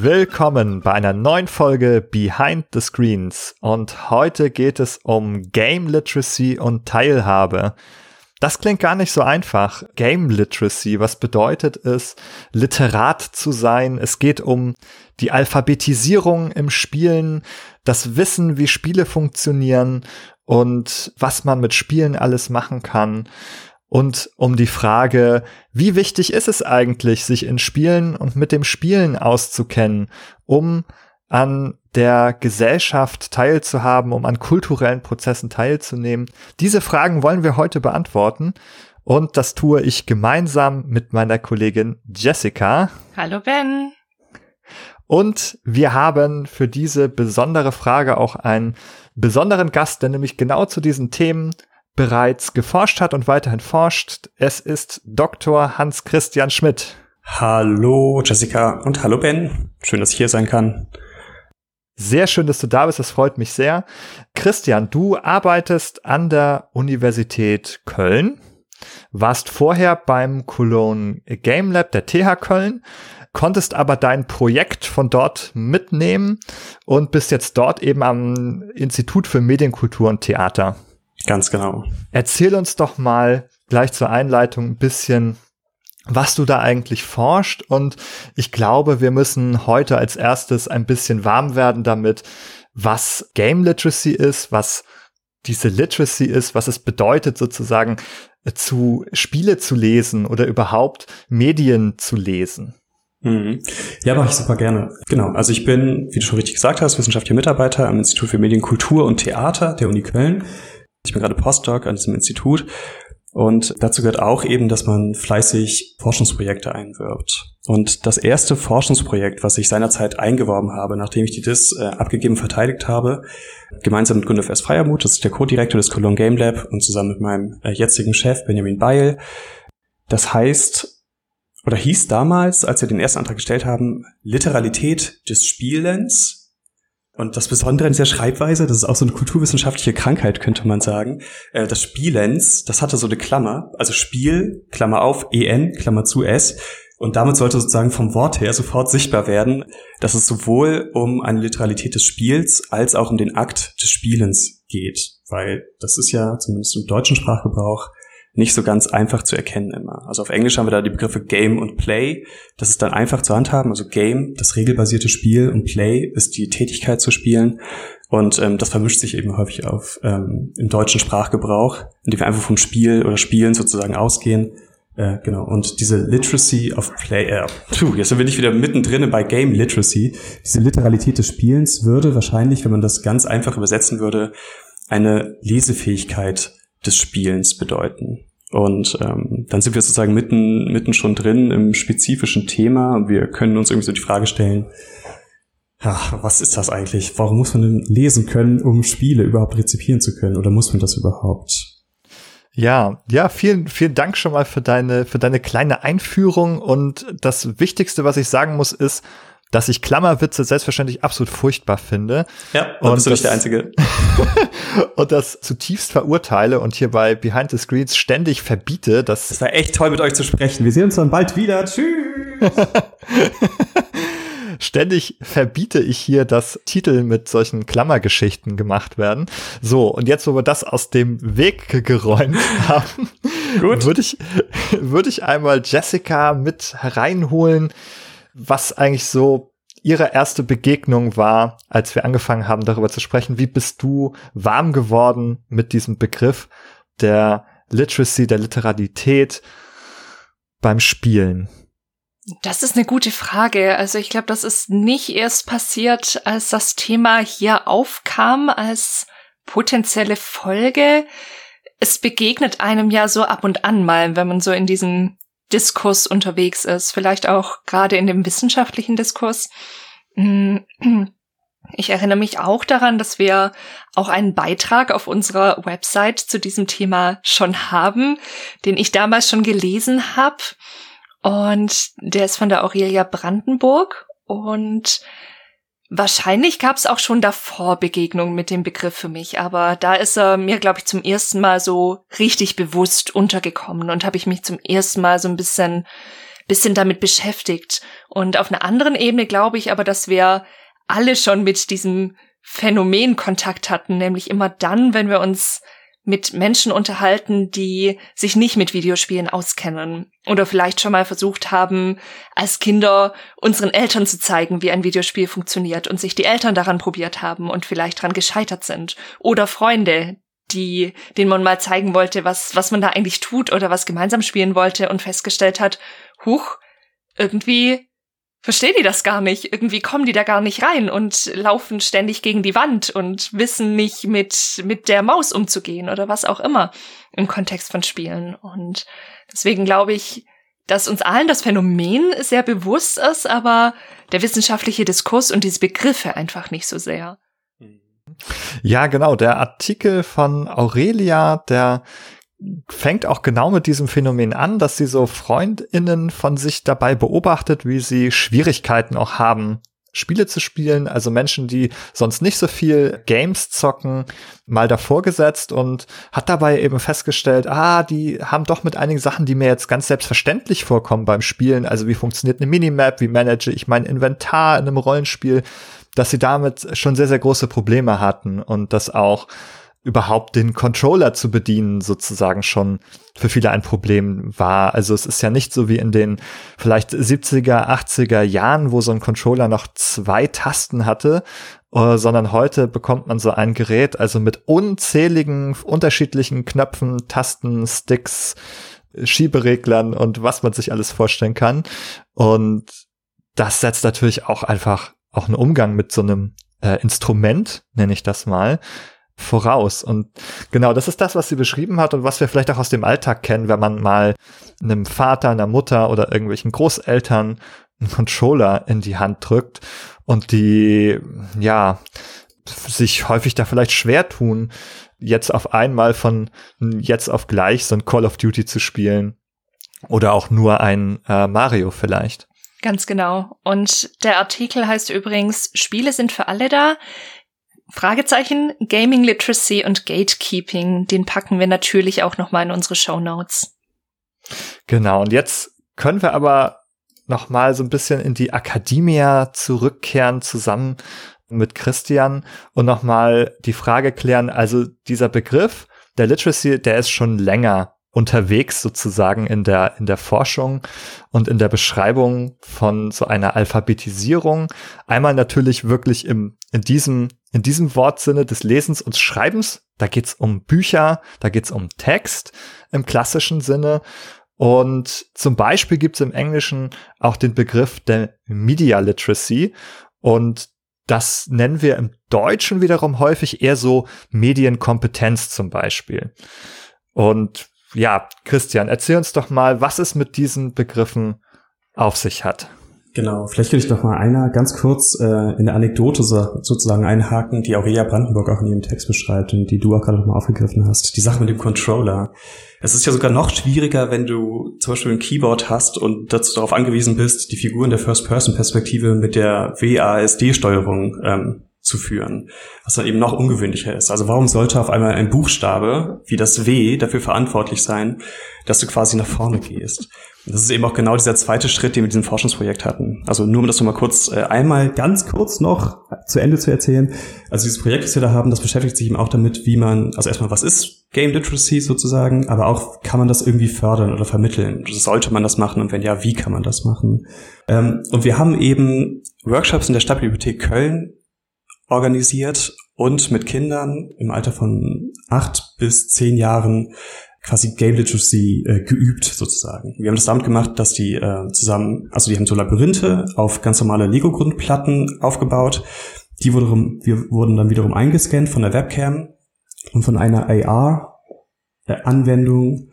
Willkommen bei einer neuen Folge Behind the Screens und heute geht es um Game Literacy und Teilhabe. Das klingt gar nicht so einfach. Game Literacy, was bedeutet es, Literat zu sein? Es geht um die Alphabetisierung im Spielen, das Wissen, wie Spiele funktionieren und was man mit Spielen alles machen kann. Und um die Frage, wie wichtig ist es eigentlich, sich in Spielen und mit dem Spielen auszukennen, um an der Gesellschaft teilzuhaben, um an kulturellen Prozessen teilzunehmen? Diese Fragen wollen wir heute beantworten. Und das tue ich gemeinsam mit meiner Kollegin Jessica. Hallo Ben. Und wir haben für diese besondere Frage auch einen besonderen Gast, der nämlich genau zu diesen Themen bereits geforscht hat und weiterhin forscht. Es ist Dr. Hans Christian Schmidt. Hallo Jessica und hallo Ben. Schön, dass ich hier sein kann. Sehr schön, dass du da bist, das freut mich sehr. Christian, du arbeitest an der Universität Köln, warst vorher beim Cologne Game Lab der TH Köln, konntest aber dein Projekt von dort mitnehmen und bist jetzt dort eben am Institut für Medienkultur und Theater. Ganz genau. Erzähl uns doch mal gleich zur Einleitung ein bisschen, was du da eigentlich forscht. Und ich glaube, wir müssen heute als erstes ein bisschen warm werden damit, was Game Literacy ist, was diese Literacy ist, was es bedeutet sozusagen zu Spiele zu lesen oder überhaupt Medien zu lesen. Mhm. Ja, mache ich super gerne. Genau. Also ich bin, wie du schon richtig gesagt hast, wissenschaftlicher Mitarbeiter am Institut für Medienkultur und Theater der Uni Köln. Ich bin gerade Postdoc an diesem Institut und dazu gehört auch eben, dass man fleißig Forschungsprojekte einwirbt. Und das erste Forschungsprojekt, was ich seinerzeit eingeworben habe, nachdem ich die DIS äh, abgegeben verteidigt habe, gemeinsam mit Gunnef S. Feiermuth, das ist der Co-Direktor des Cologne Game Lab und zusammen mit meinem äh, jetzigen Chef Benjamin Beil. Das heißt, oder hieß damals, als wir den ersten Antrag gestellt haben, Literalität des Spielens und das Besondere an dieser Schreibweise, das ist auch so eine kulturwissenschaftliche Krankheit, könnte man sagen. Äh, das Spielens, das hatte so eine Klammer, also Spiel, Klammer auf, en, Klammer zu s. Und damit sollte sozusagen vom Wort her sofort sichtbar werden, dass es sowohl um eine Literalität des Spiels als auch um den Akt des Spielens geht. Weil das ist ja zumindest im deutschen Sprachgebrauch nicht so ganz einfach zu erkennen immer. Also auf Englisch haben wir da die Begriffe Game und Play. Das ist dann einfach zu handhaben. Also Game, das regelbasierte Spiel und Play ist die Tätigkeit zu spielen. Und ähm, das vermischt sich eben häufig auf ähm, im deutschen Sprachgebrauch, indem wir einfach vom Spiel oder Spielen sozusagen ausgehen. Äh, genau. Und diese Literacy of Play, äh, puh, jetzt bin ich wieder mittendrin bei Game Literacy. Diese Literalität des Spielens würde wahrscheinlich, wenn man das ganz einfach übersetzen würde, eine Lesefähigkeit des Spielens bedeuten. Und ähm, dann sind wir sozusagen mitten, mitten schon drin im spezifischen Thema wir können uns irgendwie so die Frage stellen, ach, was ist das eigentlich? Warum muss man denn lesen können, um Spiele überhaupt rezipieren zu können? Oder muss man das überhaupt? Ja, ja, vielen, vielen Dank schon mal für deine, für deine kleine Einführung. Und das Wichtigste, was ich sagen muss, ist, dass ich Klammerwitze selbstverständlich absolut furchtbar finde. Ja, und bist du nicht der Einzige. und das zutiefst verurteile und hier bei Behind the Screens ständig verbiete. Dass das war echt toll, mit euch zu sprechen. Wir sehen uns dann bald wieder. Tschüss. ständig verbiete ich hier, dass Titel mit solchen Klammergeschichten gemacht werden. So, und jetzt, wo wir das aus dem Weg geräumt haben, würde ich, würde ich einmal Jessica mit hereinholen was eigentlich so ihre erste Begegnung war, als wir angefangen haben, darüber zu sprechen. Wie bist du warm geworden mit diesem Begriff der Literacy, der Literalität beim Spielen? Das ist eine gute Frage. Also ich glaube, das ist nicht erst passiert, als das Thema hier aufkam, als potenzielle Folge. Es begegnet einem ja so ab und an mal, wenn man so in diesem Diskurs unterwegs ist, vielleicht auch gerade in dem wissenschaftlichen Diskurs. Mm, ich erinnere mich auch daran, dass wir auch einen Beitrag auf unserer Website zu diesem Thema schon haben, den ich damals schon gelesen habe. Und der ist von der Aurelia Brandenburg. Und Wahrscheinlich gab es auch schon davor Begegnungen mit dem Begriff für mich, aber da ist er mir, glaube ich, zum ersten Mal so richtig bewusst untergekommen und habe ich mich zum ersten Mal so ein bisschen bisschen damit beschäftigt. Und auf einer anderen Ebene glaube ich aber, dass wir alle schon mit diesem Phänomen Kontakt hatten, nämlich immer dann, wenn wir uns mit Menschen unterhalten, die sich nicht mit Videospielen auskennen oder vielleicht schon mal versucht haben, als Kinder unseren Eltern zu zeigen, wie ein Videospiel funktioniert und sich die Eltern daran probiert haben und vielleicht dran gescheitert sind. Oder Freunde, die, denen man mal zeigen wollte, was, was man da eigentlich tut oder was gemeinsam spielen wollte und festgestellt hat, huch, irgendwie verstehen die das gar nicht. Irgendwie kommen die da gar nicht rein und laufen ständig gegen die Wand und wissen nicht mit, mit der Maus umzugehen oder was auch immer im Kontext von Spielen. Und deswegen glaube ich, dass uns allen das Phänomen sehr bewusst ist, aber der wissenschaftliche Diskurs und diese Begriffe einfach nicht so sehr. Ja, genau. Der Artikel von Aurelia, der fängt auch genau mit diesem Phänomen an, dass sie so Freundinnen von sich dabei beobachtet, wie sie Schwierigkeiten auch haben, Spiele zu spielen, also Menschen, die sonst nicht so viel Games zocken, mal davor gesetzt und hat dabei eben festgestellt, ah, die haben doch mit einigen Sachen, die mir jetzt ganz selbstverständlich vorkommen beim Spielen, also wie funktioniert eine Minimap, wie manage ich mein Inventar in einem Rollenspiel, dass sie damit schon sehr, sehr große Probleme hatten und das auch überhaupt den Controller zu bedienen sozusagen schon für viele ein Problem war. Also es ist ja nicht so wie in den vielleicht 70er, 80er Jahren, wo so ein Controller noch zwei Tasten hatte, uh, sondern heute bekommt man so ein Gerät, also mit unzähligen unterschiedlichen Knöpfen, Tasten, Sticks, Schiebereglern und was man sich alles vorstellen kann. Und das setzt natürlich auch einfach auch einen Umgang mit so einem äh, Instrument, nenne ich das mal, voraus. Und genau, das ist das, was sie beschrieben hat und was wir vielleicht auch aus dem Alltag kennen, wenn man mal einem Vater, einer Mutter oder irgendwelchen Großeltern einen Controller in die Hand drückt und die, ja, sich häufig da vielleicht schwer tun, jetzt auf einmal von jetzt auf gleich so ein Call of Duty zu spielen oder auch nur ein äh, Mario vielleicht. Ganz genau. Und der Artikel heißt übrigens, Spiele sind für alle da. Fragezeichen, Gaming Literacy und Gatekeeping, den packen wir natürlich auch nochmal in unsere Show Notes. Genau, und jetzt können wir aber nochmal so ein bisschen in die Akademia zurückkehren, zusammen mit Christian und nochmal die Frage klären, also dieser Begriff der Literacy, der ist schon länger unterwegs sozusagen in der, in der Forschung und in der Beschreibung von so einer Alphabetisierung. Einmal natürlich wirklich im, in diesem, in diesem Wortsinne des Lesens und Schreibens. Da geht's um Bücher, da geht's um Text im klassischen Sinne. Und zum Beispiel gibt's im Englischen auch den Begriff der Media Literacy. Und das nennen wir im Deutschen wiederum häufig eher so Medienkompetenz zum Beispiel. Und ja, Christian, erzähl uns doch mal, was es mit diesen Begriffen auf sich hat. Genau, vielleicht will ich noch mal einer ganz kurz äh, in der Anekdote so, sozusagen einhaken, die Aurelia Brandenburg auch in ihrem Text beschreibt und die du auch gerade noch mal aufgegriffen hast. Die Sache mit dem Controller. Es ist ja sogar noch schwieriger, wenn du zum Beispiel ein Keyboard hast und dazu darauf angewiesen bist, die Figur in der First-Person-Perspektive mit der WASD-Steuerung ähm, zu führen, was dann eben noch ungewöhnlicher ist. Also warum sollte auf einmal ein Buchstabe wie das W dafür verantwortlich sein, dass du quasi nach vorne gehst? Das ist eben auch genau dieser zweite Schritt, den wir mit diesem Forschungsprojekt hatten. Also nur um das nochmal kurz, äh, einmal ganz kurz noch zu Ende zu erzählen. Also dieses Projekt, das wir da haben, das beschäftigt sich eben auch damit, wie man, also erstmal, was ist Game Literacy sozusagen, aber auch kann man das irgendwie fördern oder vermitteln? Sollte man das machen und wenn ja, wie kann man das machen? Ähm, und wir haben eben Workshops in der Stadtbibliothek Köln organisiert und mit Kindern im Alter von acht bis zehn Jahren quasi Game Literacy äh, geübt sozusagen. Wir haben das damit gemacht, dass die äh, zusammen, also die haben so Labyrinthe auf ganz normale Lego-Grundplatten aufgebaut. Die wurden, wir wurden dann wiederum eingescannt von der Webcam und von einer AR-Anwendung,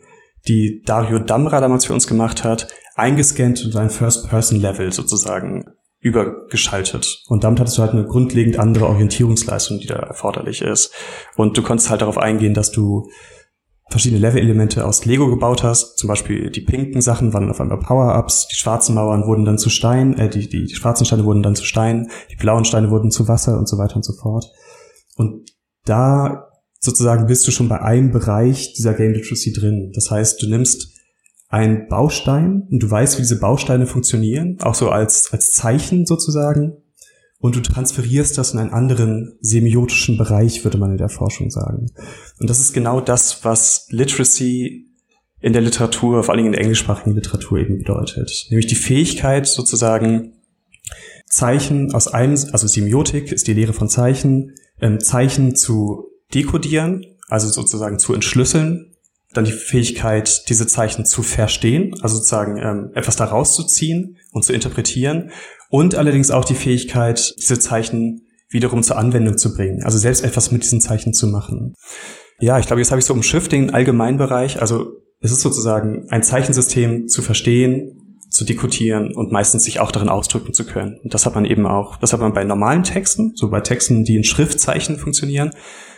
die Dario Damra damals für uns gemacht hat, eingescannt und ein First-Person-Level sozusagen übergeschaltet. Und damit hattest du halt eine grundlegend andere Orientierungsleistung, die da erforderlich ist. Und du konntest halt darauf eingehen, dass du verschiedene Level-Elemente aus Lego gebaut hast. Zum Beispiel die pinken Sachen waren auf einmal Power-Ups, die schwarzen Mauern wurden dann zu Stein, äh, die, die, die schwarzen Steine wurden dann zu Stein, die blauen Steine wurden zu Wasser und so weiter und so fort. Und da sozusagen bist du schon bei einem Bereich dieser Game Literacy drin. Das heißt, du nimmst ein Baustein und du weißt, wie diese Bausteine funktionieren, auch so als, als Zeichen sozusagen. Und du transferierst das in einen anderen semiotischen Bereich, würde man in der Forschung sagen. Und das ist genau das, was Literacy in der Literatur, vor allen Dingen in der englischsprachigen Literatur eben bedeutet. Nämlich die Fähigkeit sozusagen Zeichen aus einem, also Semiotik ist die Lehre von Zeichen, ähm, Zeichen zu dekodieren, also sozusagen zu entschlüsseln, dann die Fähigkeit, diese Zeichen zu verstehen, also sozusagen ähm, etwas daraus zu ziehen und zu interpretieren und allerdings auch die Fähigkeit, diese Zeichen wiederum zur Anwendung zu bringen, also selbst etwas mit diesen Zeichen zu machen. Ja, ich glaube, jetzt habe ich so umschifft den Allgemeinbereich, also es ist sozusagen ein Zeichensystem zu verstehen, zu dekodieren und meistens sich auch darin ausdrücken zu können. Und das hat man eben auch, das hat man bei normalen Texten, so bei Texten, die in Schriftzeichen funktionieren,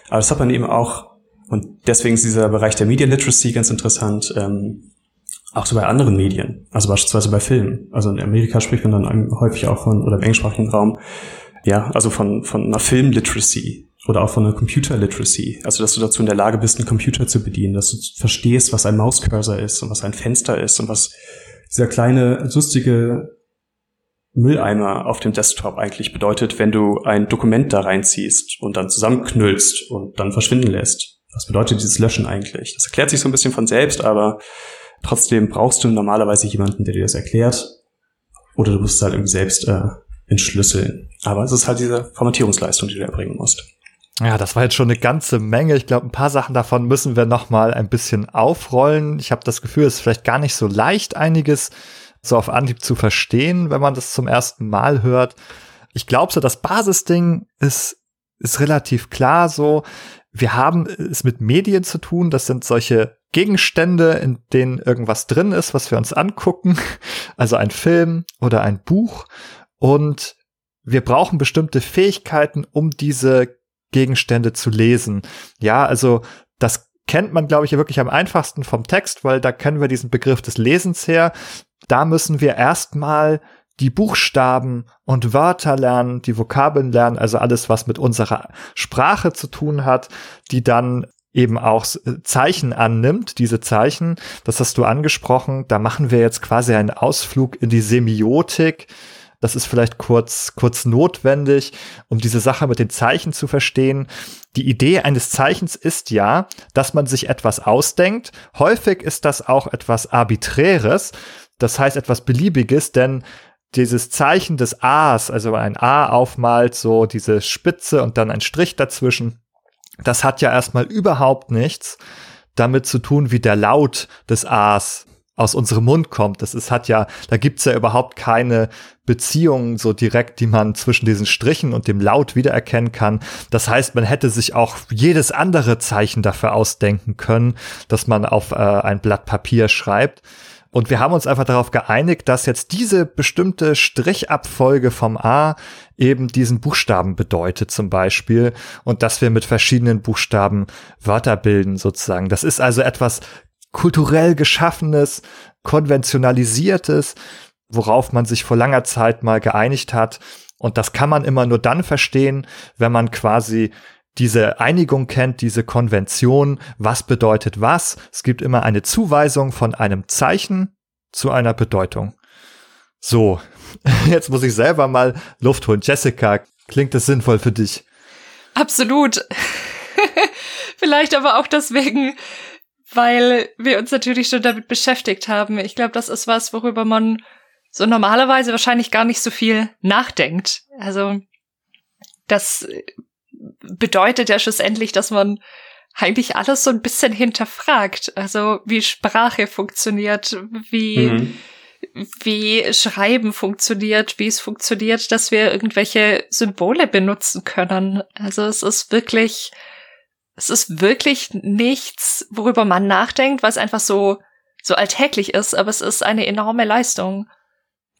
aber das hat man eben auch, und deswegen ist dieser Bereich der Media Literacy ganz interessant, ähm, auch so bei anderen Medien, also beispielsweise bei Filmen. Also in Amerika spricht man dann häufig auch von, oder im englischsprachigen Raum, ja, also von, von einer Film-Literacy oder auch von einer Computer-Literacy. Also, dass du dazu in der Lage bist, einen Computer zu bedienen, dass du verstehst, was ein Mauscursor ist und was ein Fenster ist und was dieser kleine, lustige Mülleimer auf dem Desktop eigentlich bedeutet, wenn du ein Dokument da reinziehst und dann zusammenknüllst und dann verschwinden lässt. Was bedeutet dieses Löschen eigentlich? Das erklärt sich so ein bisschen von selbst, aber trotzdem brauchst du normalerweise jemanden, der dir das erklärt. Oder du musst es halt irgendwie selbst äh, entschlüsseln. Aber es ist halt diese Formatierungsleistung, die du erbringen musst. Ja, das war jetzt schon eine ganze Menge. Ich glaube, ein paar Sachen davon müssen wir noch mal ein bisschen aufrollen. Ich habe das Gefühl, es ist vielleicht gar nicht so leicht, einiges so auf Anhieb zu verstehen, wenn man das zum ersten Mal hört. Ich glaube so, das Basisding ist, ist relativ klar so. Wir haben es mit Medien zu tun. Das sind solche Gegenstände, in denen irgendwas drin ist, was wir uns angucken. Also ein Film oder ein Buch. Und wir brauchen bestimmte Fähigkeiten, um diese Gegenstände zu lesen. Ja, also das kennt man, glaube ich, wirklich am einfachsten vom Text, weil da kennen wir diesen Begriff des Lesens her. Da müssen wir erstmal die Buchstaben und Wörter lernen, die Vokabeln lernen, also alles, was mit unserer Sprache zu tun hat, die dann eben auch Zeichen annimmt, diese Zeichen, das hast du angesprochen, da machen wir jetzt quasi einen Ausflug in die Semiotik, das ist vielleicht kurz, kurz notwendig, um diese Sache mit den Zeichen zu verstehen. Die Idee eines Zeichens ist ja, dass man sich etwas ausdenkt. Häufig ist das auch etwas Arbiträres. Das heißt etwas Beliebiges, denn dieses Zeichen des A's, also ein A aufmalt, so diese Spitze und dann ein Strich dazwischen, das hat ja erstmal überhaupt nichts damit zu tun, wie der Laut des A's aus unserem Mund kommt. Das ist, hat ja, da gibt's ja überhaupt keine Beziehung so direkt, die man zwischen diesen Strichen und dem Laut wiedererkennen kann. Das heißt, man hätte sich auch jedes andere Zeichen dafür ausdenken können, dass man auf äh, ein Blatt Papier schreibt. Und wir haben uns einfach darauf geeinigt, dass jetzt diese bestimmte Strichabfolge vom A eben diesen Buchstaben bedeutet zum Beispiel und dass wir mit verschiedenen Buchstaben Wörter bilden sozusagen. Das ist also etwas kulturell geschaffenes, konventionalisiertes, worauf man sich vor langer Zeit mal geeinigt hat. Und das kann man immer nur dann verstehen, wenn man quasi diese Einigung kennt, diese Konvention, was bedeutet was. Es gibt immer eine Zuweisung von einem Zeichen zu einer Bedeutung. So, jetzt muss ich selber mal Luft holen. Jessica, klingt das sinnvoll für dich? Absolut. Vielleicht aber auch deswegen, weil wir uns natürlich schon damit beschäftigt haben. Ich glaube, das ist was, worüber man so normalerweise wahrscheinlich gar nicht so viel nachdenkt. Also das bedeutet ja schlussendlich, dass man eigentlich alles so ein bisschen hinterfragt. Also wie Sprache funktioniert, wie, mhm. wie Schreiben funktioniert, wie es funktioniert, dass wir irgendwelche Symbole benutzen können. Also es ist wirklich es ist wirklich nichts, worüber man nachdenkt, was einfach so, so alltäglich ist, aber es ist eine enorme Leistung.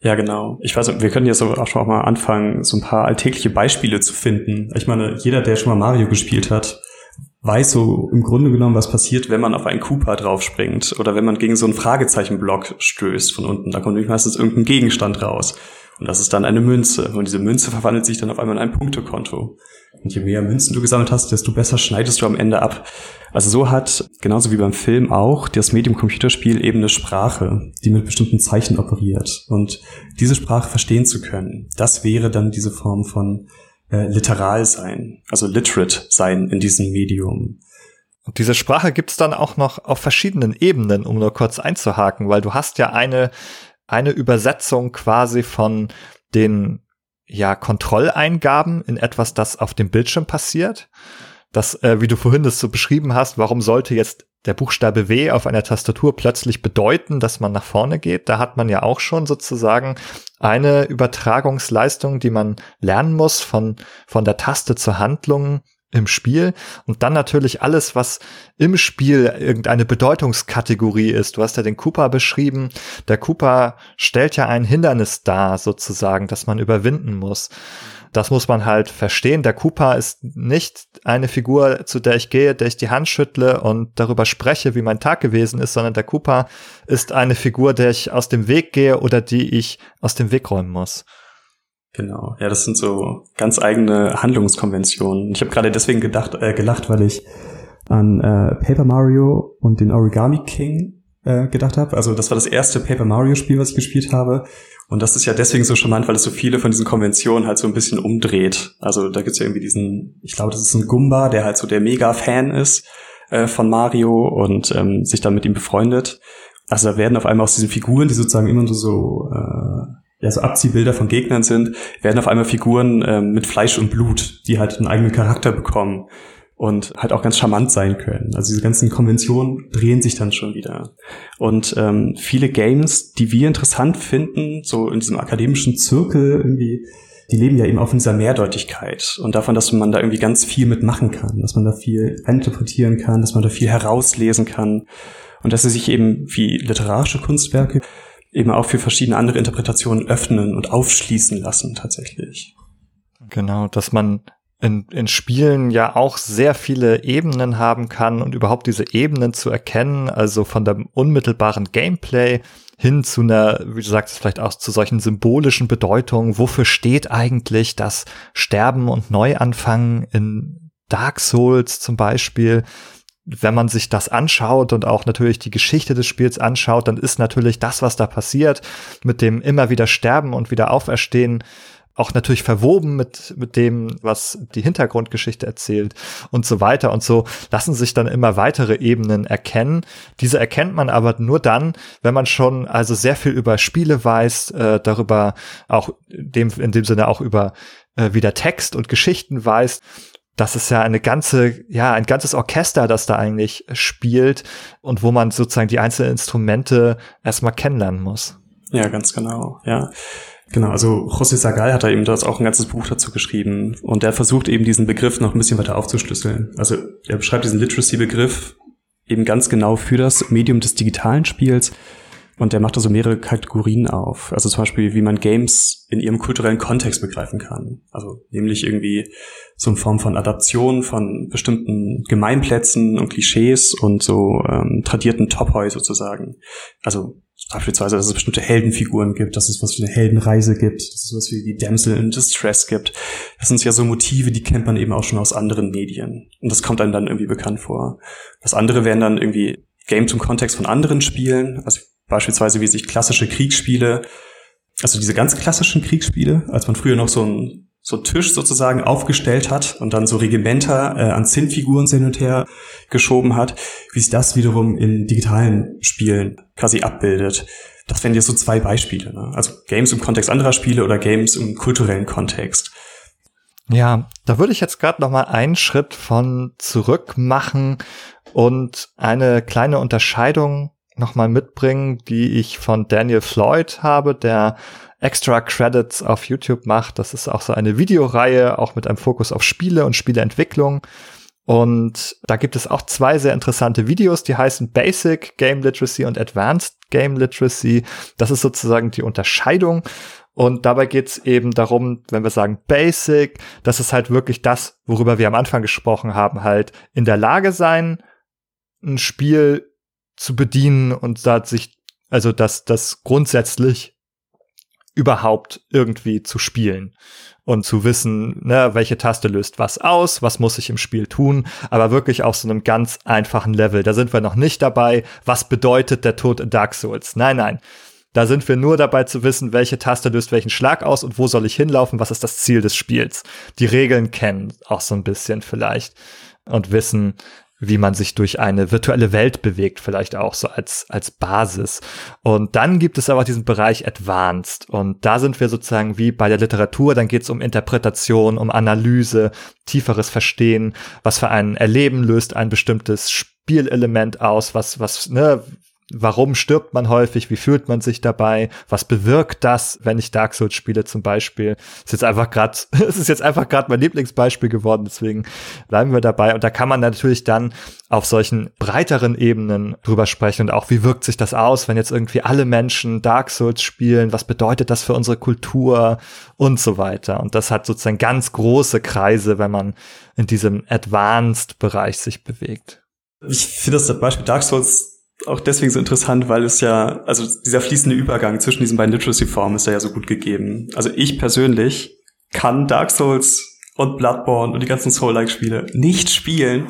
Ja, genau. Ich weiß, wir können jetzt auch schon mal anfangen, so ein paar alltägliche Beispiele zu finden. Ich meine, jeder, der schon mal Mario gespielt hat, weiß so im Grunde genommen, was passiert, wenn man auf einen Cooper draufspringt oder wenn man gegen so einen Fragezeichenblock stößt von unten. Da kommt meistens irgendein Gegenstand raus. Und das ist dann eine Münze. Und diese Münze verwandelt sich dann auf einmal in ein Punktekonto. Und je mehr Münzen du gesammelt hast, desto besser schneidest du am Ende ab. Also so hat, genauso wie beim Film auch, das Medium Computerspiel eben eine Sprache, die mit bestimmten Zeichen operiert. Und diese Sprache verstehen zu können, das wäre dann diese Form von äh, literal sein, also literate sein in diesem Medium. Und diese Sprache gibt's dann auch noch auf verschiedenen Ebenen, um nur kurz einzuhaken, weil du hast ja eine, eine Übersetzung quasi von den ja, Kontrolleingaben in etwas, das auf dem Bildschirm passiert. Das, äh, wie du vorhin das so beschrieben hast, warum sollte jetzt der Buchstabe W auf einer Tastatur plötzlich bedeuten, dass man nach vorne geht? Da hat man ja auch schon sozusagen eine Übertragungsleistung, die man lernen muss von, von der Taste zur Handlung im Spiel und dann natürlich alles, was im Spiel irgendeine Bedeutungskategorie ist. Du hast ja den Cooper beschrieben. Der Cooper stellt ja ein Hindernis dar, sozusagen, das man überwinden muss. Das muss man halt verstehen. Der Cooper ist nicht eine Figur, zu der ich gehe, der ich die Hand schüttle und darüber spreche, wie mein Tag gewesen ist, sondern der Cooper ist eine Figur, der ich aus dem Weg gehe oder die ich aus dem Weg räumen muss. Genau, ja, das sind so ganz eigene Handlungskonventionen. Ich habe gerade deswegen gedacht, äh, gelacht, weil ich an äh, Paper Mario und den Origami King äh, gedacht habe. Also das war das erste Paper Mario Spiel, was ich gespielt habe. Und das ist ja deswegen so charmant, weil es so viele von diesen Konventionen halt so ein bisschen umdreht. Also da gibt's ja irgendwie diesen, ich glaube, das ist ein Gumba, der halt so der Mega-Fan ist äh, von Mario und ähm, sich dann mit ihm befreundet. Also da werden auf einmal aus diesen Figuren, die sozusagen immer nur so äh, ja, so Abziehbilder von Gegnern sind, werden auf einmal Figuren äh, mit Fleisch und Blut, die halt einen eigenen Charakter bekommen und halt auch ganz charmant sein können. Also diese ganzen Konventionen drehen sich dann schon wieder. Und ähm, viele Games, die wir interessant finden, so in diesem akademischen Zirkel irgendwie, die leben ja eben von dieser Mehrdeutigkeit und davon, dass man da irgendwie ganz viel mitmachen kann, dass man da viel interpretieren kann, dass man da viel herauslesen kann und dass sie sich eben wie literarische Kunstwerke eben auch für verschiedene andere Interpretationen öffnen und aufschließen lassen tatsächlich. Genau, dass man in, in Spielen ja auch sehr viele Ebenen haben kann und überhaupt diese Ebenen zu erkennen, also von dem unmittelbaren Gameplay hin zu einer, wie du sagst, vielleicht auch zu solchen symbolischen Bedeutungen. Wofür steht eigentlich das Sterben und Neuanfangen in Dark Souls zum Beispiel? Wenn man sich das anschaut und auch natürlich die Geschichte des Spiels anschaut, dann ist natürlich das, was da passiert, mit dem immer wieder sterben und wieder auferstehen, auch natürlich verwoben mit, mit dem, was die Hintergrundgeschichte erzählt und so weiter und so lassen sich dann immer weitere Ebenen erkennen. Diese erkennt man aber nur dann, wenn man schon also sehr viel über Spiele weiß, äh, darüber auch dem, in dem Sinne auch über äh, wieder Text und Geschichten weiß das ist ja eine ganze, ja, ein ganzes Orchester, das da eigentlich spielt und wo man sozusagen die einzelnen Instrumente erstmal kennenlernen muss. Ja, ganz genau, ja. Genau, also José Sagal hat da eben das auch ein ganzes Buch dazu geschrieben und der versucht eben diesen Begriff noch ein bisschen weiter aufzuschlüsseln. Also er beschreibt diesen Literacy-Begriff eben ganz genau für das Medium des digitalen Spiels und der macht da so mehrere Kategorien auf. Also zum Beispiel, wie man Games in ihrem kulturellen Kontext begreifen kann. Also nämlich irgendwie so in Form von Adaption von bestimmten Gemeinplätzen und Klischees und so ähm, tradierten Topoi sozusagen. Also beispielsweise, dass es bestimmte Heldenfiguren gibt, dass es was wie eine Heldenreise gibt, dass es was wie die Damsel in Distress gibt. Das sind ja so Motive, die kennt man eben auch schon aus anderen Medien. Und das kommt einem dann irgendwie bekannt vor. Das andere wären dann irgendwie Games im Kontext von anderen Spielen. Also Beispielsweise wie sich klassische Kriegsspiele, also diese ganz klassischen Kriegsspiele, als man früher noch so ein so Tisch sozusagen aufgestellt hat und dann so Regimenter äh, an Zinnfiguren hin und her geschoben hat, wie sich das wiederum in digitalen Spielen quasi abbildet. Das wären jetzt so zwei Beispiele. Ne? Also Games im Kontext anderer Spiele oder Games im kulturellen Kontext. Ja, da würde ich jetzt gerade noch mal einen Schritt von zurück machen und eine kleine Unterscheidung nochmal mitbringen, die ich von Daniel Floyd habe, der Extra Credits auf YouTube macht. Das ist auch so eine Videoreihe, auch mit einem Fokus auf Spiele und Spieleentwicklung. Und da gibt es auch zwei sehr interessante Videos, die heißen Basic Game Literacy und Advanced Game Literacy. Das ist sozusagen die Unterscheidung. Und dabei geht es eben darum, wenn wir sagen Basic, das ist halt wirklich das, worüber wir am Anfang gesprochen haben, halt in der Lage sein, ein Spiel zu bedienen und da sich, also dass das grundsätzlich überhaupt irgendwie zu spielen und zu wissen, ne, welche Taste löst was aus, was muss ich im Spiel tun, aber wirklich auf so einem ganz einfachen Level. Da sind wir noch nicht dabei, was bedeutet der Tod in Dark Souls. Nein, nein. Da sind wir nur dabei zu wissen, welche Taste löst welchen Schlag aus und wo soll ich hinlaufen, was ist das Ziel des Spiels. Die Regeln kennen auch so ein bisschen vielleicht und wissen, wie man sich durch eine virtuelle Welt bewegt, vielleicht auch so als, als Basis. Und dann gibt es aber diesen Bereich Advanced. Und da sind wir sozusagen wie bei der Literatur, dann geht es um Interpretation, um Analyse, tieferes Verstehen, was für ein Erleben löst ein bestimmtes Spielelement aus, was, was, ne, Warum stirbt man häufig? Wie fühlt man sich dabei? Was bewirkt das, wenn ich Dark Souls spiele zum Beispiel? ist jetzt einfach gerade, es ist jetzt einfach gerade mein Lieblingsbeispiel geworden, deswegen bleiben wir dabei. Und da kann man natürlich dann auf solchen breiteren Ebenen drüber sprechen und auch, wie wirkt sich das aus, wenn jetzt irgendwie alle Menschen Dark Souls spielen? Was bedeutet das für unsere Kultur und so weiter? Und das hat sozusagen ganz große Kreise, wenn man in diesem Advanced-Bereich sich bewegt. Ich finde das Beispiel Dark Souls auch deswegen so interessant, weil es ja, also dieser fließende Übergang zwischen diesen beiden Literacy-Formen ist ja so gut gegeben. Also ich persönlich kann Dark Souls und Bloodborne und die ganzen Soul-like-Spiele nicht spielen,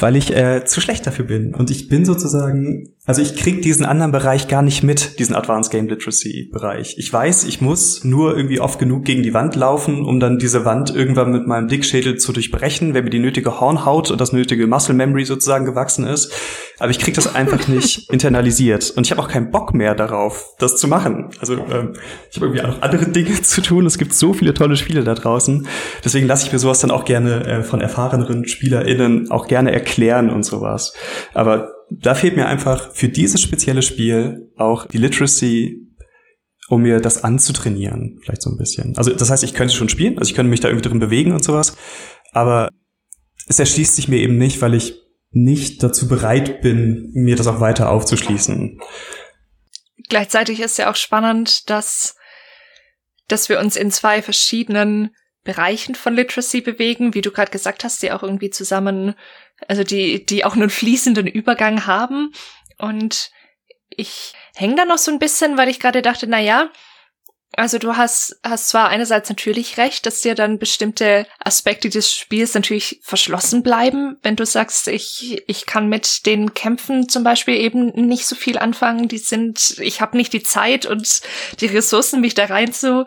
weil ich äh, zu schlecht dafür bin. Und ich bin sozusagen, also ich krieg diesen anderen Bereich gar nicht mit, diesen Advanced Game Literacy Bereich. Ich weiß, ich muss nur irgendwie oft genug gegen die Wand laufen, um dann diese Wand irgendwann mit meinem Dickschädel zu durchbrechen, wenn mir die nötige Hornhaut und das nötige Muscle Memory sozusagen gewachsen ist. Aber ich krieg das einfach nicht internalisiert. Und ich habe auch keinen Bock mehr darauf, das zu machen. Also ähm, ich habe irgendwie auch andere Dinge zu tun. Es gibt so viele tolle Spiele da draußen. Deswegen lasse ich mir sowas dann auch gerne äh, von erfahreneren SpielerInnen auch gerne erklären und sowas. Aber da fehlt mir einfach für dieses spezielle Spiel auch die Literacy, um mir das anzutrainieren, vielleicht so ein bisschen. Also das heißt, ich könnte schon spielen, also ich könnte mich da irgendwie drin bewegen und sowas, aber es erschließt sich mir eben nicht, weil ich nicht dazu bereit bin, mir das auch weiter aufzuschließen. Gleichzeitig ist ja auch spannend, dass, dass wir uns in zwei verschiedenen Bereichen von Literacy bewegen, wie du gerade gesagt hast, die auch irgendwie zusammen, also die, die auch einen fließenden Übergang haben. Und ich hänge da noch so ein bisschen, weil ich gerade dachte, na ja, also du hast, hast zwar einerseits natürlich recht, dass dir dann bestimmte Aspekte des Spiels natürlich verschlossen bleiben, wenn du sagst, ich, ich kann mit den Kämpfen zum Beispiel eben nicht so viel anfangen, die sind, ich habe nicht die Zeit und die Ressourcen, mich da rein zu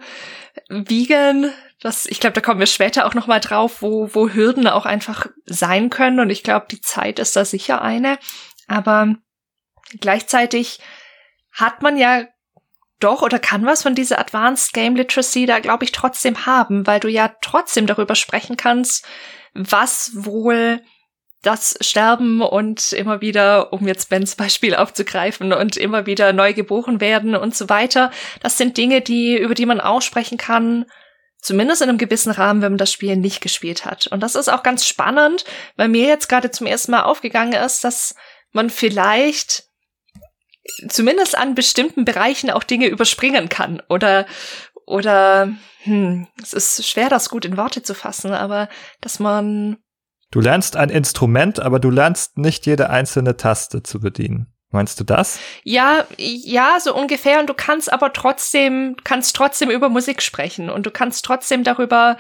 wiegen. Das, ich glaube, da kommen wir später auch noch mal drauf, wo, wo Hürden auch einfach sein können. Und ich glaube, die Zeit ist da sicher eine. Aber gleichzeitig hat man ja doch oder kann was von dieser Advanced Game Literacy da, glaube ich, trotzdem haben, weil du ja trotzdem darüber sprechen kannst, was wohl das Sterben und immer wieder, um jetzt Bens Beispiel aufzugreifen, und immer wieder neu geboren werden und so weiter, das sind Dinge, die, über die man auch sprechen kann, zumindest in einem gewissen Rahmen, wenn man das Spiel nicht gespielt hat. Und das ist auch ganz spannend, weil mir jetzt gerade zum ersten Mal aufgegangen ist, dass man vielleicht zumindest an bestimmten Bereichen auch Dinge überspringen kann oder oder hm, es ist schwer, das gut in Worte zu fassen, aber dass man Du lernst ein Instrument, aber du lernst nicht jede einzelne Taste zu bedienen. Meinst du das? Ja, ja, so ungefähr. Und du kannst aber trotzdem, kannst trotzdem über Musik sprechen und du kannst trotzdem darüber,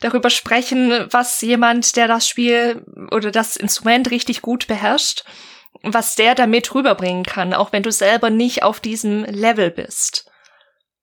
darüber sprechen, was jemand, der das Spiel oder das Instrument richtig gut beherrscht, was der damit rüberbringen kann, auch wenn du selber nicht auf diesem Level bist.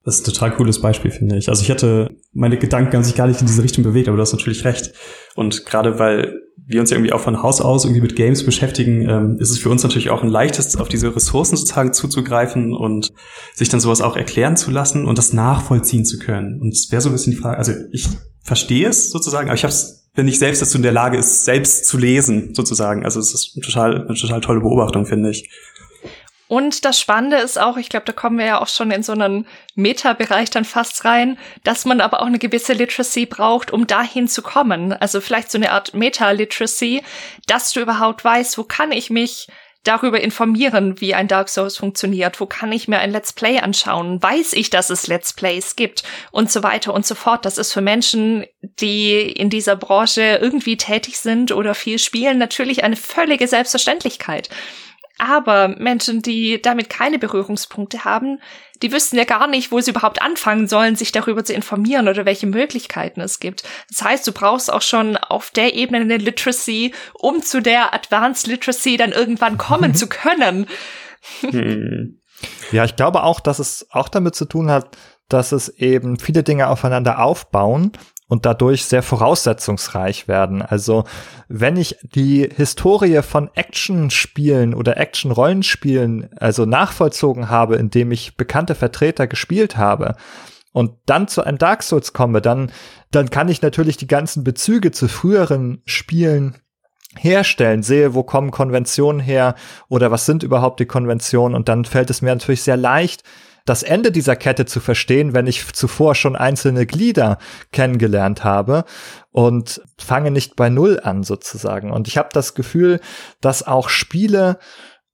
Das ist ein total cooles Beispiel, finde ich. Also ich hatte meine Gedanken haben sich gar nicht in diese Richtung bewegt, aber du hast natürlich recht. Und gerade weil wir uns ja irgendwie auch von Haus aus irgendwie mit Games beschäftigen, ähm, ist es für uns natürlich auch ein leichtes, auf diese Ressourcen sozusagen zuzugreifen und sich dann sowas auch erklären zu lassen und das nachvollziehen zu können. Und es wäre so ein bisschen die Frage, also ich verstehe es sozusagen, aber ich habe es wenn nicht selbst dazu in der Lage ist, selbst zu lesen, sozusagen. Also es ist eine total, eine total tolle Beobachtung, finde ich. Und das Spannende ist auch, ich glaube, da kommen wir ja auch schon in so einen Meta-Bereich dann fast rein, dass man aber auch eine gewisse Literacy braucht, um dahin zu kommen. Also vielleicht so eine Art Meta-Literacy, dass du überhaupt weißt, wo kann ich mich darüber informieren, wie ein Dark Souls funktioniert, wo kann ich mir ein Let's Play anschauen, weiß ich, dass es Let's Plays gibt und so weiter und so fort. Das ist für Menschen, die in dieser Branche irgendwie tätig sind oder viel spielen, natürlich eine völlige Selbstverständlichkeit. Aber Menschen, die damit keine Berührungspunkte haben, die wüssten ja gar nicht, wo sie überhaupt anfangen sollen, sich darüber zu informieren oder welche Möglichkeiten es gibt. Das heißt, du brauchst auch schon auf der Ebene eine Literacy, um zu der Advanced Literacy dann irgendwann kommen zu können. Hm. Ja, ich glaube auch, dass es auch damit zu tun hat, dass es eben viele Dinge aufeinander aufbauen und dadurch sehr voraussetzungsreich werden. Also wenn ich die Historie von Action-Spielen oder Action-Rollenspielen also nachvollzogen habe, indem ich bekannte Vertreter gespielt habe, und dann zu einem Dark Souls komme, dann, dann kann ich natürlich die ganzen Bezüge zu früheren Spielen herstellen, sehe, wo kommen Konventionen her oder was sind überhaupt die Konventionen und dann fällt es mir natürlich sehr leicht, das Ende dieser Kette zu verstehen, wenn ich zuvor schon einzelne Glieder kennengelernt habe und fange nicht bei Null an sozusagen. Und ich habe das Gefühl, dass auch Spiele,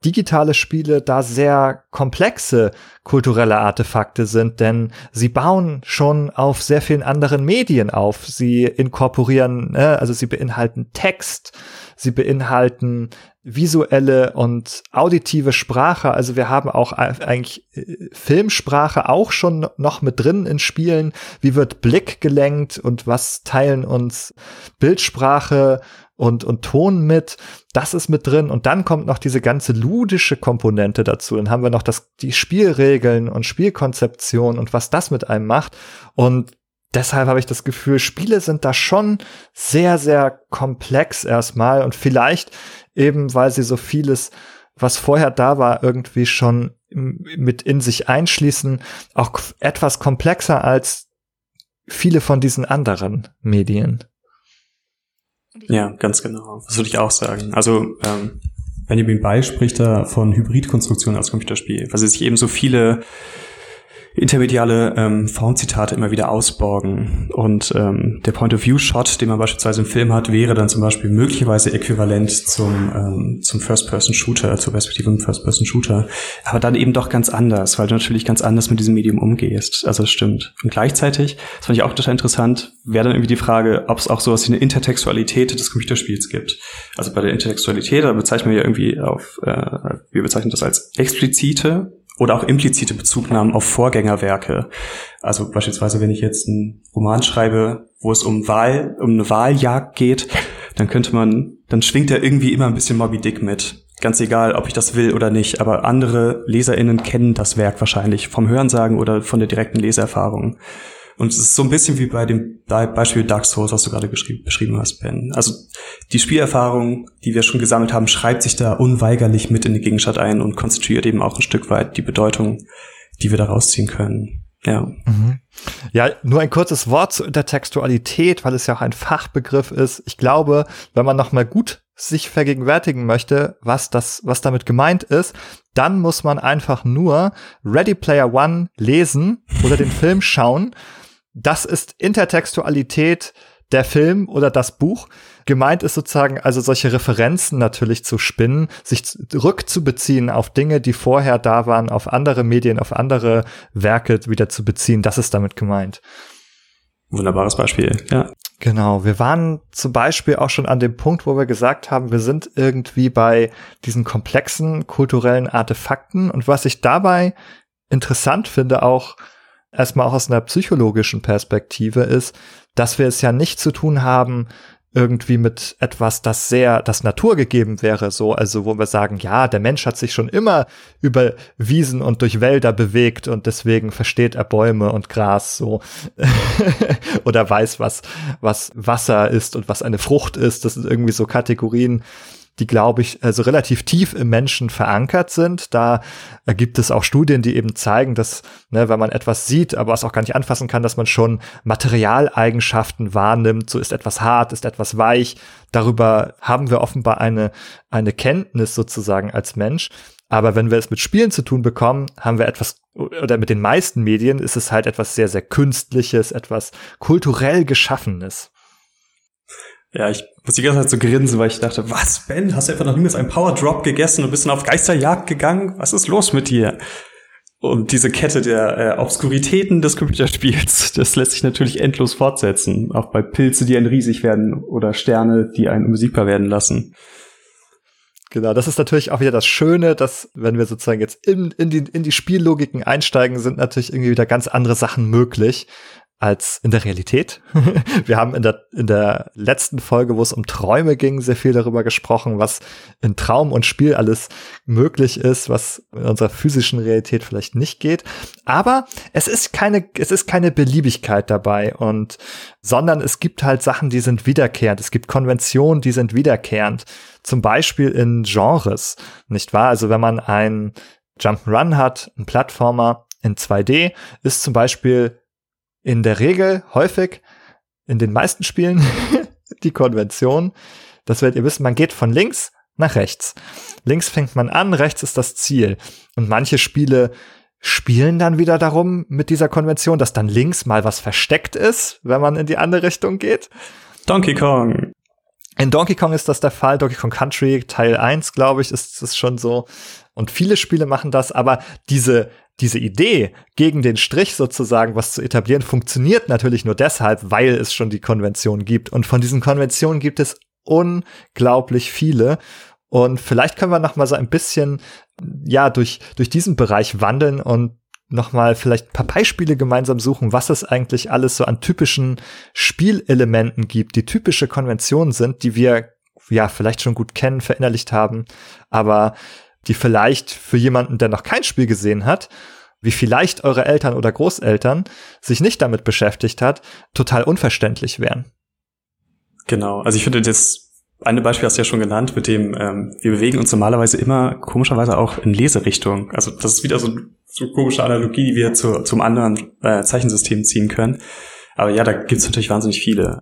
digitale Spiele da sehr komplexe kulturelle Artefakte sind, denn sie bauen schon auf sehr vielen anderen Medien auf. Sie inkorporieren, ne, also sie beinhalten Text, sie beinhalten visuelle und auditive Sprache. Also wir haben auch eigentlich äh, Filmsprache auch schon noch mit drin in Spielen. Wie wird Blick gelenkt und was teilen uns Bildsprache und, und Ton mit. Das ist mit drin. Und dann kommt noch diese ganze ludische Komponente dazu. Dann haben wir noch das, die Spielregeln und Spielkonzeption und was das mit einem macht. Und deshalb habe ich das Gefühl, Spiele sind da schon sehr, sehr komplex erstmal und vielleicht eben, weil sie so vieles, was vorher da war, irgendwie schon mit in sich einschließen, auch etwas komplexer als viele von diesen anderen Medien. Ja, ganz genau. Das würde ich auch sagen. Also ähm, Benjamin Bay spricht da von Hybridkonstruktion als Computerspiel, weil sie sich eben so viele intermediale ähm, Formzitate immer wieder ausborgen. Und ähm, der Point-of-View-Shot, den man beispielsweise im Film hat, wäre dann zum Beispiel möglicherweise äquivalent zum, ähm, zum First-Person-Shooter, zur Perspektive im First-Person-Shooter. Aber dann eben doch ganz anders, weil du natürlich ganz anders mit diesem Medium umgehst. Also das stimmt. Und gleichzeitig, das fand ich auch total interessant, wäre dann irgendwie die Frage, ob es auch sowas wie eine Intertextualität des Computerspiels gibt. Also bei der Intertextualität, da bezeichnen wir ja irgendwie auf, äh, wir bezeichnen das als explizite oder auch implizite Bezugnahmen auf Vorgängerwerke. Also beispielsweise, wenn ich jetzt einen Roman schreibe, wo es um Wahl, um eine Wahljagd geht, dann könnte man, dann schwingt er irgendwie immer ein bisschen Moby Dick mit. Ganz egal, ob ich das will oder nicht, aber andere LeserInnen kennen das Werk wahrscheinlich vom Hörensagen oder von der direkten Leseerfahrung. Und es ist so ein bisschen wie bei dem Beispiel Dark Souls, was du gerade beschrieben hast, Ben. Also die Spielerfahrung, die wir schon gesammelt haben, schreibt sich da unweigerlich mit in den Gegenstand ein und konstituiert eben auch ein Stück weit die Bedeutung, die wir da rausziehen können. Ja. Mhm. Ja, nur ein kurzes Wort zur Intertextualität, weil es ja auch ein Fachbegriff ist. Ich glaube, wenn man noch mal gut sich vergegenwärtigen möchte, was das, was damit gemeint ist, dann muss man einfach nur Ready Player One lesen oder den Film schauen das ist Intertextualität der Film oder das Buch. Gemeint ist sozusagen also solche Referenzen natürlich zu spinnen, sich rückzubeziehen auf Dinge, die vorher da waren, auf andere Medien, auf andere Werke wieder zu beziehen. Das ist damit gemeint. Wunderbares Beispiel, ja. Genau, wir waren zum Beispiel auch schon an dem Punkt, wo wir gesagt haben, wir sind irgendwie bei diesen komplexen kulturellen Artefakten und was ich dabei interessant finde, auch erstmal auch aus einer psychologischen Perspektive ist, dass wir es ja nicht zu tun haben, irgendwie mit etwas, das sehr, das naturgegeben wäre, so, also wo wir sagen, ja, der Mensch hat sich schon immer über Wiesen und durch Wälder bewegt und deswegen versteht er Bäume und Gras so oder weiß, was, was Wasser ist und was eine Frucht ist. Das sind irgendwie so Kategorien, die, glaube ich, also relativ tief im Menschen verankert sind. Da gibt es auch Studien, die eben zeigen, dass, ne, wenn man etwas sieht, aber es auch gar nicht anfassen kann, dass man schon Materialeigenschaften wahrnimmt. So ist etwas hart, ist etwas weich. Darüber haben wir offenbar eine, eine Kenntnis sozusagen als Mensch. Aber wenn wir es mit Spielen zu tun bekommen, haben wir etwas, oder mit den meisten Medien ist es halt etwas sehr, sehr Künstliches, etwas kulturell Geschaffenes. Ja, ich muss die ganze Zeit so grinsen, weil ich dachte, was, Ben, hast du einfach noch niemals einen Power Drop gegessen und bist dann auf Geisterjagd gegangen? Was ist los mit dir? Und diese Kette der äh, Obskuritäten des Computerspiels, das lässt sich natürlich endlos fortsetzen. Auch bei Pilze, die einen riesig werden oder Sterne, die einen unbesiegbar werden lassen. Genau, das ist natürlich auch wieder das Schöne, dass, wenn wir sozusagen jetzt in, in, die, in die Spiellogiken einsteigen, sind natürlich irgendwie wieder ganz andere Sachen möglich als in der Realität. Wir haben in der, in der letzten Folge, wo es um Träume ging, sehr viel darüber gesprochen, was in Traum und Spiel alles möglich ist, was in unserer physischen Realität vielleicht nicht geht. Aber es ist keine, es ist keine Beliebigkeit dabei und, sondern es gibt halt Sachen, die sind wiederkehrend. Es gibt Konventionen, die sind wiederkehrend. Zum Beispiel in Genres, nicht wahr? Also wenn man ein Jump'n'Run hat, ein Plattformer in 2D, ist zum Beispiel in der Regel häufig in den meisten Spielen die Konvention. Das werdet ihr wissen, man geht von links nach rechts. Links fängt man an, rechts ist das Ziel. Und manche Spiele spielen dann wieder darum mit dieser Konvention, dass dann links mal was versteckt ist, wenn man in die andere Richtung geht. Donkey Kong. In Donkey Kong ist das der Fall. Donkey Kong Country Teil 1, glaube ich, ist es schon so. Und viele Spiele machen das, aber diese diese Idee, gegen den Strich sozusagen was zu etablieren, funktioniert natürlich nur deshalb, weil es schon die Konvention gibt. Und von diesen Konventionen gibt es unglaublich viele. Und vielleicht können wir noch mal so ein bisschen, ja, durch, durch diesen Bereich wandeln und noch mal vielleicht ein paar Beispiele gemeinsam suchen, was es eigentlich alles so an typischen Spielelementen gibt, die typische Konventionen sind, die wir ja vielleicht schon gut kennen, verinnerlicht haben, aber die vielleicht für jemanden, der noch kein Spiel gesehen hat, wie vielleicht eure Eltern oder Großeltern sich nicht damit beschäftigt hat, total unverständlich wären. Genau, also ich finde das eine Beispiel hast du ja schon genannt, mit dem ähm, wir bewegen uns normalerweise immer komischerweise auch in Leserichtung. Also das ist wieder so, so eine komische Analogie, die wir zu, zum anderen äh, Zeichensystem ziehen können. Aber ja, da gibt es natürlich wahnsinnig viele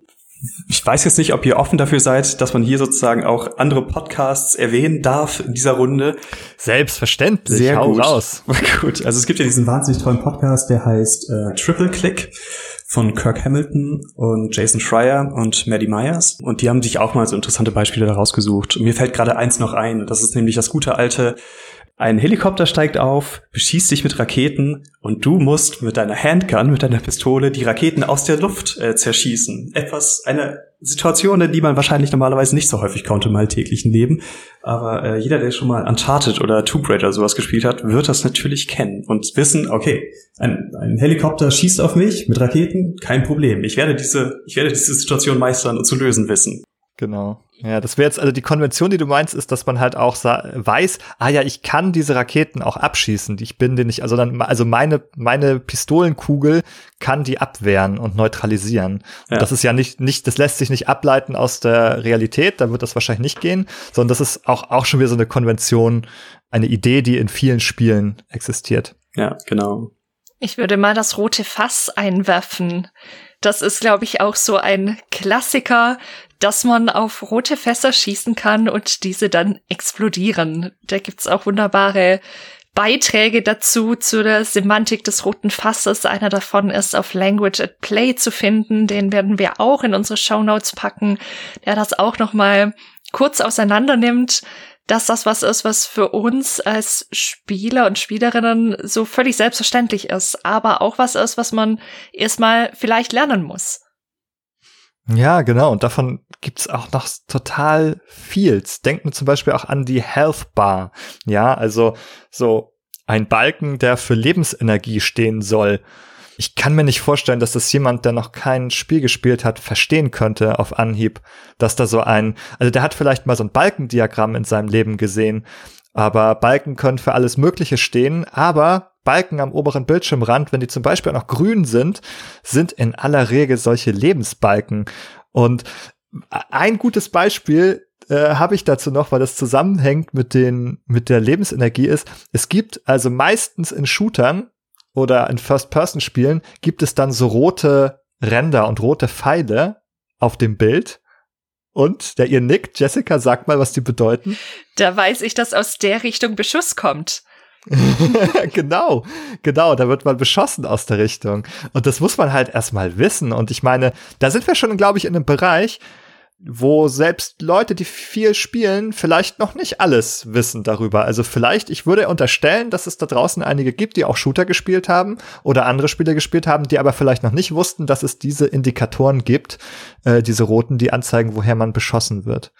ich weiß jetzt nicht, ob ihr offen dafür seid, dass man hier sozusagen auch andere Podcasts erwähnen darf in dieser Runde. Selbstverständlich. Sehr Hau gut. raus. gut. Also es gibt ja diesen wahnsinnig tollen Podcast, der heißt äh, Triple Click von Kirk Hamilton und Jason Schreier und Maddie Myers. Und die haben sich auch mal so interessante Beispiele daraus gesucht. Und mir fällt gerade eins noch ein. Das ist nämlich das gute alte ein Helikopter steigt auf, beschießt dich mit Raketen und du musst mit deiner Handgun, mit deiner Pistole die Raketen aus der Luft äh, zerschießen. Etwas, eine Situation, in die man wahrscheinlich normalerweise nicht so häufig kommt im alltäglichen Leben. Aber äh, jeder, der schon mal Uncharted oder Tomb Raider sowas gespielt hat, wird das natürlich kennen und wissen, okay, ein, ein Helikopter schießt auf mich mit Raketen, kein Problem. Ich werde diese, ich werde diese Situation meistern und zu lösen wissen. Genau. Ja, das wäre jetzt, also die Konvention, die du meinst, ist, dass man halt auch weiß, ah ja, ich kann diese Raketen auch abschießen. Ich bin den nicht, also dann, also meine, meine Pistolenkugel kann die abwehren und neutralisieren. Ja. Und das ist ja nicht, nicht, das lässt sich nicht ableiten aus der Realität, da wird das wahrscheinlich nicht gehen, sondern das ist auch, auch schon wieder so eine Konvention, eine Idee, die in vielen Spielen existiert. Ja, genau. Ich würde mal das rote Fass einwerfen. Das ist, glaube ich, auch so ein Klassiker, dass man auf rote Fässer schießen kann und diese dann explodieren. Da gibt's auch wunderbare Beiträge dazu, zu der Semantik des roten Fasses. Einer davon ist auf Language at Play zu finden. Den werden wir auch in unsere Show Notes packen, der das auch nochmal kurz auseinander nimmt, dass das was ist, was für uns als Spieler und Spielerinnen so völlig selbstverständlich ist, aber auch was ist, was man erstmal vielleicht lernen muss. Ja, genau. Und davon gibt's auch noch total viel. Denkt mir zum Beispiel auch an die Health Bar. Ja, also so ein Balken, der für Lebensenergie stehen soll. Ich kann mir nicht vorstellen, dass das jemand, der noch kein Spiel gespielt hat, verstehen könnte auf Anhieb, dass da so ein, also der hat vielleicht mal so ein Balkendiagramm in seinem Leben gesehen, aber Balken können für alles Mögliche stehen, aber Balken am oberen Bildschirmrand, wenn die zum Beispiel auch noch grün sind, sind in aller Regel solche Lebensbalken. Und ein gutes Beispiel äh, habe ich dazu noch, weil das zusammenhängt mit den mit der Lebensenergie ist. Es gibt also meistens in Shootern oder in First-Person-Spielen gibt es dann so rote Ränder und rote Pfeile auf dem Bild. Und der ihr nickt, Jessica, sag mal, was die bedeuten. Da weiß ich, dass aus der Richtung Beschuss kommt. genau, genau, da wird man beschossen aus der Richtung. Und das muss man halt erstmal wissen. Und ich meine, da sind wir schon, glaube ich, in einem Bereich, wo selbst Leute, die viel spielen, vielleicht noch nicht alles wissen darüber. Also vielleicht, ich würde unterstellen, dass es da draußen einige gibt, die auch Shooter gespielt haben oder andere Spiele gespielt haben, die aber vielleicht noch nicht wussten, dass es diese Indikatoren gibt, äh, diese roten, die anzeigen, woher man beschossen wird.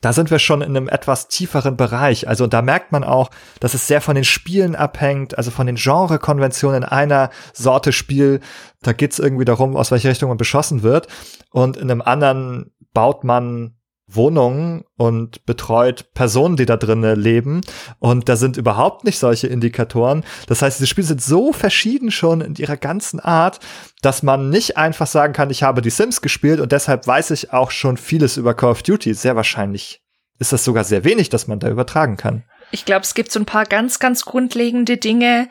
Da sind wir schon in einem etwas tieferen Bereich. Also da merkt man auch, dass es sehr von den Spielen abhängt, also von den Genrekonventionen einer Sorte Spiel. Da geht's irgendwie darum, aus welcher Richtung man beschossen wird. Und in einem anderen baut man Wohnungen und betreut Personen, die da drinnen leben. Und da sind überhaupt nicht solche Indikatoren. Das heißt, diese Spiele sind so verschieden schon in ihrer ganzen Art, dass man nicht einfach sagen kann, ich habe die Sims gespielt und deshalb weiß ich auch schon vieles über Call of Duty. Sehr wahrscheinlich ist das sogar sehr wenig, dass man da übertragen kann. Ich glaube, es gibt so ein paar ganz, ganz grundlegende Dinge,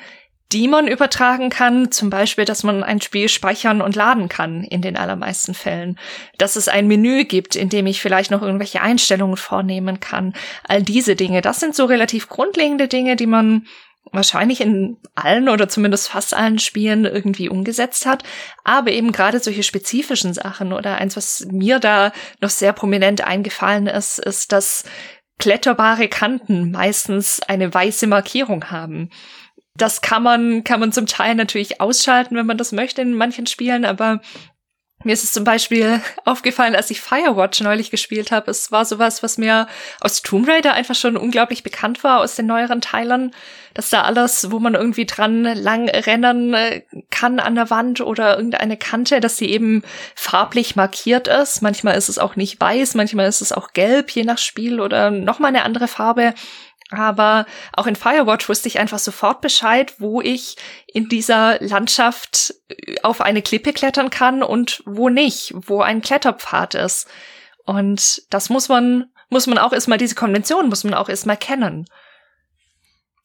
die man übertragen kann, zum Beispiel, dass man ein Spiel speichern und laden kann in den allermeisten Fällen, dass es ein Menü gibt, in dem ich vielleicht noch irgendwelche Einstellungen vornehmen kann. All diese Dinge, das sind so relativ grundlegende Dinge, die man wahrscheinlich in allen oder zumindest fast allen Spielen irgendwie umgesetzt hat. Aber eben gerade solche spezifischen Sachen oder eins, was mir da noch sehr prominent eingefallen ist, ist, dass kletterbare Kanten meistens eine weiße Markierung haben das kann man, kann man zum Teil natürlich ausschalten, wenn man das möchte in manchen Spielen, aber mir ist es zum Beispiel aufgefallen, als ich Firewatch neulich gespielt habe. Es war sowas, was mir aus Tomb Raider einfach schon unglaublich bekannt war, aus den neueren Teilern, dass da alles, wo man irgendwie dran lang rennen äh, kann an der Wand oder irgendeine Kante, dass sie eben farblich markiert ist. Manchmal ist es auch nicht weiß, manchmal ist es auch gelb, je nach Spiel oder nochmal eine andere Farbe. Aber auch in Firewatch wusste ich einfach sofort Bescheid, wo ich in dieser Landschaft äh, auf eine Klippe klettern kann und wo nicht, wo ein Kletterpfad ist. Und das muss man, muss man auch erstmal, diese Konvention muss man auch erstmal kennen.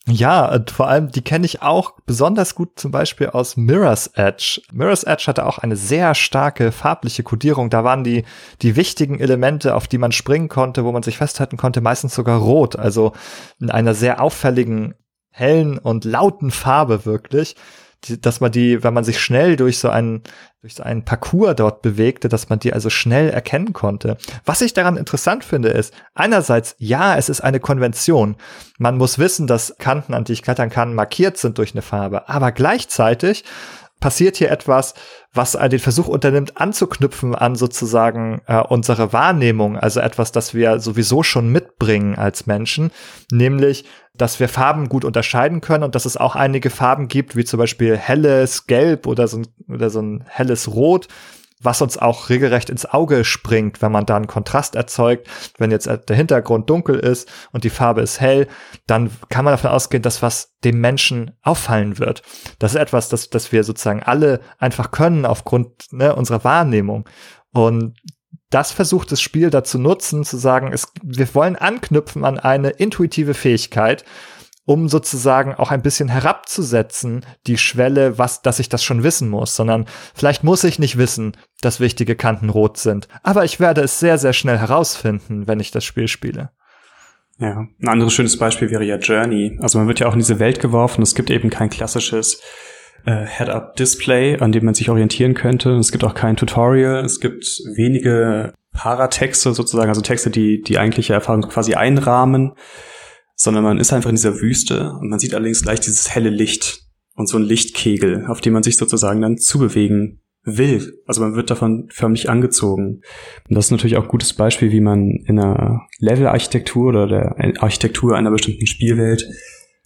Ja, und vor allem, die kenne ich auch besonders gut zum Beispiel aus Mirror's Edge. Mirror's Edge hatte auch eine sehr starke farbliche Kodierung. Da waren die, die wichtigen Elemente, auf die man springen konnte, wo man sich festhalten konnte, meistens sogar rot. Also in einer sehr auffälligen, hellen und lauten Farbe wirklich dass man die, wenn man sich schnell durch so einen, durch so einen Parcours dort bewegte, dass man die also schnell erkennen konnte. Was ich daran interessant finde, ist, einerseits, ja, es ist eine Konvention. Man muss wissen, dass Kanten, an die ich klettern kann, markiert sind durch eine Farbe. Aber gleichzeitig passiert hier etwas, was den Versuch unternimmt, anzuknüpfen an sozusagen äh, unsere Wahrnehmung, also etwas, das wir sowieso schon mitbringen als Menschen, nämlich dass wir Farben gut unterscheiden können und dass es auch einige Farben gibt, wie zum Beispiel helles Gelb oder so ein, oder so ein helles Rot, was uns auch regelrecht ins Auge springt, wenn man da einen Kontrast erzeugt. Wenn jetzt der Hintergrund dunkel ist und die Farbe ist hell, dann kann man davon ausgehen, dass was dem Menschen auffallen wird. Das ist etwas, das, das wir sozusagen alle einfach können aufgrund ne, unserer Wahrnehmung. Und das versucht das Spiel dazu nutzen, zu sagen, es, wir wollen anknüpfen an eine intuitive Fähigkeit, um sozusagen auch ein bisschen herabzusetzen, die Schwelle, was, dass ich das schon wissen muss, sondern vielleicht muss ich nicht wissen, dass wichtige Kanten rot sind. Aber ich werde es sehr, sehr schnell herausfinden, wenn ich das Spiel spiele. Ja, ein anderes schönes Beispiel wäre ja Journey. Also man wird ja auch in diese Welt geworfen. Es gibt eben kein klassisches äh, Head-Up-Display, an dem man sich orientieren könnte. Es gibt auch kein Tutorial. Es gibt wenige Paratexte sozusagen, also Texte, die die eigentliche Erfahrung quasi einrahmen, sondern man ist einfach in dieser Wüste und man sieht allerdings gleich dieses helle Licht und so ein Lichtkegel, auf dem man sich sozusagen dann zubewegen will. Also man wird davon förmlich angezogen. Und das ist natürlich auch ein gutes Beispiel, wie man in einer Level-Architektur oder der Architektur einer bestimmten Spielwelt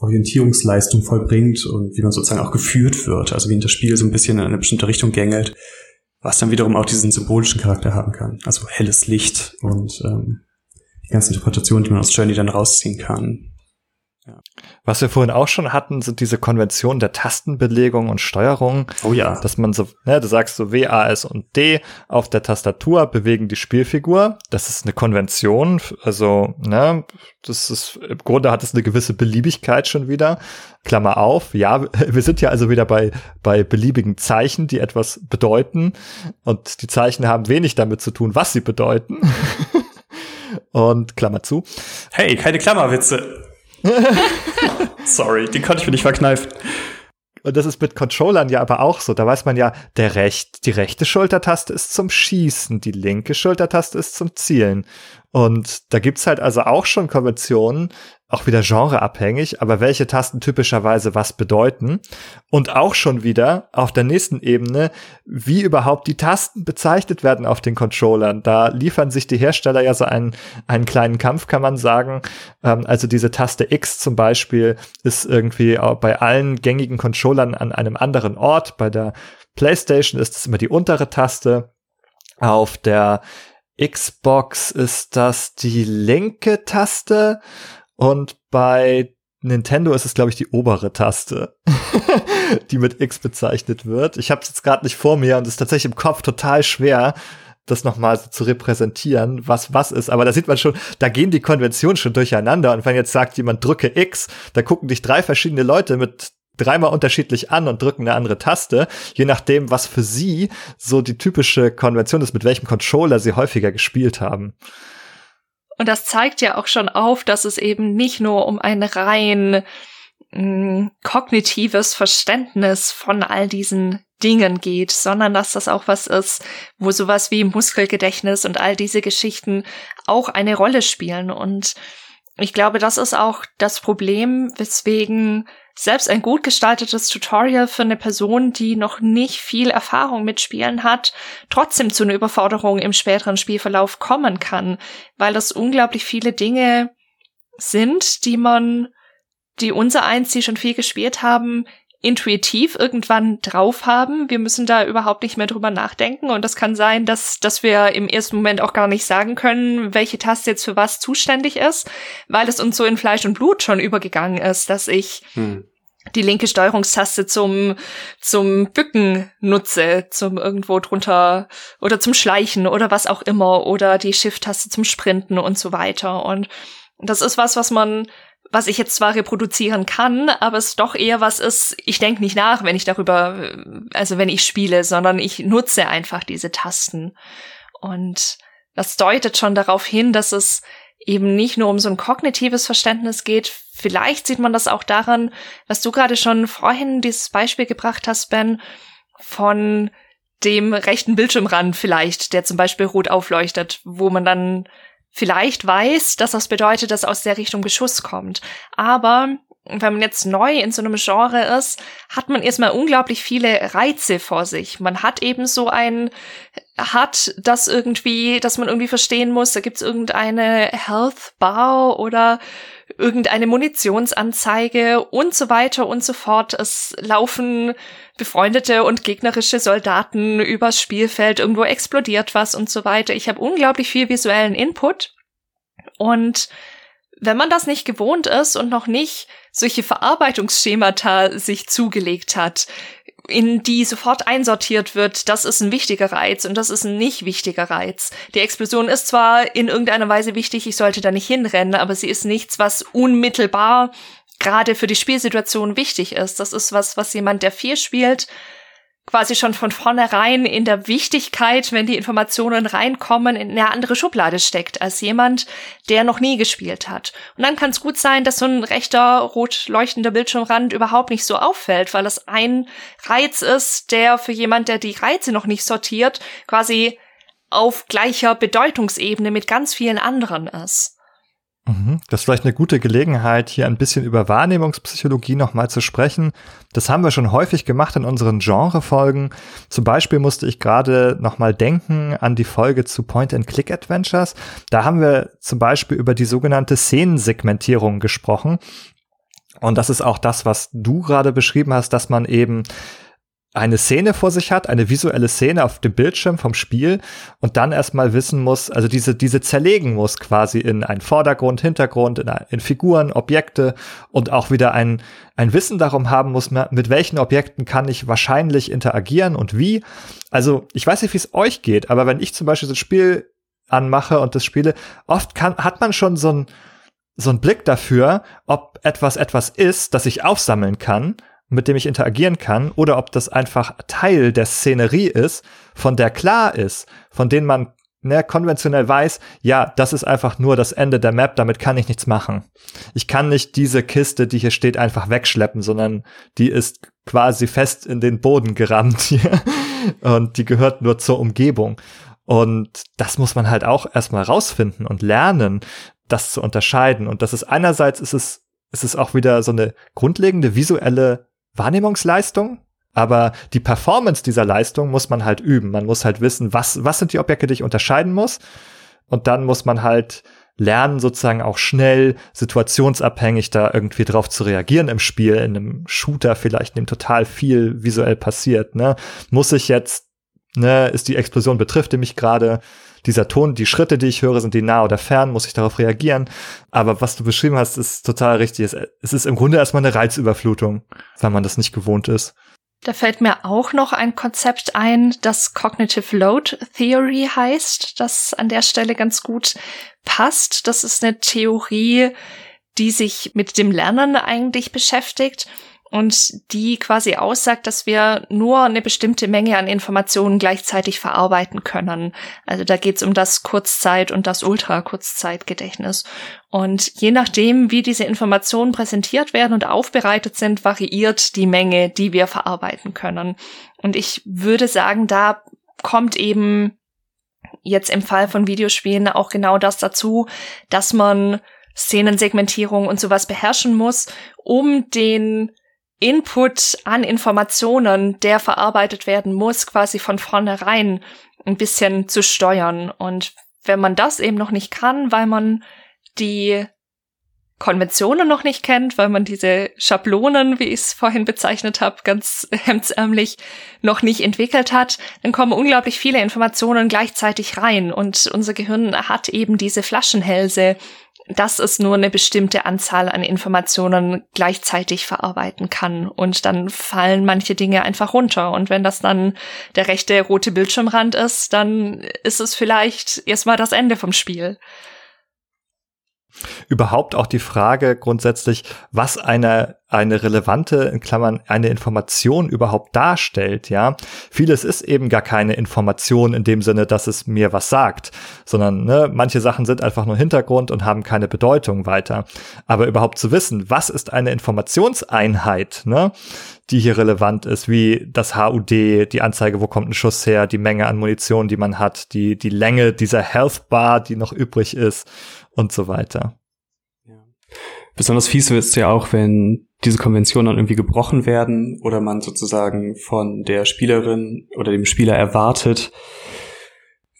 Orientierungsleistung vollbringt und wie man sozusagen auch geführt wird, also wie das Spiel so ein bisschen in eine bestimmte Richtung gängelt, was dann wiederum auch diesen symbolischen Charakter haben kann. Also helles Licht und ähm, die ganzen Interpretationen, die man aus Journey dann rausziehen kann. Ja. Was wir vorhin auch schon hatten, sind diese Konventionen der Tastenbelegung und Steuerung. Oh ja. Dass man so, ne, du sagst so W, A, S und D auf der Tastatur bewegen die Spielfigur. Das ist eine Konvention. Also, ne, das ist, im Grunde hat es eine gewisse Beliebigkeit schon wieder. Klammer auf. Ja, wir sind ja also wieder bei, bei beliebigen Zeichen, die etwas bedeuten. Und die Zeichen haben wenig damit zu tun, was sie bedeuten. und Klammer zu. Hey, keine Klammerwitze. Sorry, die konnte ich mir nicht verkneifen. Und das ist mit Controllern ja aber auch so. Da weiß man ja, der recht, die rechte Schultertaste ist zum Schießen, die linke Schultertaste ist zum Zielen. Und da gibt's halt also auch schon Konventionen, auch wieder genreabhängig, aber welche Tasten typischerweise was bedeuten. Und auch schon wieder auf der nächsten Ebene, wie überhaupt die Tasten bezeichnet werden auf den Controllern. Da liefern sich die Hersteller ja so einen, einen kleinen Kampf, kann man sagen. Ähm, also diese Taste X zum Beispiel ist irgendwie bei allen gängigen Controllern an einem anderen Ort. Bei der PlayStation ist es immer die untere Taste. Auf der Xbox ist das die linke Taste und bei Nintendo ist es, glaube ich, die obere Taste, die mit X bezeichnet wird. Ich habe es jetzt gerade nicht vor mir und es ist tatsächlich im Kopf total schwer, das nochmal so zu repräsentieren, was was ist. Aber da sieht man schon, da gehen die Konventionen schon durcheinander. Und wenn jetzt sagt jemand, drücke X, da gucken dich drei verschiedene Leute mit dreimal unterschiedlich an und drücken eine andere Taste, je nachdem, was für sie so die typische Konvention ist, mit welchem Controller sie häufiger gespielt haben. Und das zeigt ja auch schon auf, dass es eben nicht nur um ein rein mh, mm, kognitives Verständnis von all diesen Dingen geht, sondern dass das auch was ist, wo sowas wie Muskelgedächtnis und all diese Geschichten auch eine Rolle spielen. Und ich glaube, das ist auch das Problem, weswegen selbst ein gut gestaltetes Tutorial für eine Person, die noch nicht viel Erfahrung mit Spielen hat, trotzdem zu einer Überforderung im späteren Spielverlauf kommen kann, weil das unglaublich viele Dinge sind, die man, die unser eins, die schon viel gespielt haben, intuitiv irgendwann drauf haben. Wir müssen da überhaupt nicht mehr drüber nachdenken. Und das kann sein, dass, dass wir im ersten Moment auch gar nicht sagen können, welche Taste jetzt für was zuständig ist, weil es uns so in Fleisch und Blut schon übergegangen ist, dass ich hm. die linke Steuerungstaste zum, zum Bücken nutze, zum irgendwo drunter oder zum Schleichen oder was auch immer oder die Shift-Taste zum Sprinten und so weiter. Und das ist was, was man was ich jetzt zwar reproduzieren kann, aber es doch eher was ist, ich denke nicht nach, wenn ich darüber, also wenn ich spiele, sondern ich nutze einfach diese Tasten. Und das deutet schon darauf hin, dass es eben nicht nur um so ein kognitives Verständnis geht. Vielleicht sieht man das auch daran, was du gerade schon vorhin dieses Beispiel gebracht hast, Ben, von dem rechten Bildschirmrand vielleicht, der zum Beispiel rot aufleuchtet, wo man dann vielleicht weiß, dass das bedeutet, dass aus der Richtung Beschuss kommt. Aber wenn man jetzt neu in so einem Genre ist, hat man erstmal unglaublich viele Reize vor sich. Man hat eben so ein, hat das irgendwie, dass man irgendwie verstehen muss, da gibt's irgendeine Health Bar oder irgendeine Munitionsanzeige und so weiter und so fort. Es laufen befreundete und gegnerische Soldaten übers Spielfeld, irgendwo explodiert was und so weiter. Ich habe unglaublich viel visuellen Input und wenn man das nicht gewohnt ist und noch nicht solche Verarbeitungsschemata sich zugelegt hat, in die sofort einsortiert wird, das ist ein wichtiger Reiz und das ist ein nicht wichtiger Reiz. Die Explosion ist zwar in irgendeiner Weise wichtig, ich sollte da nicht hinrennen, aber sie ist nichts, was unmittelbar gerade für die Spielsituation wichtig ist. Das ist was, was jemand, der viel spielt, quasi schon von vornherein in der Wichtigkeit, wenn die Informationen reinkommen, in eine andere Schublade steckt als jemand, der noch nie gespielt hat. Und dann kann es gut sein, dass so ein rechter, rot leuchtender Bildschirmrand überhaupt nicht so auffällt, weil es ein Reiz ist, der für jemand, der die Reize noch nicht sortiert, quasi auf gleicher Bedeutungsebene mit ganz vielen anderen ist. Mhm. Das ist vielleicht eine gute Gelegenheit, hier ein bisschen über Wahrnehmungspsychologie nochmal zu sprechen. Das haben wir schon häufig gemacht in unseren Genre-Folgen. Zum Beispiel musste ich gerade nochmal denken an die Folge zu Point-and-Click-Adventures. Da haben wir zum Beispiel über die sogenannte Szenensegmentierung gesprochen. Und das ist auch das, was du gerade beschrieben hast, dass man eben eine Szene vor sich hat, eine visuelle Szene auf dem Bildschirm vom Spiel und dann erstmal wissen muss, also diese, diese zerlegen muss quasi in einen Vordergrund, Hintergrund, in, in Figuren, Objekte und auch wieder ein, ein Wissen darum haben muss, mit welchen Objekten kann ich wahrscheinlich interagieren und wie. Also ich weiß nicht, wie es euch geht, aber wenn ich zum Beispiel so ein Spiel anmache und das spiele, oft kann, hat man schon so ein so ein Blick dafür, ob etwas etwas ist, das ich aufsammeln kann mit dem ich interagieren kann, oder ob das einfach Teil der Szenerie ist, von der klar ist, von denen man ne, konventionell weiß, ja, das ist einfach nur das Ende der Map, damit kann ich nichts machen. Ich kann nicht diese Kiste, die hier steht, einfach wegschleppen, sondern die ist quasi fest in den Boden gerammt hier und die gehört nur zur Umgebung. Und das muss man halt auch erstmal rausfinden und lernen, das zu unterscheiden. Und das ist einerseits ist es, ist es auch wieder so eine grundlegende visuelle Wahrnehmungsleistung, aber die Performance dieser Leistung muss man halt üben. Man muss halt wissen, was, was sind die Objekte, die ich unterscheiden muss. Und dann muss man halt lernen, sozusagen auch schnell situationsabhängig da irgendwie drauf zu reagieren im Spiel, in einem Shooter vielleicht, in dem total viel visuell passiert. Ne? Muss ich jetzt, ne, ist die Explosion betrifft mich gerade, dieser Ton, die Schritte, die ich höre, sind die nah oder fern, muss ich darauf reagieren. Aber was du beschrieben hast, ist total richtig. Es ist im Grunde erstmal eine Reizüberflutung, weil man das nicht gewohnt ist. Da fällt mir auch noch ein Konzept ein, das Cognitive Load Theory heißt, das an der Stelle ganz gut passt. Das ist eine Theorie, die sich mit dem Lernen eigentlich beschäftigt und die quasi aussagt, dass wir nur eine bestimmte Menge an Informationen gleichzeitig verarbeiten können. Also da geht's um das Kurzzeit- und das Ultrakurzzeitgedächtnis. Und je nachdem, wie diese Informationen präsentiert werden und aufbereitet sind, variiert die Menge, die wir verarbeiten können. Und ich würde sagen, da kommt eben jetzt im Fall von Videospielen auch genau das dazu, dass man Szenensegmentierung und sowas beherrschen muss, um den Input an Informationen, der verarbeitet werden muss, quasi von vornherein ein bisschen zu steuern. Und wenn man das eben noch nicht kann, weil man die Konventionen noch nicht kennt, weil man diese Schablonen, wie ich es vorhin bezeichnet habe, ganz hemdsärmlich noch nicht entwickelt hat, dann kommen unglaublich viele Informationen gleichzeitig rein und unser Gehirn hat eben diese Flaschenhälse, dass es nur eine bestimmte Anzahl an Informationen gleichzeitig verarbeiten kann. Und dann fallen manche Dinge einfach runter. Und wenn das dann der rechte rote Bildschirmrand ist, dann ist es vielleicht erstmal das Ende vom Spiel überhaupt auch die Frage grundsätzlich, was eine, eine relevante, in Klammern, eine Information überhaupt darstellt, ja. Vieles ist eben gar keine Information in dem Sinne, dass es mir was sagt, sondern ne, manche Sachen sind einfach nur Hintergrund und haben keine Bedeutung weiter. Aber überhaupt zu wissen, was ist eine Informationseinheit, ne, die hier relevant ist, wie das HUD, die Anzeige, wo kommt ein Schuss her, die Menge an Munition, die man hat, die, die Länge dieser Health Bar, die noch übrig ist und so weiter. Ja. Besonders fies wird es ja auch, wenn diese Konventionen dann irgendwie gebrochen werden oder man sozusagen von der Spielerin oder dem Spieler erwartet,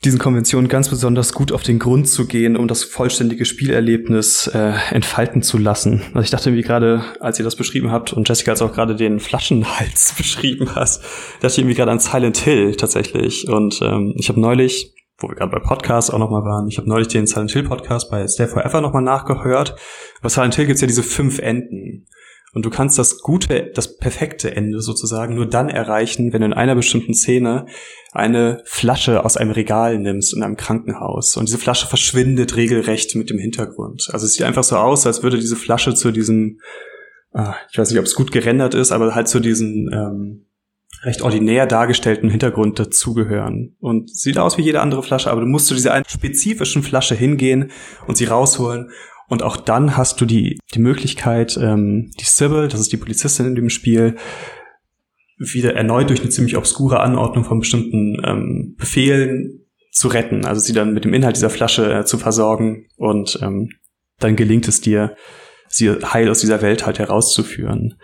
diesen Konventionen ganz besonders gut auf den Grund zu gehen, um das vollständige Spielerlebnis äh, entfalten zu lassen. Also ich dachte irgendwie gerade, als ihr das beschrieben habt und Jessica als auch gerade den Flaschenhals beschrieben hast, dachte ich irgendwie gerade an Silent Hill tatsächlich. Und ähm, ich habe neulich wo wir gerade bei Podcasts auch nochmal waren. Ich habe neulich den Silent Hill Podcast bei Stay Forever nochmal nachgehört. Bei Silent Hill gibt's ja diese fünf Enden. Und du kannst das gute, das perfekte Ende sozusagen nur dann erreichen, wenn du in einer bestimmten Szene eine Flasche aus einem Regal nimmst in einem Krankenhaus. Und diese Flasche verschwindet regelrecht mit dem Hintergrund. Also es sieht einfach so aus, als würde diese Flasche zu diesem, ah, ich weiß nicht, ob es gut gerendert ist, aber halt zu diesen ähm, recht ordinär dargestellten Hintergrund dazugehören. Und sieht aus wie jede andere Flasche, aber du musst zu dieser einen spezifischen Flasche hingehen und sie rausholen. Und auch dann hast du die, die Möglichkeit, ähm, die Sybil, das ist die Polizistin in dem Spiel, wieder erneut durch eine ziemlich obskure Anordnung von bestimmten ähm, Befehlen zu retten. Also sie dann mit dem Inhalt dieser Flasche äh, zu versorgen und ähm, dann gelingt es dir, sie heil aus dieser Welt halt herauszuführen.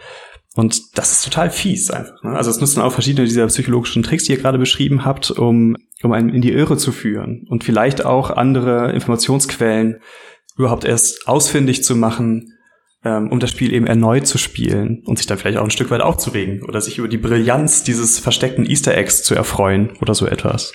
Und das ist total fies einfach. Ne? Also es nutzen auch verschiedene dieser psychologischen Tricks, die ihr gerade beschrieben habt, um, um einen in die Irre zu führen und vielleicht auch andere Informationsquellen überhaupt erst ausfindig zu machen, ähm, um das Spiel eben erneut zu spielen und sich dann vielleicht auch ein Stück weit aufzuregen oder sich über die Brillanz dieses versteckten Easter Eggs zu erfreuen oder so etwas.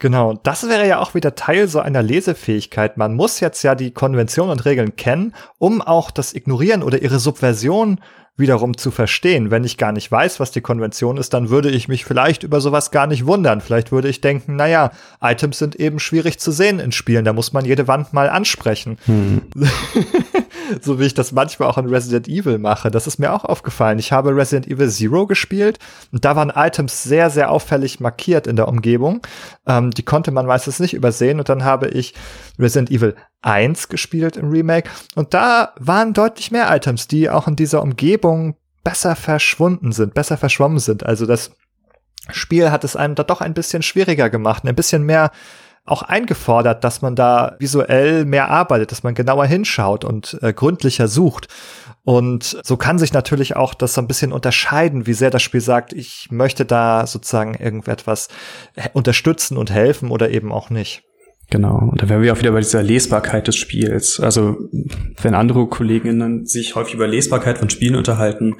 Genau, das wäre ja auch wieder Teil so einer Lesefähigkeit. Man muss jetzt ja die Konventionen und Regeln kennen, um auch das Ignorieren oder ihre Subversion wiederum zu verstehen. Wenn ich gar nicht weiß, was die Konvention ist, dann würde ich mich vielleicht über sowas gar nicht wundern. Vielleicht würde ich denken, naja, Items sind eben schwierig zu sehen in Spielen, da muss man jede Wand mal ansprechen. Hm. so wie ich das manchmal auch in Resident Evil mache. Das ist mir auch aufgefallen. Ich habe Resident Evil Zero gespielt und da waren Items sehr, sehr auffällig markiert in der Umgebung. Ähm, die konnte man meistens nicht übersehen und dann habe ich Resident Evil 1 gespielt im Remake und da waren deutlich mehr Items, die auch in dieser Umgebung besser verschwunden sind, besser verschwommen sind. Also das Spiel hat es einem da doch ein bisschen schwieriger gemacht, ein bisschen mehr auch eingefordert, dass man da visuell mehr arbeitet, dass man genauer hinschaut und äh, gründlicher sucht. Und so kann sich natürlich auch das so ein bisschen unterscheiden, wie sehr das Spiel sagt, ich möchte da sozusagen irgendetwas unterstützen und helfen oder eben auch nicht. Genau. Und da wären wir auch wieder bei dieser Lesbarkeit des Spiels. Also, wenn andere Kolleginnen sich häufig über Lesbarkeit von Spielen unterhalten,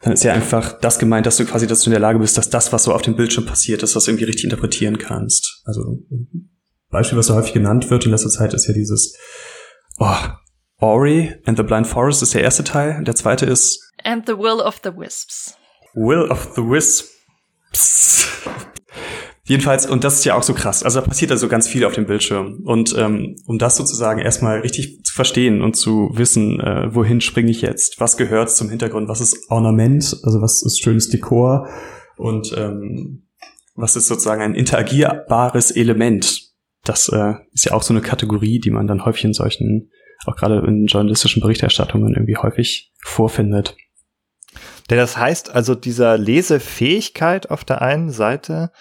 dann ist ja einfach das gemeint, dass du quasi dazu in der Lage bist, dass das, was so auf dem Bildschirm passiert, du das irgendwie richtig interpretieren kannst. Also, Beispiel, was so häufig genannt wird in letzter Zeit, ist ja dieses, oh, Ori and the Blind Forest ist der erste Teil. Der zweite ist And the Will of the Wisps. Will of the Wisps. Jedenfalls, und das ist ja auch so krass. Also da passiert also ganz viel auf dem Bildschirm. Und ähm, um das sozusagen erstmal richtig zu verstehen und zu wissen, äh, wohin springe ich jetzt, was gehört zum Hintergrund, was ist Ornament, also was ist schönes Dekor und ähm, was ist sozusagen ein interagierbares Element. Das äh, ist ja auch so eine Kategorie, die man dann häufig in solchen auch gerade in journalistischen Berichterstattungen irgendwie häufig vorfindet. Denn das heißt also, dieser Lesefähigkeit auf der einen Seite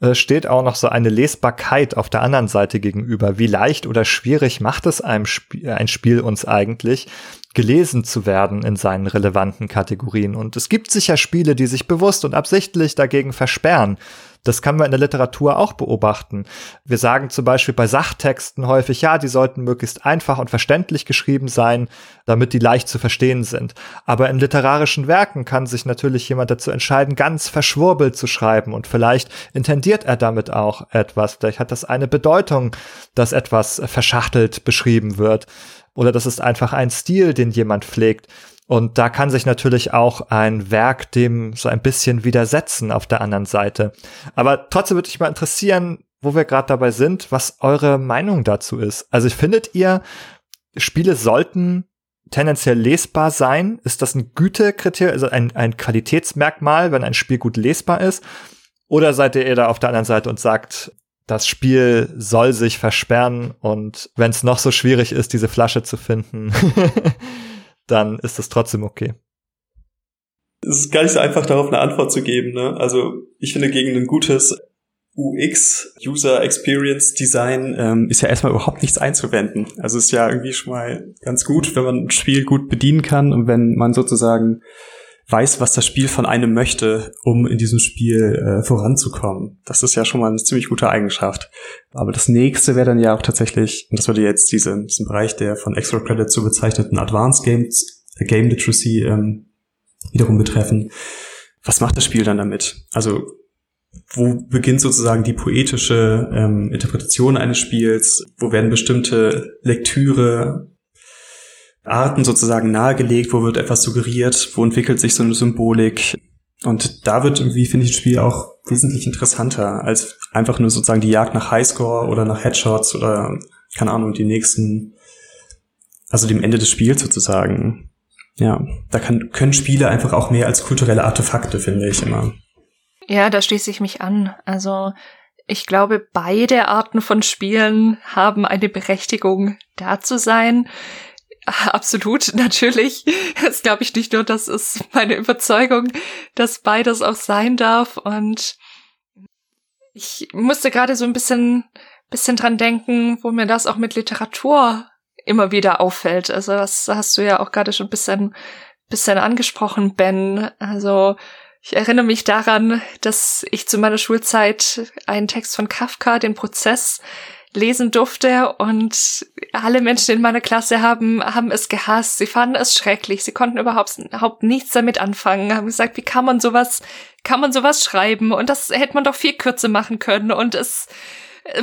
äh, steht auch noch so eine Lesbarkeit auf der anderen Seite gegenüber. Wie leicht oder schwierig macht es einem Sp ein Spiel uns eigentlich, gelesen zu werden in seinen relevanten Kategorien? Und es gibt sicher Spiele, die sich bewusst und absichtlich dagegen versperren, das kann man in der Literatur auch beobachten. Wir sagen zum Beispiel bei Sachtexten häufig, ja, die sollten möglichst einfach und verständlich geschrieben sein, damit die leicht zu verstehen sind. Aber in literarischen Werken kann sich natürlich jemand dazu entscheiden, ganz verschwurbelt zu schreiben und vielleicht intendiert er damit auch etwas. Vielleicht hat das eine Bedeutung, dass etwas verschachtelt beschrieben wird. Oder das ist einfach ein Stil, den jemand pflegt. Und da kann sich natürlich auch ein Werk dem so ein bisschen widersetzen auf der anderen Seite. Aber trotzdem würde mich mal interessieren, wo wir gerade dabei sind, was eure Meinung dazu ist. Also findet ihr, Spiele sollten tendenziell lesbar sein? Ist das ein Gütekriterium, also ein, ein Qualitätsmerkmal, wenn ein Spiel gut lesbar ist? Oder seid ihr da auf der anderen Seite und sagt, das Spiel soll sich versperren und wenn es noch so schwierig ist, diese Flasche zu finden, dann ist das trotzdem okay. Es ist gar nicht so einfach, darauf eine Antwort zu geben. Ne? Also ich finde, gegen ein gutes UX, User Experience Design, ähm, ist ja erstmal überhaupt nichts einzuwenden. Also ist ja irgendwie schon mal ganz gut, wenn man ein Spiel gut bedienen kann und wenn man sozusagen weiß, was das Spiel von einem möchte, um in diesem Spiel äh, voranzukommen. Das ist ja schon mal eine ziemlich gute Eigenschaft. Aber das nächste wäre dann ja auch tatsächlich, und das würde jetzt diese, diesen Bereich der von Extra Credit so bezeichneten Advanced Games, äh, Game Literacy ähm, wiederum betreffen. Was macht das Spiel dann damit? Also wo beginnt sozusagen die poetische ähm, Interpretation eines Spiels? Wo werden bestimmte Lektüre Arten sozusagen nahegelegt, wo wird etwas suggeriert, wo entwickelt sich so eine Symbolik. Und da wird irgendwie, finde ich, das Spiel auch wesentlich interessanter als einfach nur sozusagen die Jagd nach Highscore oder nach Headshots oder, keine Ahnung, die nächsten, also dem Ende des Spiels sozusagen. Ja, da kann, können Spiele einfach auch mehr als kulturelle Artefakte, finde ich immer. Ja, da schließe ich mich an. Also, ich glaube, beide Arten von Spielen haben eine Berechtigung, da zu sein. Absolut, natürlich. Das glaube ich nicht nur, das ist meine Überzeugung, dass beides auch sein darf. Und ich musste gerade so ein bisschen, bisschen dran denken, wo mir das auch mit Literatur immer wieder auffällt. Also das hast du ja auch gerade schon ein bisschen, bisschen angesprochen, Ben. Also ich erinnere mich daran, dass ich zu meiner Schulzeit einen Text von Kafka, den Prozess, lesen durfte und alle Menschen in meiner Klasse haben, haben es gehasst. Sie fanden es schrecklich. Sie konnten überhaupt, überhaupt nichts damit anfangen. Haben gesagt, wie kann man sowas, kann man sowas schreiben? Und das hätte man doch viel kürzer machen können. Und es,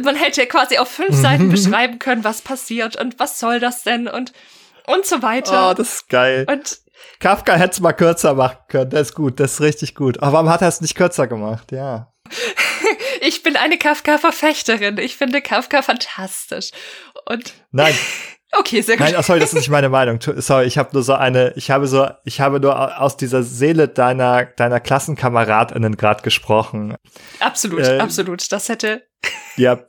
man hätte quasi auf fünf Seiten beschreiben können, was passiert und was soll das denn und, und so weiter. Oh, das ist geil. Und Kafka hätte es mal kürzer machen können. Das ist gut, das ist richtig gut. Aber warum hat er es nicht kürzer gemacht? Ja. ich bin eine Kafka-Verfechterin. Ich finde Kafka fantastisch. Und Nein. Okay, sehr gut. Nein, oh, sorry, das ist nicht meine Meinung. Sorry, ich habe nur so eine, ich habe so, ich habe nur aus dieser Seele deiner deiner Klassenkameradinnen gerade gesprochen. Absolut, äh, absolut. Das hätte. Ja,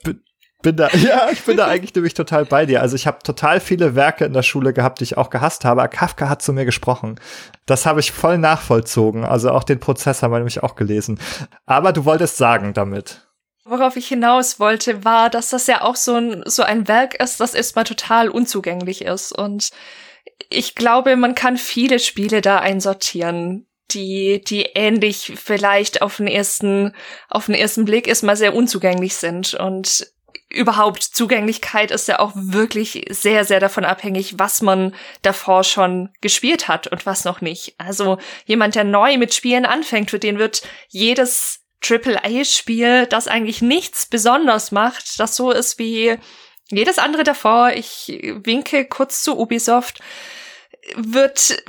bin da, ja, ich bin da eigentlich nämlich total bei dir. Also ich habe total viele Werke in der Schule gehabt, die ich auch gehasst habe. Kafka hat zu mir gesprochen. Das habe ich voll nachvollzogen. Also auch den Prozess haben wir nämlich auch gelesen. Aber du wolltest sagen damit. Worauf ich hinaus wollte, war, dass das ja auch so ein, so ein Werk ist, das erstmal total unzugänglich ist. Und ich glaube, man kann viele Spiele da einsortieren, die, die ähnlich vielleicht auf den ersten, auf den ersten Blick erstmal sehr unzugänglich sind. Und überhaupt Zugänglichkeit ist ja auch wirklich sehr, sehr davon abhängig, was man davor schon gespielt hat und was noch nicht. Also jemand, der neu mit Spielen anfängt, für den wird jedes Triple-A-Spiel, das eigentlich nichts besonders macht, das so ist wie jedes andere davor. Ich winke kurz zu Ubisoft wird,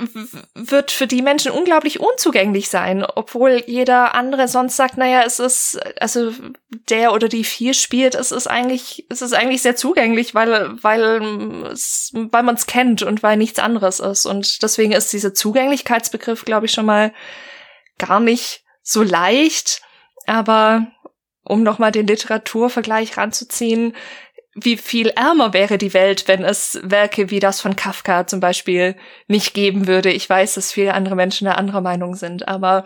wird für die Menschen unglaublich unzugänglich sein, obwohl jeder andere sonst sagt, naja, es ist, also der oder die vier spielt, es ist eigentlich, es ist eigentlich sehr zugänglich, weil, weil, weil man es kennt und weil nichts anderes ist. Und deswegen ist dieser Zugänglichkeitsbegriff, glaube ich, schon mal gar nicht so leicht. Aber um nochmal den Literaturvergleich ranzuziehen, wie viel ärmer wäre die Welt, wenn es Werke wie das von Kafka zum Beispiel nicht geben würde. Ich weiß, dass viele andere Menschen da anderer Meinung sind, aber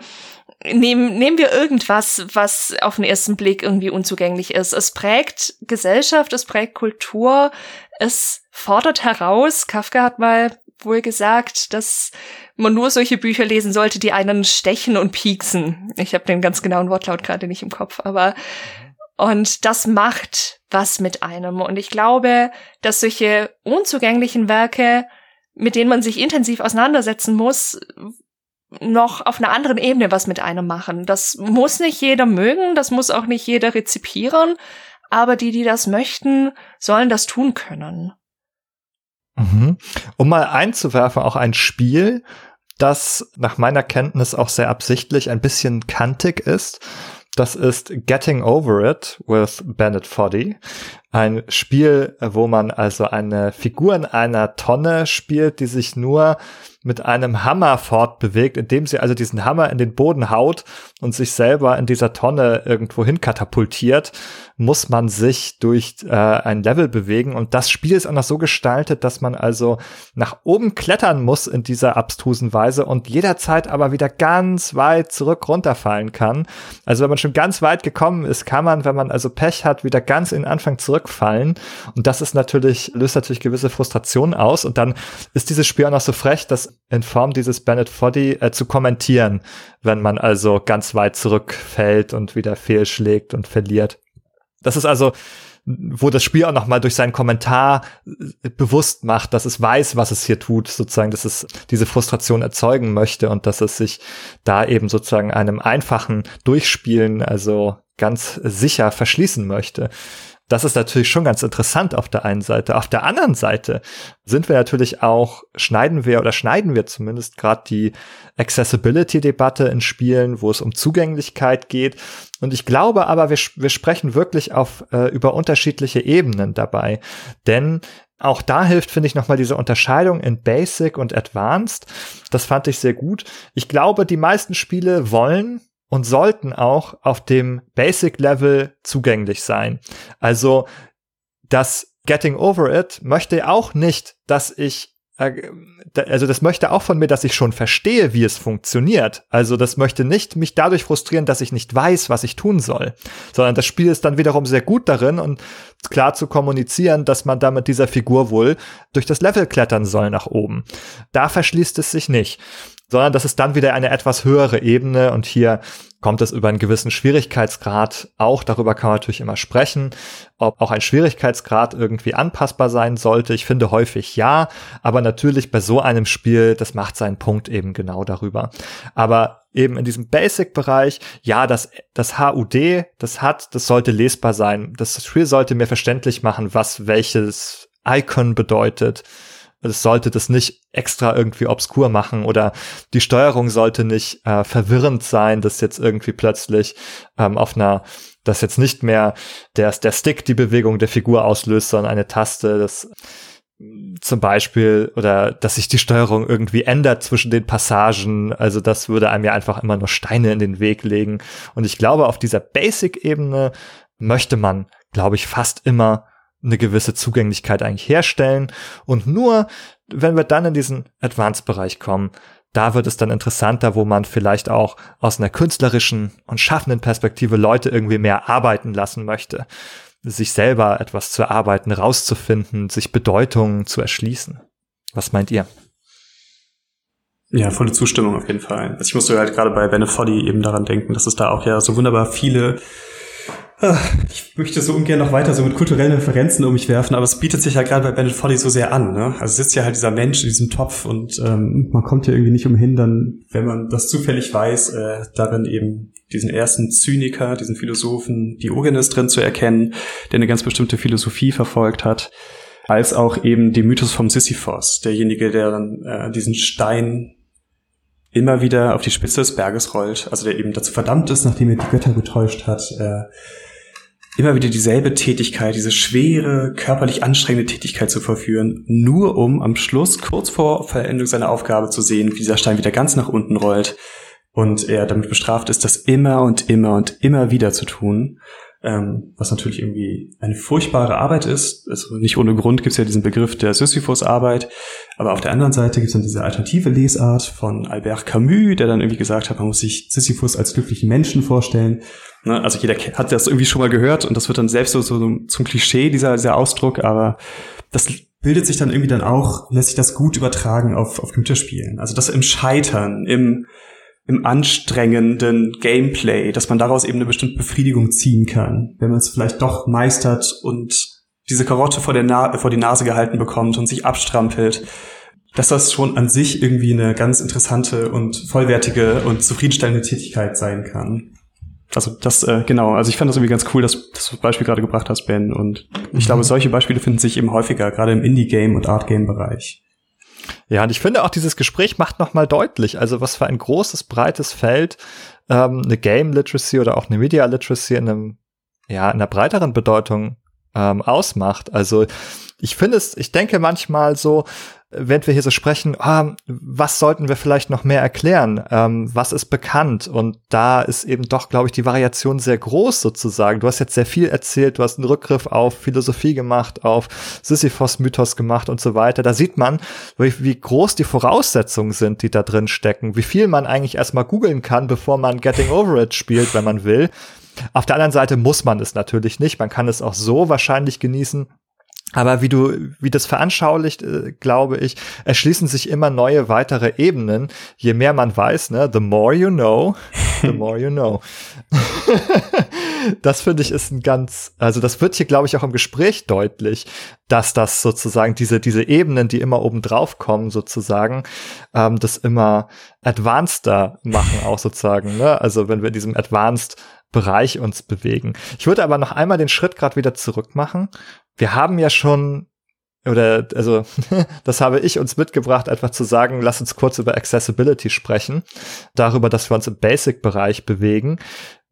nehmen, nehmen wir irgendwas, was auf den ersten Blick irgendwie unzugänglich ist. Es prägt Gesellschaft, es prägt Kultur, es fordert heraus. Kafka hat mal wohl gesagt, dass man nur solche Bücher lesen sollte, die einen stechen und pieksen. Ich habe den ganz genauen Wortlaut gerade nicht im Kopf, aber und das macht was mit einem. Und ich glaube, dass solche unzugänglichen Werke, mit denen man sich intensiv auseinandersetzen muss, noch auf einer anderen Ebene was mit einem machen. Das muss nicht jeder mögen, das muss auch nicht jeder rezipieren, aber die, die das möchten, sollen das tun können. Mhm. Um mal einzuwerfen, auch ein Spiel, das nach meiner Kenntnis auch sehr absichtlich ein bisschen kantig ist das ist Getting Over It with Bennett Foddy. Ein Spiel, wo man also eine Figur in einer Tonne spielt, die sich nur mit einem Hammer fortbewegt, indem sie also diesen Hammer in den Boden haut und sich selber in dieser Tonne irgendwo hin katapultiert, muss man sich durch äh, ein Level bewegen. Und das Spiel ist auch noch so gestaltet, dass man also nach oben klettern muss in dieser abstrusen Weise und jederzeit aber wieder ganz weit zurück runterfallen kann. Also wenn man schon ganz weit gekommen ist, kann man, wenn man also Pech hat, wieder ganz in den Anfang zurückfallen. Und das ist natürlich, löst natürlich gewisse Frustrationen aus. Und dann ist dieses Spiel auch noch so frech, dass in Form dieses Bennett Foddy äh, zu kommentieren, wenn man also ganz weit zurückfällt und wieder fehlschlägt und verliert. Das ist also, wo das Spiel auch nochmal durch seinen Kommentar äh, bewusst macht, dass es weiß, was es hier tut, sozusagen, dass es diese Frustration erzeugen möchte und dass es sich da eben sozusagen einem einfachen Durchspielen, also ganz sicher verschließen möchte. Das ist natürlich schon ganz interessant auf der einen Seite. Auf der anderen Seite sind wir natürlich auch, schneiden wir oder schneiden wir zumindest gerade die Accessibility-Debatte in Spielen, wo es um Zugänglichkeit geht. Und ich glaube aber, wir, wir sprechen wirklich auf, äh, über unterschiedliche Ebenen dabei. Denn auch da hilft, finde ich, nochmal diese Unterscheidung in Basic und Advanced. Das fand ich sehr gut. Ich glaube, die meisten Spiele wollen und sollten auch auf dem Basic Level zugänglich sein. Also das Getting Over It möchte auch nicht, dass ich äh, also das möchte auch von mir, dass ich schon verstehe, wie es funktioniert. Also das möchte nicht mich dadurch frustrieren, dass ich nicht weiß, was ich tun soll, sondern das Spiel ist dann wiederum sehr gut darin und klar zu kommunizieren, dass man da mit dieser Figur wohl durch das Level klettern soll nach oben. Da verschließt es sich nicht sondern das ist dann wieder eine etwas höhere Ebene und hier kommt es über einen gewissen Schwierigkeitsgrad auch. Darüber kann man natürlich immer sprechen, ob auch ein Schwierigkeitsgrad irgendwie anpassbar sein sollte. Ich finde häufig ja, aber natürlich bei so einem Spiel, das macht seinen Punkt eben genau darüber. Aber eben in diesem Basic-Bereich, ja, das, das HUD, das hat, das sollte lesbar sein. Das Spiel sollte mir verständlich machen, was welches Icon bedeutet es sollte das nicht extra irgendwie obskur machen oder die Steuerung sollte nicht äh, verwirrend sein, dass jetzt irgendwie plötzlich ähm, auf einer, dass jetzt nicht mehr der, der Stick die Bewegung der Figur auslöst, sondern eine Taste, das zum Beispiel oder dass sich die Steuerung irgendwie ändert zwischen den Passagen. Also das würde einem ja einfach immer nur Steine in den Weg legen. Und ich glaube, auf dieser Basic-Ebene möchte man glaube ich, fast immer eine gewisse Zugänglichkeit eigentlich herstellen. Und nur wenn wir dann in diesen Advanced-Bereich kommen, da wird es dann interessanter, wo man vielleicht auch aus einer künstlerischen und schaffenden Perspektive Leute irgendwie mehr arbeiten lassen möchte, sich selber etwas zu erarbeiten, rauszufinden, sich Bedeutungen zu erschließen. Was meint ihr? Ja, volle Zustimmung auf jeden Fall. Also ich musste halt gerade bei Benefoddy eben daran denken, dass es da auch ja so wunderbar viele ich möchte so ungern noch weiter so mit kulturellen Referenzen um mich werfen, aber es bietet sich ja gerade bei Bennett Folly so sehr an. Ne? Also sitzt ja halt dieser Mensch in diesem Topf und ähm, man kommt ja irgendwie nicht umhin, dann, wenn man das zufällig weiß, äh, darin eben diesen ersten Zyniker, diesen Philosophen Diogenes drin zu erkennen, der eine ganz bestimmte Philosophie verfolgt hat, als auch eben den Mythos vom Sisyphos, derjenige, der dann äh, diesen Stein immer wieder auf die Spitze des Berges rollt, also der eben dazu verdammt ist, nachdem er die Götter getäuscht hat, äh, immer wieder dieselbe Tätigkeit, diese schwere, körperlich anstrengende Tätigkeit zu verführen, nur um am Schluss, kurz vor Verendung seiner Aufgabe zu sehen, wie dieser Stein wieder ganz nach unten rollt und er damit bestraft ist, das immer und immer und immer wieder zu tun ähm, was natürlich irgendwie eine furchtbare Arbeit ist. Also nicht ohne Grund gibt es ja diesen Begriff der Sisyphus-Arbeit, aber auf der anderen Seite gibt es dann diese alternative Lesart von Albert Camus, der dann irgendwie gesagt hat, man muss sich Sisyphus als glücklichen Menschen vorstellen. Ne? Also jeder hat das irgendwie schon mal gehört und das wird dann selbst so, so zum Klischee, dieser, dieser Ausdruck, aber das bildet sich dann irgendwie dann auch, lässt sich das gut übertragen auf, auf Computerspielen. Also das im Scheitern, im im anstrengenden Gameplay, dass man daraus eben eine bestimmte Befriedigung ziehen kann, wenn man es vielleicht doch meistert und diese Karotte vor, der Na vor die Nase gehalten bekommt und sich abstrampelt, dass das schon an sich irgendwie eine ganz interessante und vollwertige und zufriedenstellende Tätigkeit sein kann. Also das, äh, genau, also ich fand das irgendwie ganz cool, dass, dass du das Beispiel gerade gebracht hast, Ben. Und ich mhm. glaube, solche Beispiele finden sich eben häufiger, gerade im Indie-Game- und Art-Game-Bereich. Ja, und ich finde auch dieses Gespräch macht nochmal deutlich, also was für ein großes, breites Feld ähm, eine Game Literacy oder auch eine Media Literacy in einem, ja, in einer breiteren Bedeutung ähm, ausmacht. Also ich finde es, ich denke manchmal so, wenn wir hier so sprechen, ah, was sollten wir vielleicht noch mehr erklären? Ähm, was ist bekannt? Und da ist eben doch, glaube ich, die Variation sehr groß sozusagen. Du hast jetzt sehr viel erzählt, du hast einen Rückgriff auf Philosophie gemacht, auf Sisyphos-Mythos gemacht und so weiter. Da sieht man, wie, wie groß die Voraussetzungen sind, die da drin stecken, wie viel man eigentlich erstmal googeln kann, bevor man Getting Over It spielt, wenn man will. Auf der anderen Seite muss man es natürlich nicht. Man kann es auch so wahrscheinlich genießen. Aber wie du, wie das veranschaulicht, äh, glaube ich, erschließen sich immer neue weitere Ebenen. Je mehr man weiß, ne, the more you know, the more you know. das finde ich ist ein ganz, also das wird hier, glaube ich, auch im Gespräch deutlich, dass das sozusagen diese, diese Ebenen, die immer oben drauf kommen, sozusagen, ähm, das immer advanceder machen, auch sozusagen, ne? Also wenn wir in diesem advanced Bereich uns bewegen. Ich würde aber noch einmal den Schritt gerade wieder zurück machen. Wir haben ja schon oder also das habe ich uns mitgebracht, einfach zu sagen, lass uns kurz über Accessibility sprechen, darüber, dass wir uns im Basic-Bereich bewegen.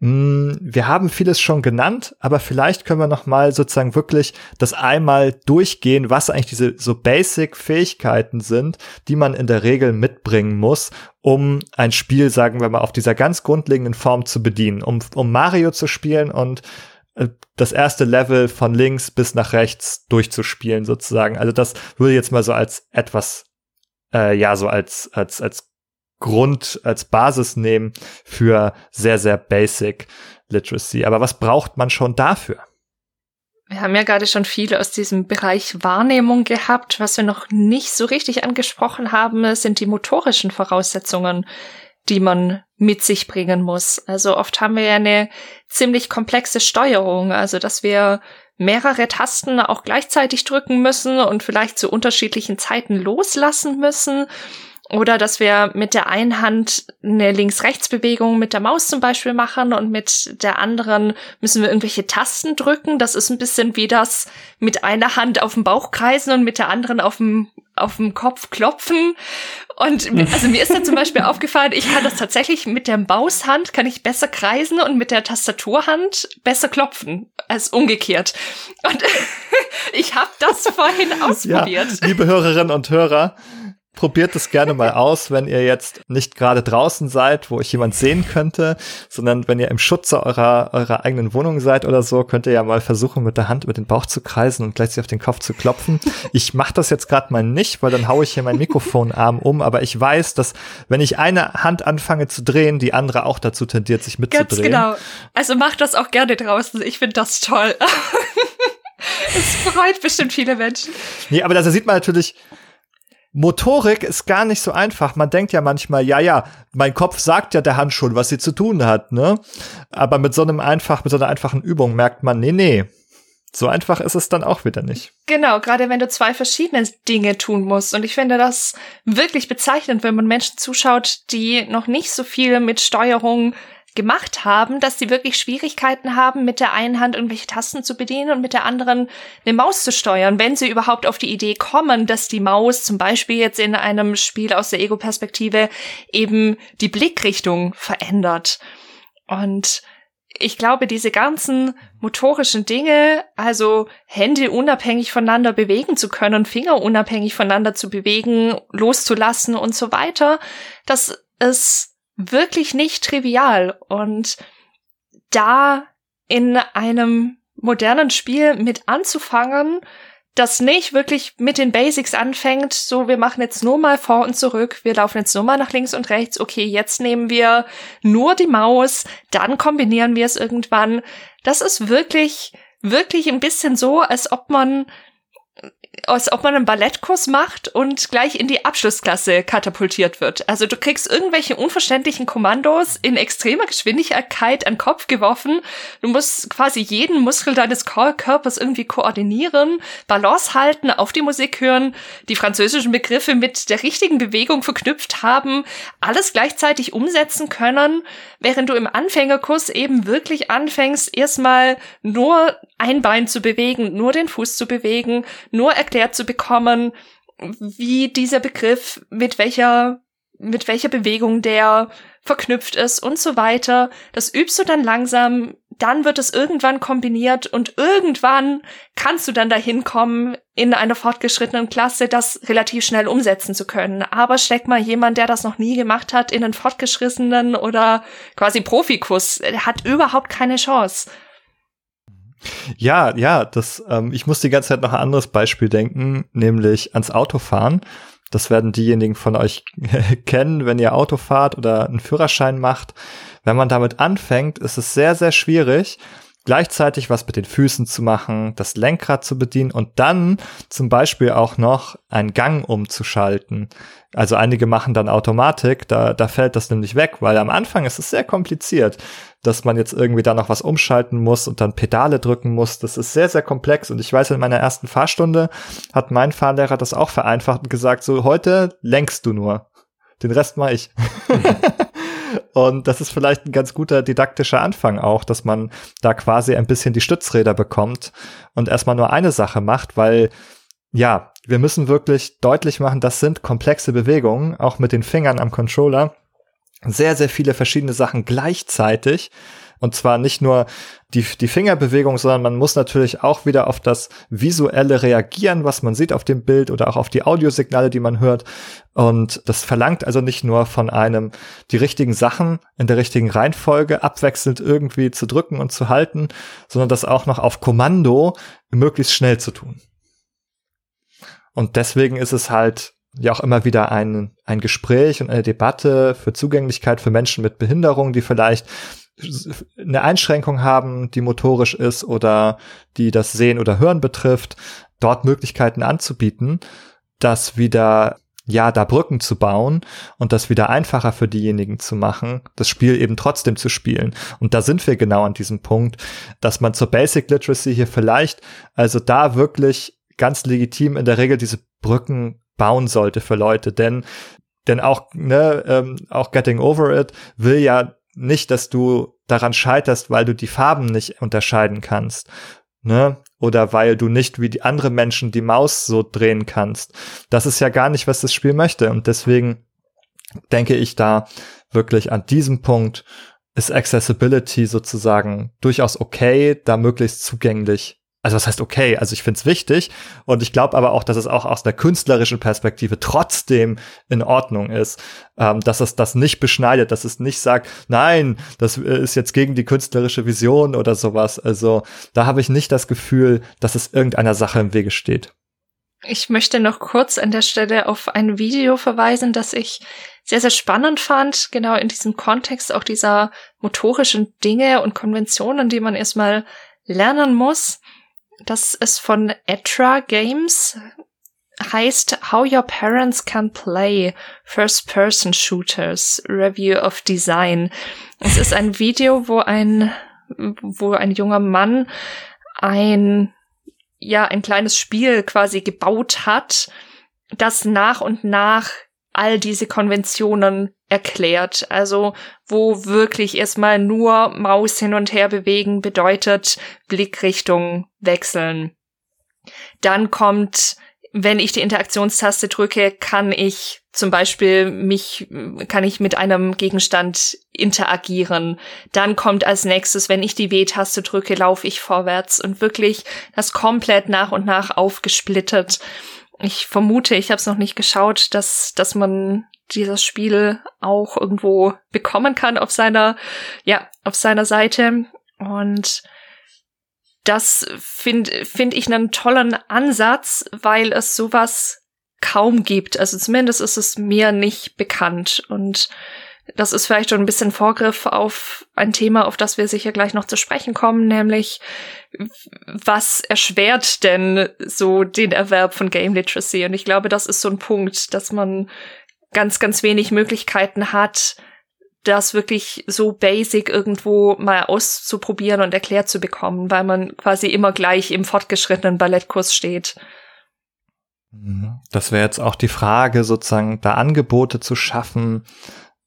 Hm, wir haben vieles schon genannt, aber vielleicht können wir noch mal sozusagen wirklich das einmal durchgehen, was eigentlich diese so Basic-Fähigkeiten sind, die man in der Regel mitbringen muss, um ein Spiel, sagen wir mal, auf dieser ganz grundlegenden Form zu bedienen, um, um Mario zu spielen und äh, das erste Level von links bis nach rechts durchzuspielen sozusagen. Also das würde jetzt mal so als etwas, äh, ja, so als, als, als Grund, als Basis nehmen für sehr, sehr basic Literacy. Aber was braucht man schon dafür? Wir haben ja gerade schon viel aus diesem Bereich Wahrnehmung gehabt. Was wir noch nicht so richtig angesprochen haben, sind die motorischen Voraussetzungen, die man mit sich bringen muss. Also oft haben wir ja eine ziemlich komplexe Steuerung, also dass wir mehrere Tasten auch gleichzeitig drücken müssen und vielleicht zu unterschiedlichen Zeiten loslassen müssen oder dass wir mit der einen Hand eine Links-Rechts-Bewegung mit der Maus zum Beispiel machen und mit der anderen müssen wir irgendwelche Tasten drücken. Das ist ein bisschen wie das mit einer Hand auf dem Bauch kreisen und mit der anderen auf dem, auf dem Kopf klopfen. Und also mir ist da zum Beispiel aufgefallen, ich kann das tatsächlich mit der Maushand kann ich besser kreisen und mit der Tastaturhand besser klopfen als umgekehrt. Und ich habe das vorhin ausprobiert. Ja, liebe Hörerinnen und Hörer, probiert es gerne mal aus, wenn ihr jetzt nicht gerade draußen seid, wo euch jemand sehen könnte, sondern wenn ihr im Schutze eurer, eurer eigenen Wohnung seid oder so, könnt ihr ja mal versuchen, mit der Hand über den Bauch zu kreisen und gleichzeitig auf den Kopf zu klopfen. Ich mache das jetzt gerade mal nicht, weil dann haue ich hier meinen Mikrofonarm um, aber ich weiß, dass wenn ich eine Hand anfange zu drehen, die andere auch dazu tendiert, sich mitzudrehen. Ganz genau. Also macht das auch gerne draußen. Ich finde das toll. Es freut bestimmt viele Menschen. Nee, aber da sieht man natürlich, Motorik ist gar nicht so einfach. Man denkt ja manchmal, ja, ja, mein Kopf sagt ja der Hand schon, was sie zu tun hat, ne? Aber mit so einem einfach, mit so einer einfachen Übung merkt man, nee, nee. So einfach ist es dann auch wieder nicht. Genau, gerade wenn du zwei verschiedene Dinge tun musst. Und ich finde das wirklich bezeichnend, wenn man Menschen zuschaut, die noch nicht so viel mit Steuerung gemacht haben, dass sie wirklich Schwierigkeiten haben, mit der einen Hand irgendwelche Tasten zu bedienen und mit der anderen eine Maus zu steuern, wenn sie überhaupt auf die Idee kommen, dass die Maus zum Beispiel jetzt in einem Spiel aus der Ego-Perspektive eben die Blickrichtung verändert. Und ich glaube, diese ganzen motorischen Dinge, also Hände unabhängig voneinander bewegen zu können, Finger unabhängig voneinander zu bewegen, loszulassen und so weiter, das ist wirklich nicht trivial. Und da in einem modernen Spiel mit anzufangen, das nicht wirklich mit den Basics anfängt, so wir machen jetzt nur mal vor und zurück, wir laufen jetzt nur mal nach links und rechts, okay, jetzt nehmen wir nur die Maus, dann kombinieren wir es irgendwann. Das ist wirklich, wirklich ein bisschen so, als ob man als ob man einen Ballettkurs macht und gleich in die Abschlussklasse katapultiert wird. Also du kriegst irgendwelche unverständlichen Kommandos in extremer Geschwindigkeit an Kopf geworfen. Du musst quasi jeden Muskel deines Körpers irgendwie koordinieren, Balance halten, auf die Musik hören, die französischen Begriffe mit der richtigen Bewegung verknüpft haben, alles gleichzeitig umsetzen können, während du im Anfängerkurs eben wirklich anfängst, erstmal nur ein Bein zu bewegen, nur den Fuß zu bewegen, nur erklärt zu bekommen, wie dieser Begriff mit welcher mit welcher Bewegung der verknüpft ist und so weiter. Das übst du dann langsam, dann wird es irgendwann kombiniert und irgendwann kannst du dann dahin kommen, in einer fortgeschrittenen Klasse das relativ schnell umsetzen zu können. Aber steck mal jemand, der das noch nie gemacht hat, in einen fortgeschrittenen oder quasi Profikurs, hat überhaupt keine Chance. Ja, ja, das, ähm, ich muss die ganze Zeit noch ein anderes Beispiel denken, nämlich ans Autofahren. Das werden diejenigen von euch kennen, wenn ihr Auto fahrt oder einen Führerschein macht. Wenn man damit anfängt, ist es sehr, sehr schwierig, gleichzeitig was mit den Füßen zu machen, das Lenkrad zu bedienen und dann zum Beispiel auch noch einen Gang umzuschalten. Also einige machen dann Automatik, da, da fällt das nämlich weg, weil am Anfang ist es sehr kompliziert, dass man jetzt irgendwie da noch was umschalten muss und dann Pedale drücken muss. Das ist sehr, sehr komplex. Und ich weiß, in meiner ersten Fahrstunde hat mein Fahrlehrer das auch vereinfacht und gesagt, so heute lenkst du nur. Den Rest mache ich. Und das ist vielleicht ein ganz guter didaktischer Anfang auch, dass man da quasi ein bisschen die Stützräder bekommt und erstmal nur eine Sache macht, weil ja, wir müssen wirklich deutlich machen, das sind komplexe Bewegungen, auch mit den Fingern am Controller. Sehr, sehr viele verschiedene Sachen gleichzeitig. Und zwar nicht nur die, die Fingerbewegung, sondern man muss natürlich auch wieder auf das visuelle reagieren, was man sieht auf dem Bild oder auch auf die Audiosignale, die man hört. Und das verlangt also nicht nur von einem, die richtigen Sachen in der richtigen Reihenfolge abwechselnd irgendwie zu drücken und zu halten, sondern das auch noch auf Kommando möglichst schnell zu tun. Und deswegen ist es halt ja auch immer wieder ein, ein Gespräch und eine Debatte für Zugänglichkeit für Menschen mit Behinderung, die vielleicht eine Einschränkung haben, die motorisch ist oder die das Sehen oder Hören betrifft, dort Möglichkeiten anzubieten, das wieder ja, da Brücken zu bauen und das wieder einfacher für diejenigen zu machen, das Spiel eben trotzdem zu spielen. Und da sind wir genau an diesem Punkt, dass man zur Basic Literacy hier vielleicht, also da wirklich ganz legitim in der Regel diese Brücken bauen sollte für Leute, denn denn auch ne, ähm, auch Getting Over It will ja nicht, dass du daran scheiterst, weil du die Farben nicht unterscheiden kannst, ne? Oder weil du nicht wie die anderen Menschen die Maus so drehen kannst. Das ist ja gar nicht, was das Spiel möchte. Und deswegen denke ich da wirklich an diesem Punkt ist Accessibility sozusagen durchaus okay, da möglichst zugänglich also was heißt okay, also ich finde es wichtig und ich glaube aber auch, dass es auch aus der künstlerischen Perspektive trotzdem in Ordnung ist, ähm, dass es das nicht beschneidet, dass es nicht sagt, nein, das äh, ist jetzt gegen die künstlerische Vision oder sowas. Also da habe ich nicht das Gefühl, dass es irgendeiner Sache im Wege steht. Ich möchte noch kurz an der Stelle auf ein Video verweisen, das ich sehr, sehr spannend fand, genau in diesem Kontext auch dieser motorischen Dinge und Konventionen, die man erstmal lernen muss. Das ist von Etra Games, heißt How Your Parents Can Play First-Person Shooters Review of Design. Es ist ein Video, wo ein, wo ein junger Mann ein, ja, ein kleines Spiel quasi gebaut hat, das nach und nach all diese Konventionen erklärt. Also wo wirklich erstmal nur Maus hin und her bewegen bedeutet Blickrichtung wechseln. Dann kommt, wenn ich die Interaktionstaste drücke, kann ich zum Beispiel mich, kann ich mit einem Gegenstand interagieren. Dann kommt als nächstes, wenn ich die W-Taste drücke, laufe ich vorwärts und wirklich das komplett nach und nach aufgesplittet ich vermute, ich habe es noch nicht geschaut, dass, dass man dieses Spiel auch irgendwo bekommen kann auf seiner, ja, auf seiner Seite. Und das finde find ich einen tollen Ansatz, weil es sowas kaum gibt. Also zumindest ist es mir nicht bekannt. Und das ist vielleicht schon ein bisschen Vorgriff auf ein Thema, auf das wir sicher gleich noch zu sprechen kommen, nämlich was erschwert denn so den Erwerb von Game Literacy? Und ich glaube, das ist so ein Punkt, dass man ganz, ganz wenig Möglichkeiten hat, das wirklich so basic irgendwo mal auszuprobieren und erklärt zu bekommen, weil man quasi immer gleich im fortgeschrittenen Ballettkurs steht. Mhm. Das wäre jetzt auch die Frage, sozusagen da Angebote zu schaffen,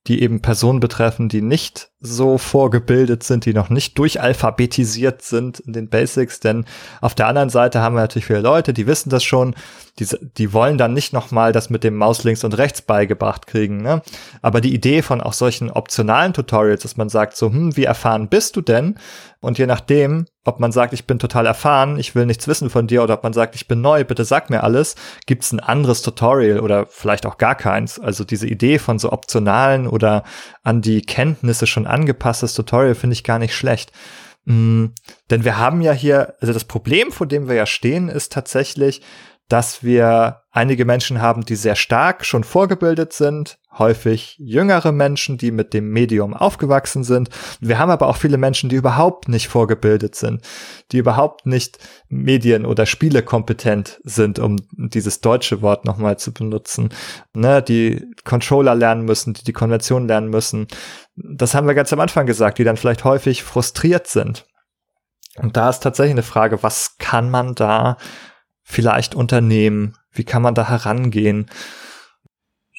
die eben Personen betreffen, die nicht so vorgebildet sind, die noch nicht durchalphabetisiert sind in den Basics, denn auf der anderen Seite haben wir natürlich viele Leute, die wissen das schon, die, die wollen dann nicht nochmal das mit dem Maus links und rechts beigebracht kriegen. Ne? Aber die Idee von auch solchen optionalen Tutorials, dass man sagt, so, hm, wie erfahren bist du denn? Und je nachdem, ob man sagt, ich bin total erfahren, ich will nichts wissen von dir, oder ob man sagt, ich bin neu, bitte sag mir alles, gibt's ein anderes Tutorial oder vielleicht auch gar keins. Also diese Idee von so optionalen oder an die Kenntnisse schon angepasstes Tutorial finde ich gar nicht schlecht. Mm, denn wir haben ja hier, also das Problem, vor dem wir ja stehen, ist tatsächlich, dass wir einige Menschen haben, die sehr stark schon vorgebildet sind, häufig jüngere Menschen, die mit dem Medium aufgewachsen sind. Wir haben aber auch viele Menschen, die überhaupt nicht vorgebildet sind, die überhaupt nicht medien- oder spielekompetent sind, um dieses deutsche Wort nochmal zu benutzen, ne, die Controller lernen müssen, die die Konvention lernen müssen. Das haben wir ganz am Anfang gesagt, die dann vielleicht häufig frustriert sind. Und da ist tatsächlich eine Frage, was kann man da vielleicht unternehmen? Wie kann man da herangehen?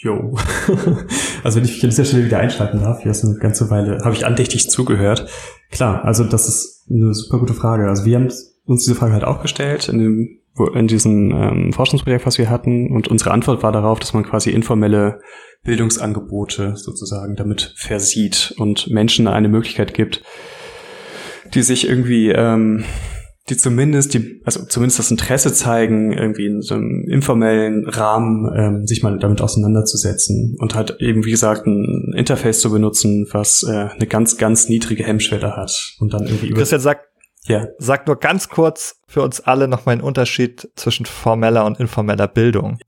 Jo. also wenn ich mich an dieser Stelle wieder einschalten darf, hier ist eine ganze Weile, habe ich andächtig zugehört. Klar, also das ist eine super gute Frage. Also wir haben uns diese Frage halt auch gestellt in, dem, in diesem ähm, Forschungsprojekt, was wir hatten. Und unsere Antwort war darauf, dass man quasi informelle Bildungsangebote sozusagen damit versieht und Menschen eine Möglichkeit gibt, die sich irgendwie ähm, die zumindest die, also zumindest das Interesse zeigen, irgendwie in so einem informellen Rahmen ähm, sich mal damit auseinanderzusetzen und halt eben, wie gesagt, ein Interface zu benutzen, was äh, eine ganz, ganz niedrige Hemmschwelle hat und dann irgendwie über. Christian, sag, ja. sag nur ganz kurz für uns alle nochmal einen Unterschied zwischen formeller und informeller Bildung.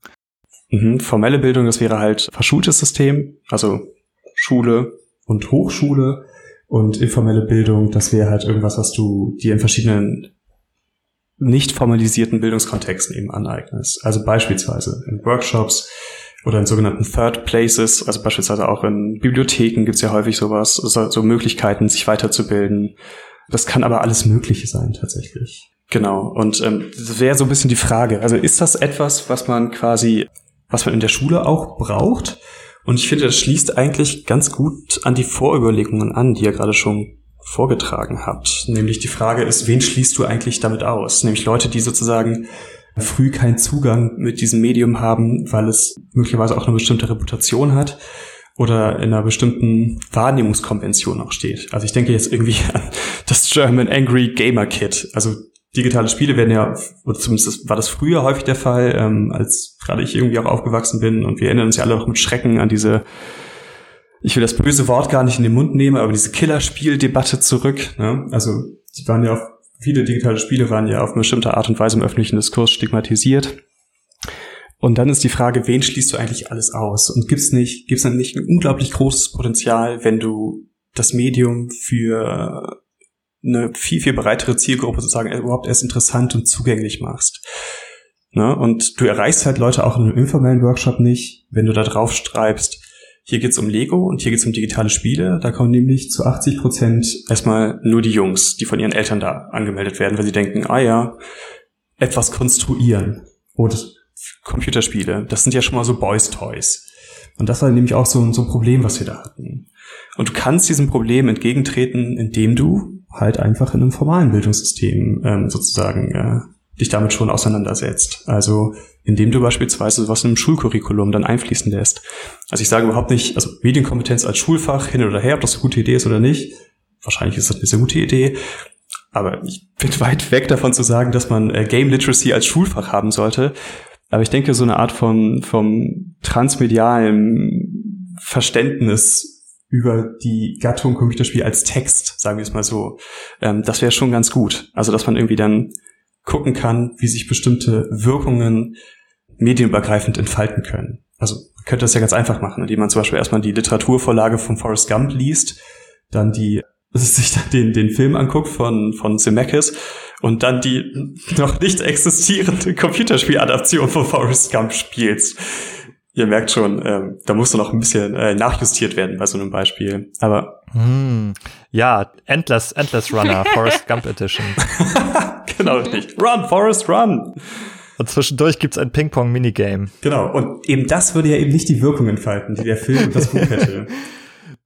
Mhm, formelle Bildung, das wäre halt verschultes System, also Schule und Hochschule. Und informelle Bildung, das wäre halt irgendwas, was du dir in verschiedenen nicht formalisierten Bildungskontexten eben aneignest. Also beispielsweise in Workshops oder in sogenannten Third Places, also beispielsweise auch in Bibliotheken gibt es ja häufig sowas, so, so Möglichkeiten, sich weiterzubilden. Das kann aber alles Mögliche sein tatsächlich. Genau. Und ähm, das wäre so ein bisschen die Frage. Also ist das etwas, was man quasi, was man in der Schule auch braucht? Und ich finde, das schließt eigentlich ganz gut an die Vorüberlegungen an, die ja gerade schon vorgetragen habt. Nämlich die Frage ist, wen schließt du eigentlich damit aus? Nämlich Leute, die sozusagen früh keinen Zugang mit diesem Medium haben, weil es möglicherweise auch eine bestimmte Reputation hat oder in einer bestimmten Wahrnehmungskonvention auch steht. Also ich denke jetzt irgendwie an das German Angry Gamer Kit. Also digitale Spiele werden ja, oder zumindest war das früher häufig der Fall, ähm, als gerade ich irgendwie auch aufgewachsen bin und wir erinnern uns ja alle noch mit Schrecken an diese, ich will das böse Wort gar nicht in den Mund nehmen, aber diese Killerspieldebatte zurück. Ne? Also die waren ja auf, viele digitale Spiele waren ja auf eine bestimmte Art und Weise im öffentlichen Diskurs stigmatisiert. Und dann ist die Frage, wen schließt du eigentlich alles aus? Und gibt's nicht, gibt's dann nicht ein unglaublich großes Potenzial, wenn du das Medium für eine viel, viel breitere Zielgruppe sozusagen überhaupt erst interessant und zugänglich machst. Ne? Und du erreichst halt Leute auch in einem informellen Workshop nicht, wenn du da drauf schreibst, hier geht's um Lego und hier geht's um digitale Spiele. Da kommen nämlich zu 80 Prozent erstmal nur die Jungs, die von ihren Eltern da angemeldet werden, weil sie denken, ah ja, etwas konstruieren und Computerspiele. Das sind ja schon mal so Boys Toys. Und das war nämlich auch so, so ein Problem, was wir da hatten. Und du kannst diesem Problem entgegentreten, indem du halt einfach in einem formalen Bildungssystem ähm, sozusagen äh, dich damit schon auseinandersetzt. Also indem du beispielsweise was einem Schulcurriculum dann einfließen lässt. Also ich sage überhaupt nicht, also Medienkompetenz als Schulfach hin oder her, ob das eine gute Idee ist oder nicht. Wahrscheinlich ist das eine sehr gute Idee. Aber ich bin weit weg davon zu sagen, dass man äh, Game Literacy als Schulfach haben sollte. Aber ich denke, so eine Art von vom transmedialen Verständnis über die Gattung Computerspiel als Text, sagen wir es mal so. Ähm, das wäre schon ganz gut. Also, dass man irgendwie dann gucken kann, wie sich bestimmte Wirkungen medienübergreifend entfalten können. Also, man könnte das ja ganz einfach machen, indem man zum Beispiel erstmal die Literaturvorlage von Forrest Gump liest, dann die sich dann den, den Film anguckt von, von Zemeckis und dann die noch nicht existierende Computerspieladaption von Forrest Gump spielst ihr merkt schon, ähm, da musste noch ein bisschen äh, nachjustiert werden bei so einem Beispiel. Aber hm, ja, Endless, Endless Runner, Forest Gump Edition. Genau richtig. Run, Forest, run. Und zwischendurch gibt's ein Ping-Pong-Minigame. Genau. Und eben das würde ja eben nicht die Wirkung entfalten, die der Film und das Buch hätte.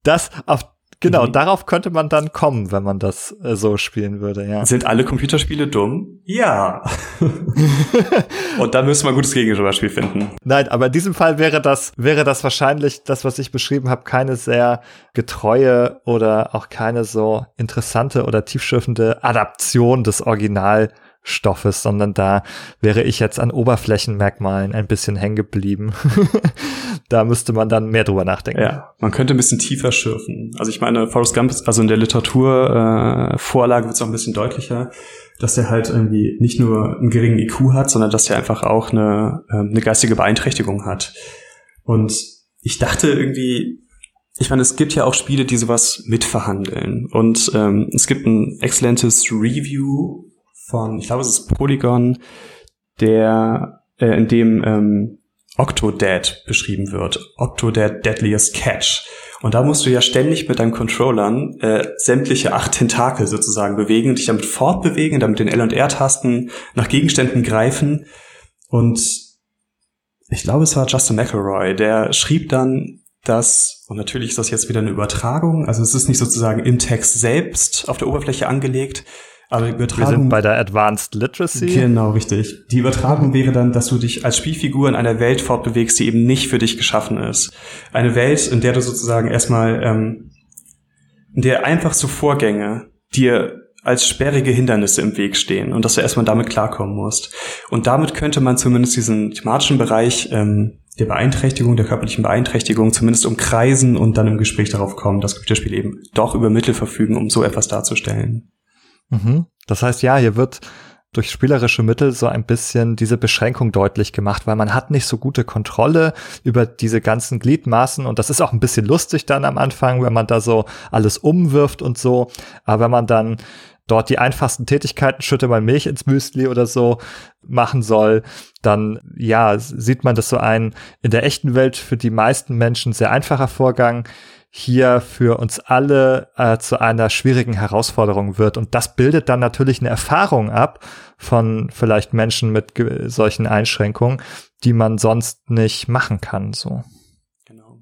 Das auf Genau, mhm. darauf könnte man dann kommen, wenn man das äh, so spielen würde, ja. Sind alle Computerspiele dumm? Ja. Und dann müsste man ein gutes Gegenspiel finden. Nein, aber in diesem Fall wäre das, wäre das wahrscheinlich das, was ich beschrieben habe, keine sehr getreue oder auch keine so interessante oder tiefschiffende Adaption des Original Stoffes, sondern da wäre ich jetzt an Oberflächenmerkmalen ein bisschen hängen geblieben. da müsste man dann mehr drüber nachdenken. Ja, man könnte ein bisschen tiefer schürfen. Also ich meine, Forrest Gump ist, also in der Literaturvorlage äh, wird es auch ein bisschen deutlicher, dass er halt irgendwie nicht nur einen geringen IQ hat, sondern dass er einfach auch eine, äh, eine geistige Beeinträchtigung hat. Und ich dachte irgendwie, ich meine, es gibt ja auch Spiele, die sowas mitverhandeln. Und ähm, es gibt ein exzellentes Review von, ich glaube, es ist Polygon, der, äh, in dem ähm, Octodad beschrieben wird. Octodad Deadliest Catch. Und da musst du ja ständig mit deinen Controllern äh, sämtliche acht Tentakel sozusagen bewegen, dich damit fortbewegen, damit den L- und R-Tasten nach Gegenständen greifen. Und ich glaube, es war Justin McElroy, der schrieb dann, dass, und natürlich ist das jetzt wieder eine Übertragung, also es ist nicht sozusagen im Text selbst auf der Oberfläche angelegt, aber Übertragung, Wir sind bei der Advanced Literacy. Genau, richtig. Die Übertragung wäre dann, dass du dich als Spielfigur in einer Welt fortbewegst, die eben nicht für dich geschaffen ist. Eine Welt, in der du sozusagen erstmal, ähm, in der einfach so Vorgänge dir als sperrige Hindernisse im Weg stehen und dass du erstmal damit klarkommen musst. Und damit könnte man zumindest diesen thematischen Bereich ähm, der Beeinträchtigung, der körperlichen Beeinträchtigung zumindest umkreisen und dann im Gespräch darauf kommen, dass Computerspiele eben doch über Mittel verfügen, um so etwas darzustellen. Mhm. Das heißt, ja, hier wird durch spielerische Mittel so ein bisschen diese Beschränkung deutlich gemacht, weil man hat nicht so gute Kontrolle über diese ganzen Gliedmaßen und das ist auch ein bisschen lustig dann am Anfang, wenn man da so alles umwirft und so, aber wenn man dann dort die einfachsten Tätigkeiten, schütte mal Milch ins Müsli oder so machen soll, dann ja, sieht man das so ein in der echten Welt für die meisten Menschen sehr einfacher Vorgang hier für uns alle äh, zu einer schwierigen Herausforderung wird. Und das bildet dann natürlich eine Erfahrung ab von vielleicht Menschen mit solchen Einschränkungen, die man sonst nicht machen kann, so. Genau.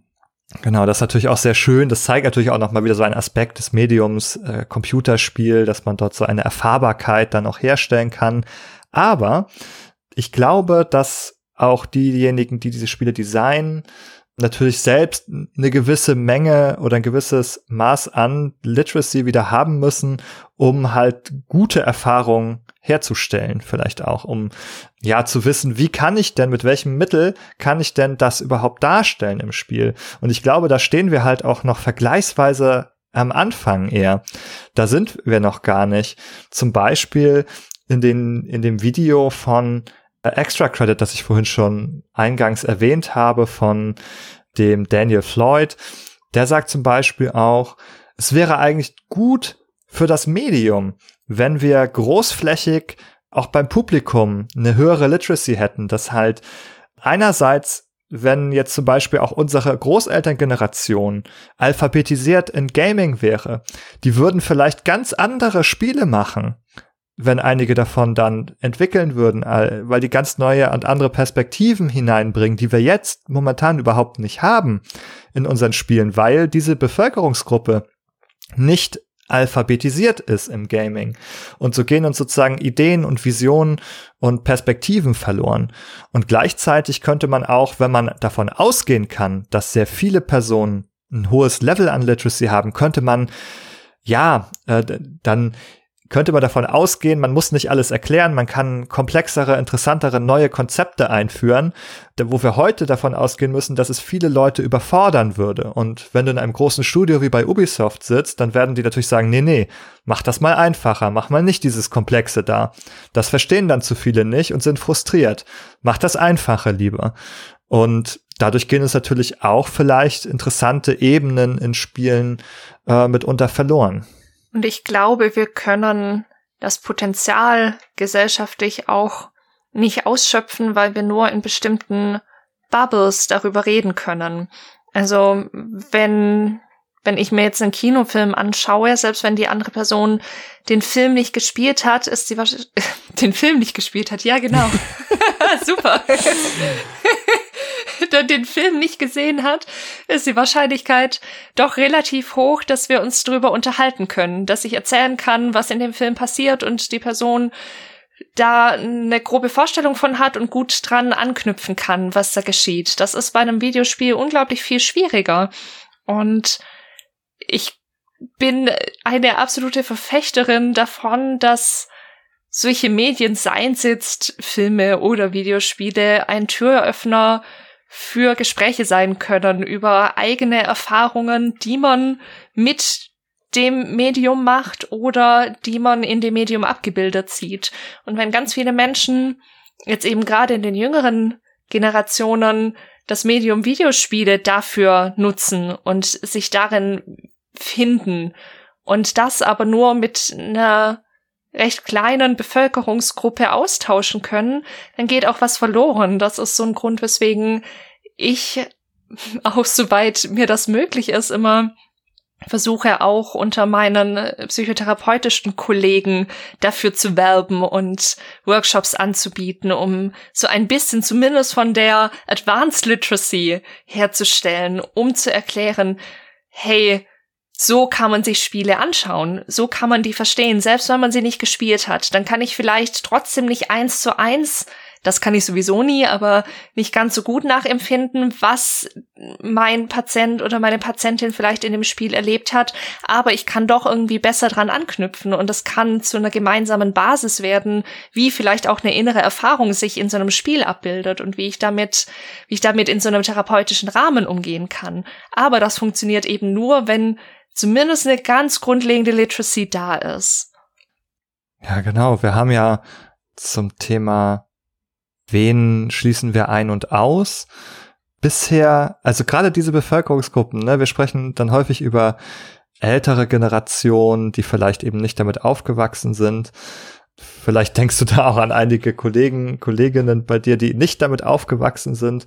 Genau, das ist natürlich auch sehr schön. Das zeigt natürlich auch nochmal wieder so einen Aspekt des Mediums äh, Computerspiel, dass man dort so eine Erfahrbarkeit dann auch herstellen kann. Aber ich glaube, dass auch diejenigen, die diese Spiele designen, natürlich selbst eine gewisse Menge oder ein gewisses Maß an Literacy wieder haben müssen, um halt gute Erfahrungen herzustellen, vielleicht auch, um ja zu wissen, wie kann ich denn, mit welchem Mittel kann ich denn das überhaupt darstellen im Spiel? Und ich glaube, da stehen wir halt auch noch vergleichsweise am Anfang eher. Da sind wir noch gar nicht. Zum Beispiel in, den, in dem Video von Extra Credit, das ich vorhin schon eingangs erwähnt habe, von dem Daniel Floyd. Der sagt zum Beispiel auch, es wäre eigentlich gut für das Medium, wenn wir großflächig auch beim Publikum eine höhere Literacy hätten, dass halt einerseits wenn jetzt zum Beispiel auch unsere Großelterngeneration alphabetisiert in Gaming wäre, die würden vielleicht ganz andere Spiele machen, wenn einige davon dann entwickeln würden, weil die ganz neue und andere Perspektiven hineinbringen, die wir jetzt momentan überhaupt nicht haben in unseren Spielen, weil diese Bevölkerungsgruppe nicht alphabetisiert ist im Gaming. Und so gehen uns sozusagen Ideen und Visionen und Perspektiven verloren. Und gleichzeitig könnte man auch, wenn man davon ausgehen kann, dass sehr viele Personen ein hohes Level an Literacy haben, könnte man ja äh, dann könnte man davon ausgehen, man muss nicht alles erklären, man kann komplexere, interessantere, neue Konzepte einführen, wo wir heute davon ausgehen müssen, dass es viele Leute überfordern würde. Und wenn du in einem großen Studio wie bei Ubisoft sitzt, dann werden die natürlich sagen, nee, nee, mach das mal einfacher, mach mal nicht dieses Komplexe da. Das verstehen dann zu viele nicht und sind frustriert. Mach das Einfache lieber. Und dadurch gehen es natürlich auch vielleicht interessante Ebenen in Spielen äh, mitunter verloren. Und ich glaube, wir können das Potenzial gesellschaftlich auch nicht ausschöpfen, weil wir nur in bestimmten Bubbles darüber reden können. Also wenn wenn ich mir jetzt einen Kinofilm anschaue, selbst wenn die andere Person den Film nicht gespielt hat, ist sie wahrscheinlich den Film nicht gespielt hat. Ja, genau. Super. dann den Film nicht gesehen hat, ist die Wahrscheinlichkeit doch relativ hoch, dass wir uns darüber unterhalten können, dass ich erzählen kann, was in dem Film passiert und die Person da eine grobe Vorstellung von hat und gut dran anknüpfen kann, was da geschieht. Das ist bei einem Videospiel unglaublich viel schwieriger. Und ich bin eine absolute Verfechterin davon, dass solche Medien, seien es jetzt Filme oder Videospiele, ein Türöffner für Gespräche sein können über eigene Erfahrungen, die man mit dem Medium macht oder die man in dem Medium abgebildet sieht. Und wenn ganz viele Menschen jetzt eben gerade in den jüngeren Generationen das Medium Videospiele dafür nutzen und sich darin finden und das aber nur mit einer recht kleinen Bevölkerungsgruppe austauschen können, dann geht auch was verloren. Das ist so ein Grund, weswegen ich auch soweit mir das möglich ist, immer versuche auch unter meinen psychotherapeutischen Kollegen dafür zu werben und Workshops anzubieten, um so ein bisschen zumindest von der Advanced Literacy herzustellen, um zu erklären, hey, so kann man sich Spiele anschauen, so kann man die verstehen, selbst wenn man sie nicht gespielt hat. Dann kann ich vielleicht trotzdem nicht eins zu eins, das kann ich sowieso nie, aber nicht ganz so gut nachempfinden, was mein Patient oder meine Patientin vielleicht in dem Spiel erlebt hat. Aber ich kann doch irgendwie besser dran anknüpfen und das kann zu einer gemeinsamen Basis werden, wie vielleicht auch eine innere Erfahrung sich in so einem Spiel abbildet und wie ich damit, wie ich damit in so einem therapeutischen Rahmen umgehen kann. Aber das funktioniert eben nur, wenn zumindest eine ganz grundlegende Literacy da ist. Ja, genau. Wir haben ja zum Thema, wen schließen wir ein und aus? Bisher, also gerade diese Bevölkerungsgruppen, ne, wir sprechen dann häufig über ältere Generationen, die vielleicht eben nicht damit aufgewachsen sind. Vielleicht denkst du da auch an einige Kollegen, Kolleginnen bei dir, die nicht damit aufgewachsen sind.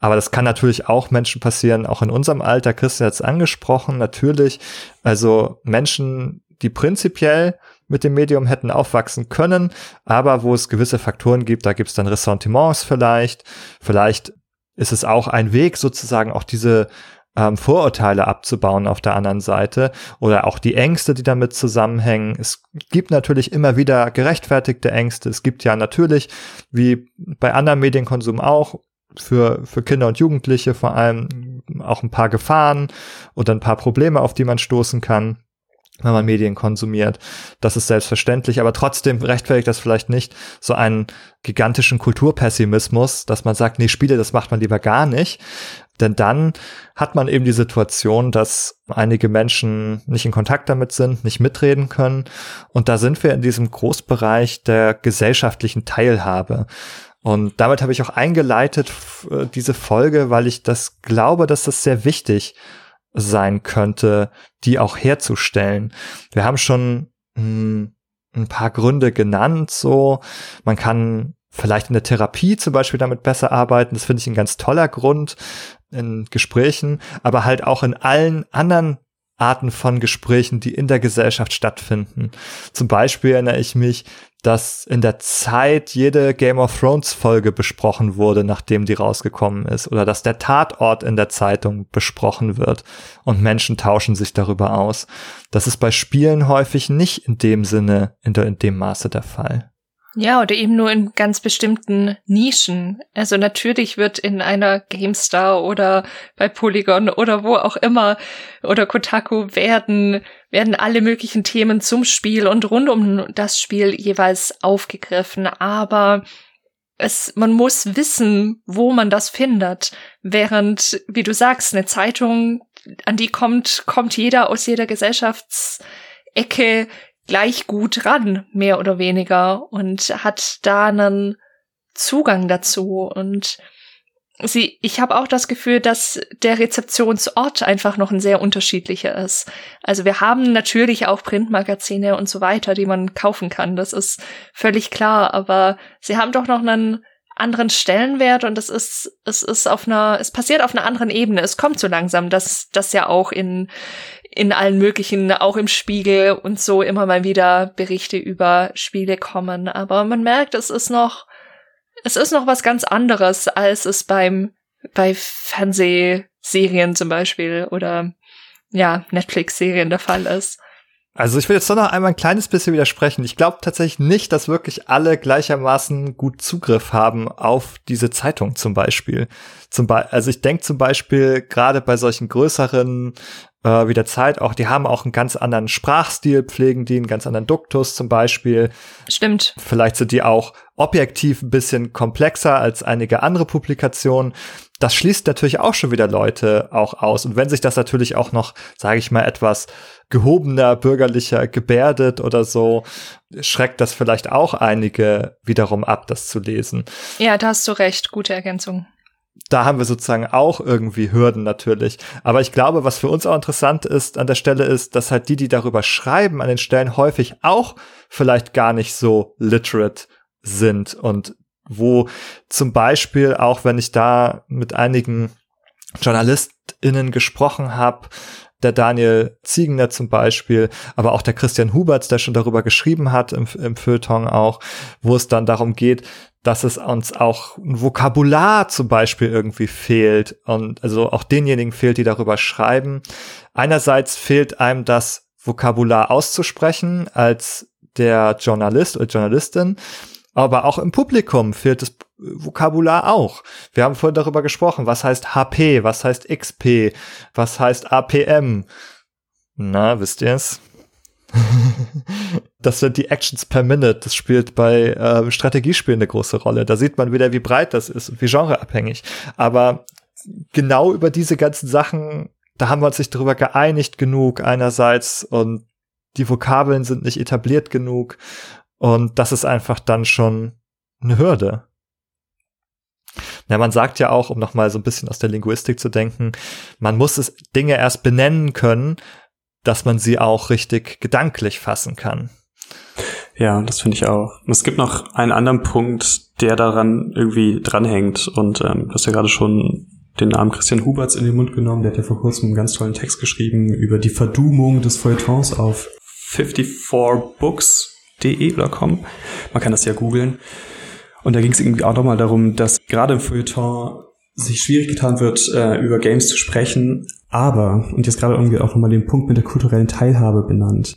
Aber das kann natürlich auch Menschen passieren, auch in unserem Alter. Christian hat es angesprochen, natürlich. Also Menschen, die prinzipiell mit dem Medium hätten aufwachsen können, aber wo es gewisse Faktoren gibt, da gibt es dann Ressentiments vielleicht. Vielleicht ist es auch ein Weg, sozusagen auch diese ähm, Vorurteile abzubauen auf der anderen Seite oder auch die Ängste, die damit zusammenhängen. Es gibt natürlich immer wieder gerechtfertigte Ängste. Es gibt ja natürlich, wie bei anderem Medienkonsum auch, für, für Kinder und Jugendliche vor allem auch ein paar Gefahren oder ein paar Probleme, auf die man stoßen kann. wenn man Medien konsumiert. Das ist selbstverständlich, aber trotzdem rechtfertigt das vielleicht nicht so einen gigantischen Kulturpessimismus, dass man sagt, nee, Spiele, das macht man lieber gar nicht. Denn dann hat man eben die Situation, dass einige Menschen nicht in Kontakt damit sind, nicht mitreden können. Und da sind wir in diesem Großbereich der gesellschaftlichen Teilhabe. Und damit habe ich auch eingeleitet äh, diese Folge, weil ich das glaube, dass das sehr wichtig sein könnte, die auch herzustellen. Wir haben schon hm, ein paar Gründe genannt, so man kann vielleicht in der Therapie zum Beispiel damit besser arbeiten. Das finde ich ein ganz toller Grund in Gesprächen, aber halt auch in allen anderen Arten von Gesprächen, die in der Gesellschaft stattfinden. Zum Beispiel erinnere ich mich, dass in der Zeit jede Game of Thrones Folge besprochen wurde, nachdem die rausgekommen ist, oder dass der Tatort in der Zeitung besprochen wird und Menschen tauschen sich darüber aus. Das ist bei Spielen häufig nicht in dem Sinne, in, der, in dem Maße der Fall. Ja, oder eben nur in ganz bestimmten Nischen. Also natürlich wird in einer GameStar oder bei Polygon oder wo auch immer oder Kotaku werden, werden alle möglichen Themen zum Spiel und rund um das Spiel jeweils aufgegriffen. Aber es, man muss wissen, wo man das findet. Während, wie du sagst, eine Zeitung, an die kommt, kommt jeder aus jeder Gesellschaftsecke gleich gut ran, mehr oder weniger, und hat da einen Zugang dazu. Und sie, ich habe auch das Gefühl, dass der Rezeptionsort einfach noch ein sehr unterschiedlicher ist. Also wir haben natürlich auch Printmagazine und so weiter, die man kaufen kann. Das ist völlig klar. Aber sie haben doch noch einen anderen Stellenwert und es ist, es ist auf einer, es passiert auf einer anderen Ebene. Es kommt so langsam, dass das ja auch in, in allen möglichen, auch im Spiegel und so immer mal wieder Berichte über Spiele kommen. Aber man merkt, es ist noch, es ist noch was ganz anderes, als es beim, bei Fernsehserien zum Beispiel oder, ja, Netflix-Serien der Fall ist. Also ich will jetzt doch noch einmal ein kleines bisschen widersprechen. Ich glaube tatsächlich nicht, dass wirklich alle gleichermaßen gut Zugriff haben auf diese Zeitung zum Beispiel. Zum Be also ich denke zum Beispiel gerade bei solchen größeren äh, wie der Zeit auch, die haben auch einen ganz anderen Sprachstil, pflegen die einen ganz anderen Duktus zum Beispiel. Stimmt. Vielleicht sind die auch objektiv ein bisschen komplexer als einige andere Publikationen das schließt natürlich auch schon wieder Leute auch aus. Und wenn sich das natürlich auch noch, sage ich mal, etwas gehobener, bürgerlicher gebärdet oder so, schreckt das vielleicht auch einige wiederum ab, das zu lesen. Ja, da hast du recht. Gute Ergänzung. Da haben wir sozusagen auch irgendwie Hürden natürlich. Aber ich glaube, was für uns auch interessant ist an der Stelle ist, dass halt die, die darüber schreiben, an den Stellen häufig auch vielleicht gar nicht so literate sind und wo zum Beispiel auch, wenn ich da mit einigen JournalistInnen gesprochen habe, der Daniel Ziegner zum Beispiel, aber auch der Christian Huberts, der schon darüber geschrieben hat im, im Feuilleton auch, wo es dann darum geht, dass es uns auch ein Vokabular zum Beispiel irgendwie fehlt und also auch denjenigen fehlt, die darüber schreiben. Einerseits fehlt einem das Vokabular auszusprechen als der Journalist oder Journalistin aber auch im Publikum fehlt das Vokabular auch. Wir haben vorhin darüber gesprochen, was heißt HP, was heißt XP, was heißt APM. Na, wisst ihr es? das sind die Actions per Minute. Das spielt bei äh, Strategiespielen eine große Rolle. Da sieht man wieder, wie breit das ist und wie genreabhängig. Aber genau über diese ganzen Sachen, da haben wir uns nicht darüber geeinigt genug einerseits und die Vokabeln sind nicht etabliert genug und das ist einfach dann schon eine Hürde. Ja, man sagt ja auch, um nochmal so ein bisschen aus der Linguistik zu denken, man muss es Dinge erst benennen können, dass man sie auch richtig gedanklich fassen kann. Ja, das finde ich auch. Und es gibt noch einen anderen Punkt, der daran irgendwie dranhängt. Und ähm, du hast ja gerade schon den Namen Christian Huberts in den Mund genommen. Der hat ja vor kurzem einen ganz tollen Text geschrieben über die Verdumung des Feuilletons auf 54 Books de oder com. Man kann das ja googeln. Und da ging es irgendwie auch nochmal darum, dass gerade im Feuilleton sich schwierig getan wird, äh, über Games zu sprechen, aber, und jetzt gerade irgendwie auch nochmal den Punkt mit der kulturellen Teilhabe benannt.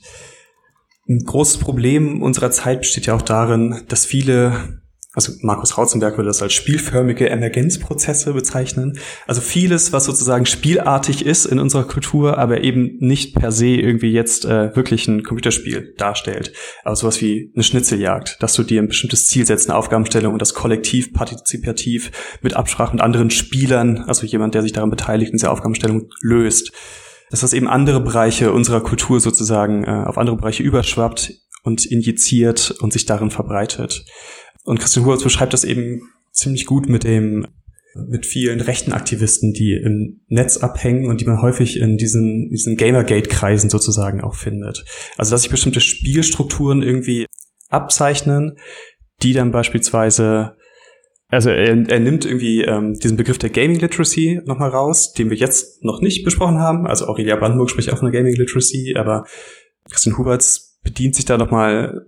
Ein großes Problem unserer Zeit besteht ja auch darin, dass viele also Markus Rautzenberg würde das als spielförmige Emergenzprozesse bezeichnen. Also vieles, was sozusagen spielartig ist in unserer Kultur, aber eben nicht per se irgendwie jetzt äh, wirklich ein Computerspiel darstellt. Also sowas wie eine Schnitzeljagd, dass du dir ein bestimmtes Ziel setzt, eine Aufgabenstellung und das kollektiv, partizipativ mit Absprache mit anderen Spielern, also jemand, der sich daran beteiligt, in dieser Aufgabenstellung löst. Dass das eben andere Bereiche unserer Kultur sozusagen äh, auf andere Bereiche überschwappt und injiziert und sich darin verbreitet. Und Christian Hurwitz beschreibt das eben ziemlich gut mit dem mit vielen rechten Aktivisten, die im Netz abhängen und die man häufig in diesen, diesen Gamergate-Kreisen sozusagen auch findet. Also dass sich bestimmte Spielstrukturen irgendwie abzeichnen, die dann beispielsweise, also er, er nimmt irgendwie ähm, diesen Begriff der Gaming Literacy nochmal raus, den wir jetzt noch nicht besprochen haben. Also Aurelia Brandenburg spricht auch von der Gaming Literacy, aber Christian Huberts bedient sich da nochmal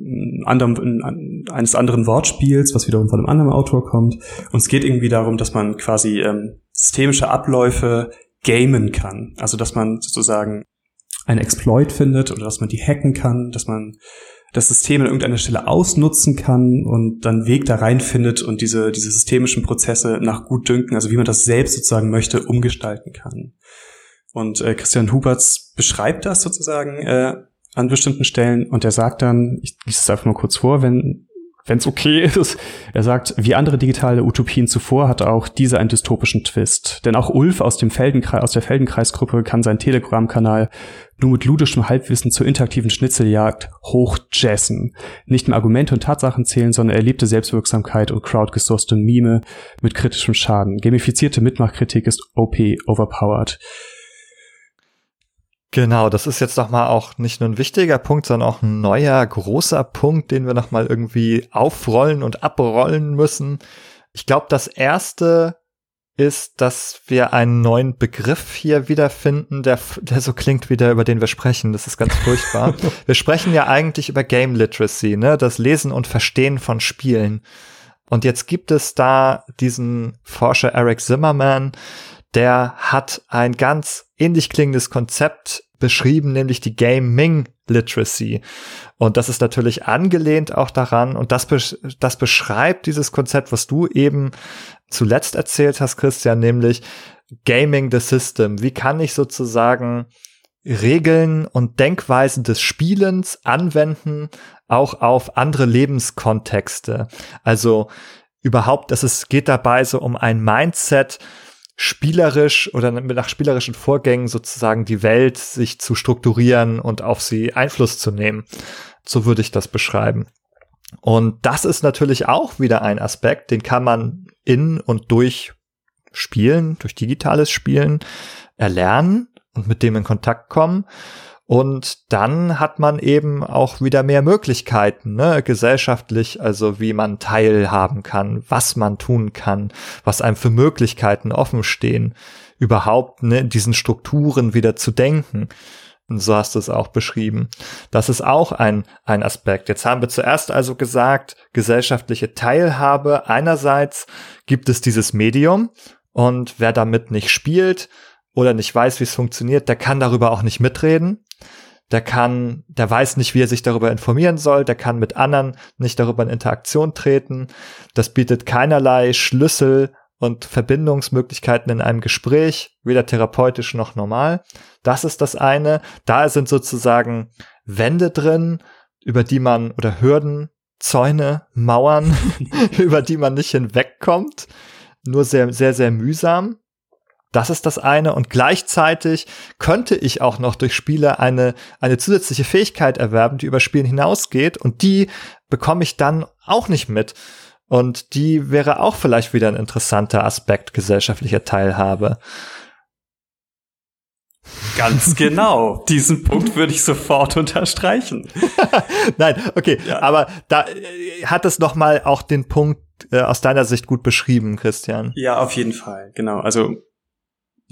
anderem, eines anderen Wortspiels, was wiederum von einem anderen Autor kommt. Und es geht irgendwie darum, dass man quasi ähm, systemische Abläufe gamen kann. Also dass man sozusagen einen Exploit findet oder dass man die hacken kann, dass man das System an irgendeiner Stelle ausnutzen kann und dann Weg da rein findet und diese, diese systemischen Prozesse nach Gutdünken, also wie man das selbst sozusagen möchte, umgestalten kann. Und äh, Christian Huberts beschreibt das sozusagen äh, an bestimmten Stellen und er sagt dann, ich lese es einfach mal kurz vor, wenn wenn es okay ist. Er sagt, wie andere digitale Utopien zuvor hat auch diese einen dystopischen Twist. Denn auch Ulf aus, dem Feldenkreis, aus der Feldenkreisgruppe kann seinen Telegram-Kanal nur mit ludischem Halbwissen zur interaktiven Schnitzeljagd hochjazzen. Nicht mehr Argumente und Tatsachen zählen, sondern erlebte Selbstwirksamkeit und crowdgesourcete Mime mit kritischem Schaden. Gamifizierte Mitmachkritik ist OP overpowered. Genau, das ist jetzt nochmal auch nicht nur ein wichtiger Punkt, sondern auch ein neuer, großer Punkt, den wir nochmal irgendwie aufrollen und abrollen müssen. Ich glaube, das erste ist, dass wir einen neuen Begriff hier wiederfinden, der, der so klingt wie der, über den wir sprechen. Das ist ganz furchtbar. wir sprechen ja eigentlich über Game Literacy, ne, das Lesen und Verstehen von Spielen. Und jetzt gibt es da diesen Forscher Eric Zimmerman, der hat ein ganz ähnlich klingendes Konzept beschrieben, nämlich die Gaming Literacy. Und das ist natürlich angelehnt auch daran und das, das beschreibt dieses Konzept, was du eben zuletzt erzählt hast, Christian, nämlich Gaming the System. Wie kann ich sozusagen Regeln und Denkweisen des Spielens anwenden, auch auf andere Lebenskontexte. Also überhaupt, dass es geht dabei so um ein Mindset, spielerisch oder nach spielerischen Vorgängen sozusagen die Welt sich zu strukturieren und auf sie Einfluss zu nehmen. So würde ich das beschreiben. Und das ist natürlich auch wieder ein Aspekt, den kann man in und durch Spielen, durch digitales Spielen erlernen und mit dem in Kontakt kommen. Und dann hat man eben auch wieder mehr Möglichkeiten, ne, gesellschaftlich, also wie man teilhaben kann, was man tun kann, was einem für Möglichkeiten offen stehen, überhaupt ne, diesen Strukturen wieder zu denken. Und so hast du es auch beschrieben. Das ist auch ein, ein Aspekt. Jetzt haben wir zuerst also gesagt, gesellschaftliche Teilhabe. Einerseits gibt es dieses Medium und wer damit nicht spielt oder nicht weiß, wie es funktioniert, der kann darüber auch nicht mitreden der kann, der weiß nicht, wie er sich darüber informieren soll, der kann mit anderen nicht darüber in Interaktion treten. Das bietet keinerlei Schlüssel und Verbindungsmöglichkeiten in einem Gespräch, weder therapeutisch noch normal. Das ist das eine. Da sind sozusagen Wände drin, über die man oder Hürden, Zäune, Mauern, über die man nicht hinwegkommt. Nur sehr, sehr, sehr mühsam. Das ist das eine. Und gleichzeitig könnte ich auch noch durch Spiele eine, eine zusätzliche Fähigkeit erwerben, die über Spielen hinausgeht. Und die bekomme ich dann auch nicht mit. Und die wäre auch vielleicht wieder ein interessanter Aspekt gesellschaftlicher Teilhabe. Ganz genau. Diesen Punkt würde ich sofort unterstreichen. Nein, okay. Ja. Aber da äh, hat es noch mal auch den Punkt äh, aus deiner Sicht gut beschrieben, Christian. Ja, auf jeden Fall. Genau. Also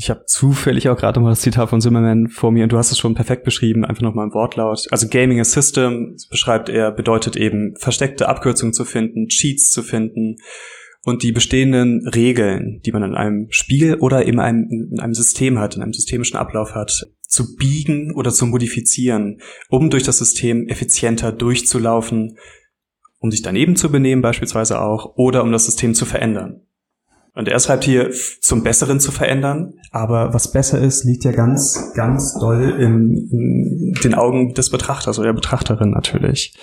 ich habe zufällig auch gerade nochmal das Zitat von Zimmerman vor mir und du hast es schon perfekt beschrieben, einfach nochmal im Wortlaut. Also Gaming a System, beschreibt er, bedeutet eben versteckte Abkürzungen zu finden, Cheats zu finden und die bestehenden Regeln, die man in einem Spiel oder in einem, in einem System hat, in einem systemischen Ablauf hat, zu biegen oder zu modifizieren, um durch das System effizienter durchzulaufen um sich daneben zu benehmen beispielsweise auch, oder um das System zu verändern. Und er schreibt hier, zum Besseren zu verändern. Aber was besser ist, liegt ja ganz, ganz doll in, in den Augen des Betrachters oder der Betrachterin natürlich.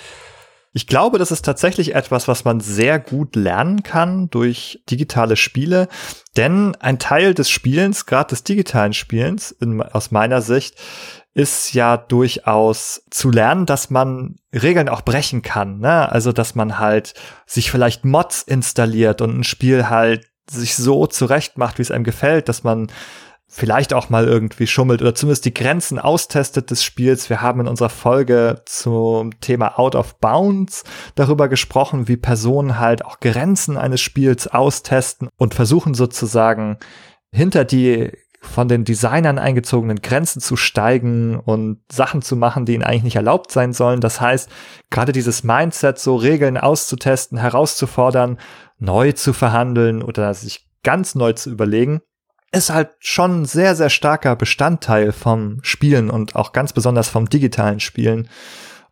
Ich glaube, das ist tatsächlich etwas, was man sehr gut lernen kann durch digitale Spiele. Denn ein Teil des Spielens, gerade des digitalen Spielens, in, aus meiner Sicht, ist ja durchaus zu lernen, dass man Regeln auch brechen kann. Ne? Also, dass man halt sich vielleicht Mods installiert und ein Spiel halt sich so zurecht macht, wie es einem gefällt, dass man vielleicht auch mal irgendwie schummelt oder zumindest die Grenzen austestet des Spiels. Wir haben in unserer Folge zum Thema Out of Bounds darüber gesprochen, wie Personen halt auch Grenzen eines Spiels austesten und versuchen sozusagen hinter die von den Designern eingezogenen Grenzen zu steigen und Sachen zu machen, die ihnen eigentlich nicht erlaubt sein sollen. Das heißt, gerade dieses Mindset, so Regeln auszutesten, herauszufordern, neu zu verhandeln oder sich ganz neu zu überlegen, ist halt schon ein sehr, sehr starker Bestandteil vom Spielen und auch ganz besonders vom digitalen Spielen.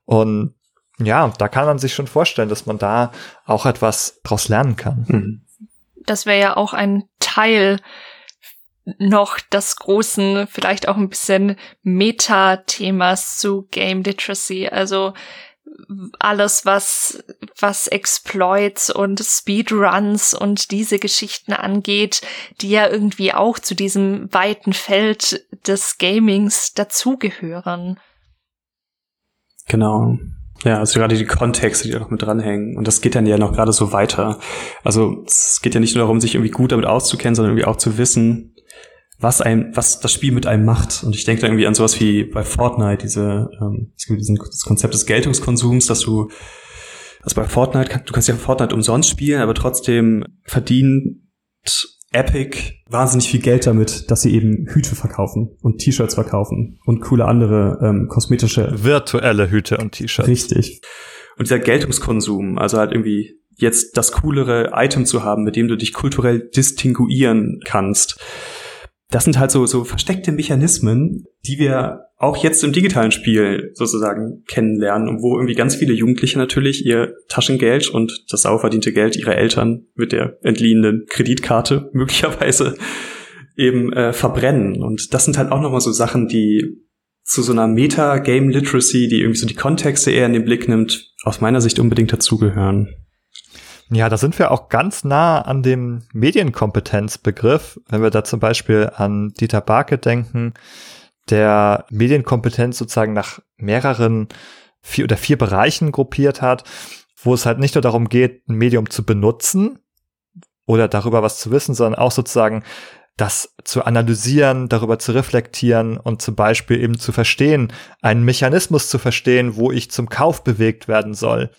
Und ja, da kann man sich schon vorstellen, dass man da auch etwas draus lernen kann. Mhm. Das wäre ja auch ein Teil noch des großen, vielleicht auch ein bisschen Meta-Themas zu Game Literacy. Also alles, was, was Exploits und Speedruns und diese Geschichten angeht, die ja irgendwie auch zu diesem weiten Feld des Gamings dazugehören. Genau. Ja, also gerade die Kontexte, die da noch mit dranhängen. Und das geht dann ja noch gerade so weiter. Also es geht ja nicht nur darum, sich irgendwie gut damit auszukennen, sondern irgendwie auch zu wissen, was ein, was das Spiel mit einem macht. Und ich denke da irgendwie an sowas wie bei Fortnite, diese, ähm, es gibt diesen, das Konzept des Geltungskonsums, dass du, also bei Fortnite, du kannst ja Fortnite umsonst spielen, aber trotzdem verdient Epic wahnsinnig viel Geld damit, dass sie eben Hüte verkaufen und T-Shirts verkaufen und coole andere ähm, kosmetische virtuelle Hüte und T-Shirts. Richtig. Und dieser Geltungskonsum, also halt irgendwie jetzt das coolere Item zu haben, mit dem du dich kulturell distinguieren kannst das sind halt so, so versteckte Mechanismen, die wir auch jetzt im digitalen Spiel sozusagen kennenlernen und wo irgendwie ganz viele Jugendliche natürlich ihr Taschengeld und das sauverdiente Geld ihrer Eltern mit der entliehenen Kreditkarte möglicherweise eben äh, verbrennen. Und das sind halt auch nochmal so Sachen, die zu so einer Meta-Game-Literacy, die irgendwie so die Kontexte eher in den Blick nimmt, aus meiner Sicht unbedingt dazugehören. Ja, da sind wir auch ganz nah an dem Medienkompetenzbegriff, wenn wir da zum Beispiel an Dieter Barke denken, der Medienkompetenz sozusagen nach mehreren vier oder vier Bereichen gruppiert hat, wo es halt nicht nur darum geht, ein Medium zu benutzen oder darüber was zu wissen, sondern auch sozusagen das zu analysieren, darüber zu reflektieren und zum Beispiel eben zu verstehen, einen Mechanismus zu verstehen, wo ich zum Kauf bewegt werden soll.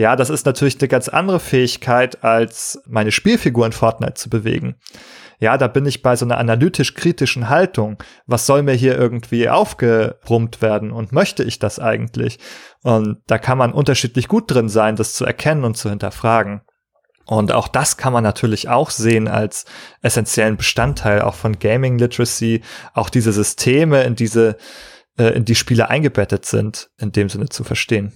Ja, das ist natürlich eine ganz andere Fähigkeit, als meine Spielfigur in Fortnite zu bewegen. Ja, da bin ich bei so einer analytisch-kritischen Haltung. Was soll mir hier irgendwie aufgebrummt werden und möchte ich das eigentlich? Und da kann man unterschiedlich gut drin sein, das zu erkennen und zu hinterfragen. Und auch das kann man natürlich auch sehen als essentiellen Bestandteil auch von Gaming Literacy, auch diese Systeme in diese, äh, in die Spiele eingebettet sind, in dem Sinne zu verstehen.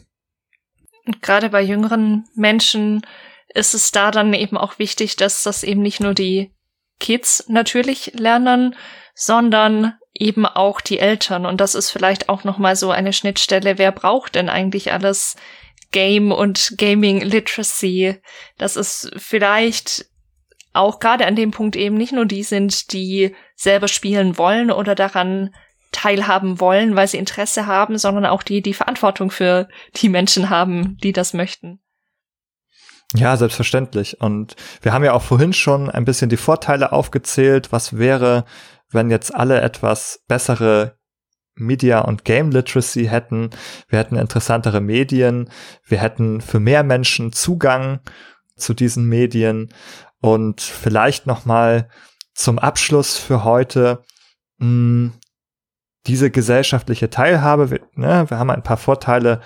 Und gerade bei jüngeren Menschen ist es da dann eben auch wichtig, dass das eben nicht nur die Kids natürlich lernen, sondern eben auch die Eltern. Und das ist vielleicht auch nochmal so eine Schnittstelle. Wer braucht denn eigentlich alles Game und Gaming Literacy? Das ist vielleicht auch gerade an dem Punkt eben nicht nur die sind, die selber spielen wollen oder daran teilhaben wollen, weil sie Interesse haben, sondern auch die, die Verantwortung für die Menschen haben, die das möchten. Ja, selbstverständlich. Und wir haben ja auch vorhin schon ein bisschen die Vorteile aufgezählt. Was wäre, wenn jetzt alle etwas bessere Media und Game Literacy hätten? Wir hätten interessantere Medien. Wir hätten für mehr Menschen Zugang zu diesen Medien. Und vielleicht noch mal zum Abschluss für heute. Hm, diese gesellschaftliche Teilhabe, wir, ne, wir haben ein paar Vorteile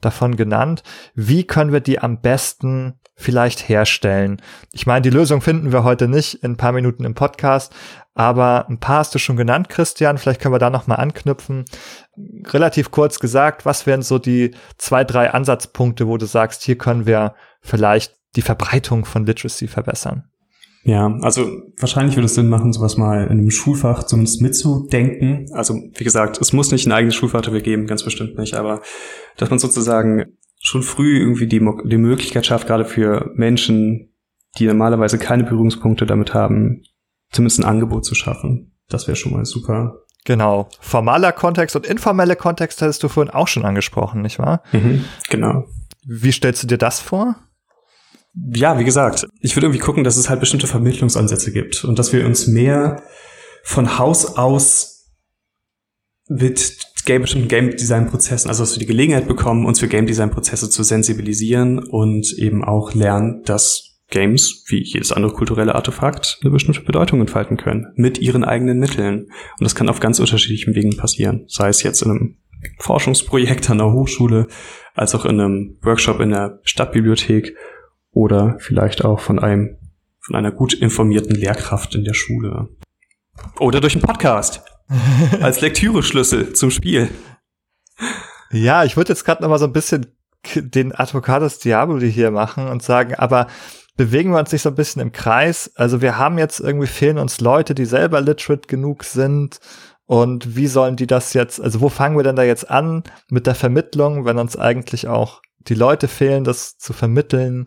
davon genannt. Wie können wir die am besten vielleicht herstellen? Ich meine, die Lösung finden wir heute nicht in ein paar Minuten im Podcast, aber ein paar hast du schon genannt, Christian. Vielleicht können wir da noch mal anknüpfen. Relativ kurz gesagt, was wären so die zwei, drei Ansatzpunkte, wo du sagst, hier können wir vielleicht die Verbreitung von Literacy verbessern? Ja, also wahrscheinlich würde es Sinn machen, sowas mal in einem Schulfach zumindest mitzudenken. Also wie gesagt, es muss nicht ein eigenes Schulfach dafür geben, ganz bestimmt nicht, aber dass man sozusagen schon früh irgendwie die, die Möglichkeit schafft, gerade für Menschen, die normalerweise keine Berührungspunkte damit haben, zumindest ein Angebot zu schaffen. Das wäre schon mal super. Genau. Formaler Kontext und informeller Kontext hattest du vorhin auch schon angesprochen, nicht wahr? Mhm, genau. Wie stellst du dir das vor? Ja, wie gesagt, ich würde irgendwie gucken, dass es halt bestimmte Vermittlungsansätze gibt und dass wir uns mehr von Haus aus mit Game, Game Design Prozessen, also dass wir die Gelegenheit bekommen, uns für Game Design Prozesse zu sensibilisieren und eben auch lernen, dass Games, wie jedes andere kulturelle Artefakt, eine bestimmte Bedeutung entfalten können, mit ihren eigenen Mitteln. Und das kann auf ganz unterschiedlichen Wegen passieren. Sei es jetzt in einem Forschungsprojekt an der Hochschule, als auch in einem Workshop in der Stadtbibliothek oder vielleicht auch von einem von einer gut informierten Lehrkraft in der Schule. Oder durch einen Podcast. Als Lektüreschlüssel zum Spiel. Ja, ich würde jetzt gerade noch mal so ein bisschen den Advocatus Diaboli hier machen und sagen, aber bewegen wir uns nicht so ein bisschen im Kreis? Also wir haben jetzt irgendwie fehlen uns Leute, die selber literate genug sind. Und wie sollen die das jetzt, also wo fangen wir denn da jetzt an mit der Vermittlung, wenn uns eigentlich auch die Leute fehlen, das zu vermitteln?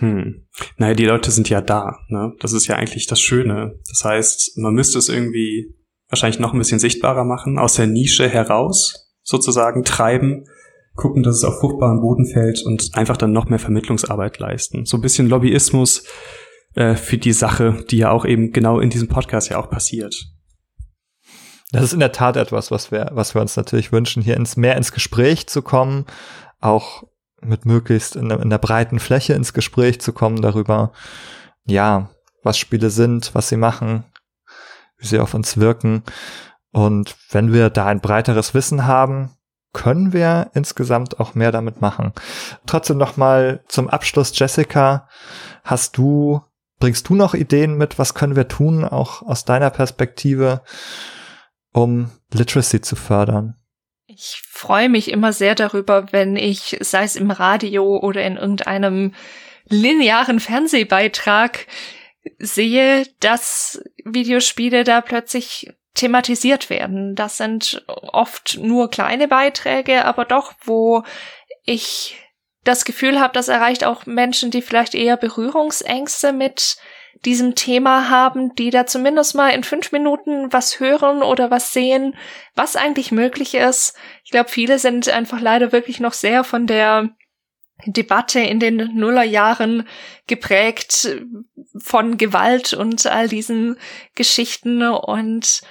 Hm. Naja, die Leute sind ja da. Ne? Das ist ja eigentlich das Schöne. Das heißt, man müsste es irgendwie wahrscheinlich noch ein bisschen sichtbarer machen, aus der Nische heraus sozusagen treiben, gucken, dass es auf fruchtbaren Boden fällt und einfach dann noch mehr Vermittlungsarbeit leisten. So ein bisschen Lobbyismus äh, für die Sache, die ja auch eben genau in diesem Podcast ja auch passiert. Das ist in der Tat etwas, was wir, was wir uns natürlich wünschen, hier ins mehr ins Gespräch zu kommen, auch mit möglichst in der, in der breiten Fläche ins Gespräch zu kommen darüber, ja, was Spiele sind, was sie machen, wie sie auf uns wirken. Und wenn wir da ein breiteres Wissen haben, können wir insgesamt auch mehr damit machen. Trotzdem noch mal zum Abschluss, Jessica, hast du, bringst du noch Ideen mit, was können wir tun, auch aus deiner Perspektive, um Literacy zu fördern? Ich freue mich immer sehr darüber, wenn ich, sei es im Radio oder in irgendeinem linearen Fernsehbeitrag, sehe, dass Videospiele da plötzlich thematisiert werden. Das sind oft nur kleine Beiträge, aber doch, wo ich das Gefühl habe, das erreicht auch Menschen, die vielleicht eher Berührungsängste mit diesem Thema haben, die da zumindest mal in fünf Minuten was hören oder was sehen, was eigentlich möglich ist. Ich glaube, viele sind einfach leider wirklich noch sehr von der Debatte in den Nullerjahren geprägt von Gewalt und all diesen Geschichten und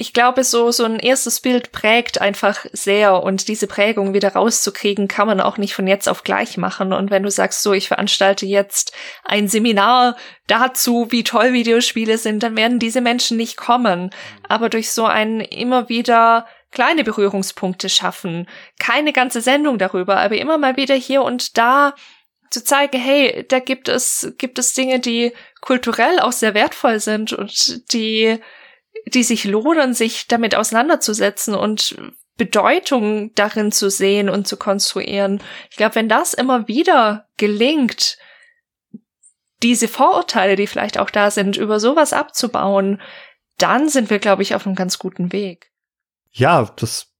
ich glaube, so, so ein erstes Bild prägt einfach sehr und diese Prägung wieder rauszukriegen, kann man auch nicht von jetzt auf gleich machen. Und wenn du sagst, so, ich veranstalte jetzt ein Seminar dazu, wie toll Videospiele sind, dann werden diese Menschen nicht kommen. Aber durch so ein immer wieder kleine Berührungspunkte schaffen, keine ganze Sendung darüber, aber immer mal wieder hier und da zu zeigen, hey, da gibt es, gibt es Dinge, die kulturell auch sehr wertvoll sind und die die sich lohnen, sich damit auseinanderzusetzen und Bedeutung darin zu sehen und zu konstruieren. Ich glaube, wenn das immer wieder gelingt, diese Vorurteile, die vielleicht auch da sind, über sowas abzubauen, dann sind wir, glaube ich, auf einem ganz guten Weg. Ja, das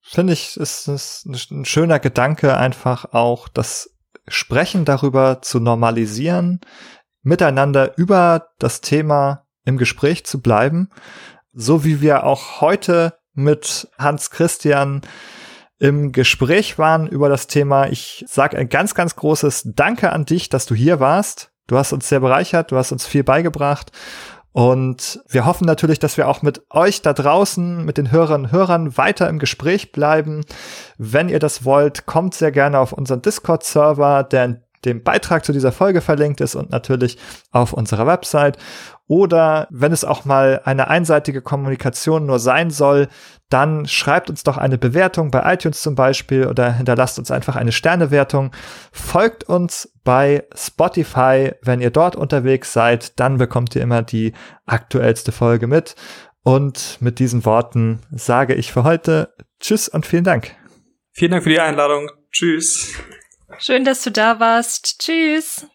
finde ich, ist, ist ein schöner Gedanke, einfach auch das Sprechen darüber zu normalisieren, miteinander über das Thema im Gespräch zu bleiben, so wie wir auch heute mit Hans Christian im Gespräch waren über das Thema. Ich sage ein ganz, ganz großes Danke an dich, dass du hier warst. Du hast uns sehr bereichert, du hast uns viel beigebracht. Und wir hoffen natürlich, dass wir auch mit euch da draußen, mit den Hörern und Hörern weiter im Gespräch bleiben. Wenn ihr das wollt, kommt sehr gerne auf unseren Discord-Server. Der dem Beitrag zu dieser Folge verlinkt ist und natürlich auf unserer Website. Oder wenn es auch mal eine einseitige Kommunikation nur sein soll, dann schreibt uns doch eine Bewertung bei iTunes zum Beispiel oder hinterlasst uns einfach eine Sternewertung. Folgt uns bei Spotify, wenn ihr dort unterwegs seid, dann bekommt ihr immer die aktuellste Folge mit. Und mit diesen Worten sage ich für heute Tschüss und vielen Dank. Vielen Dank für die Einladung. Tschüss. Schön, dass du da warst. Tschüss.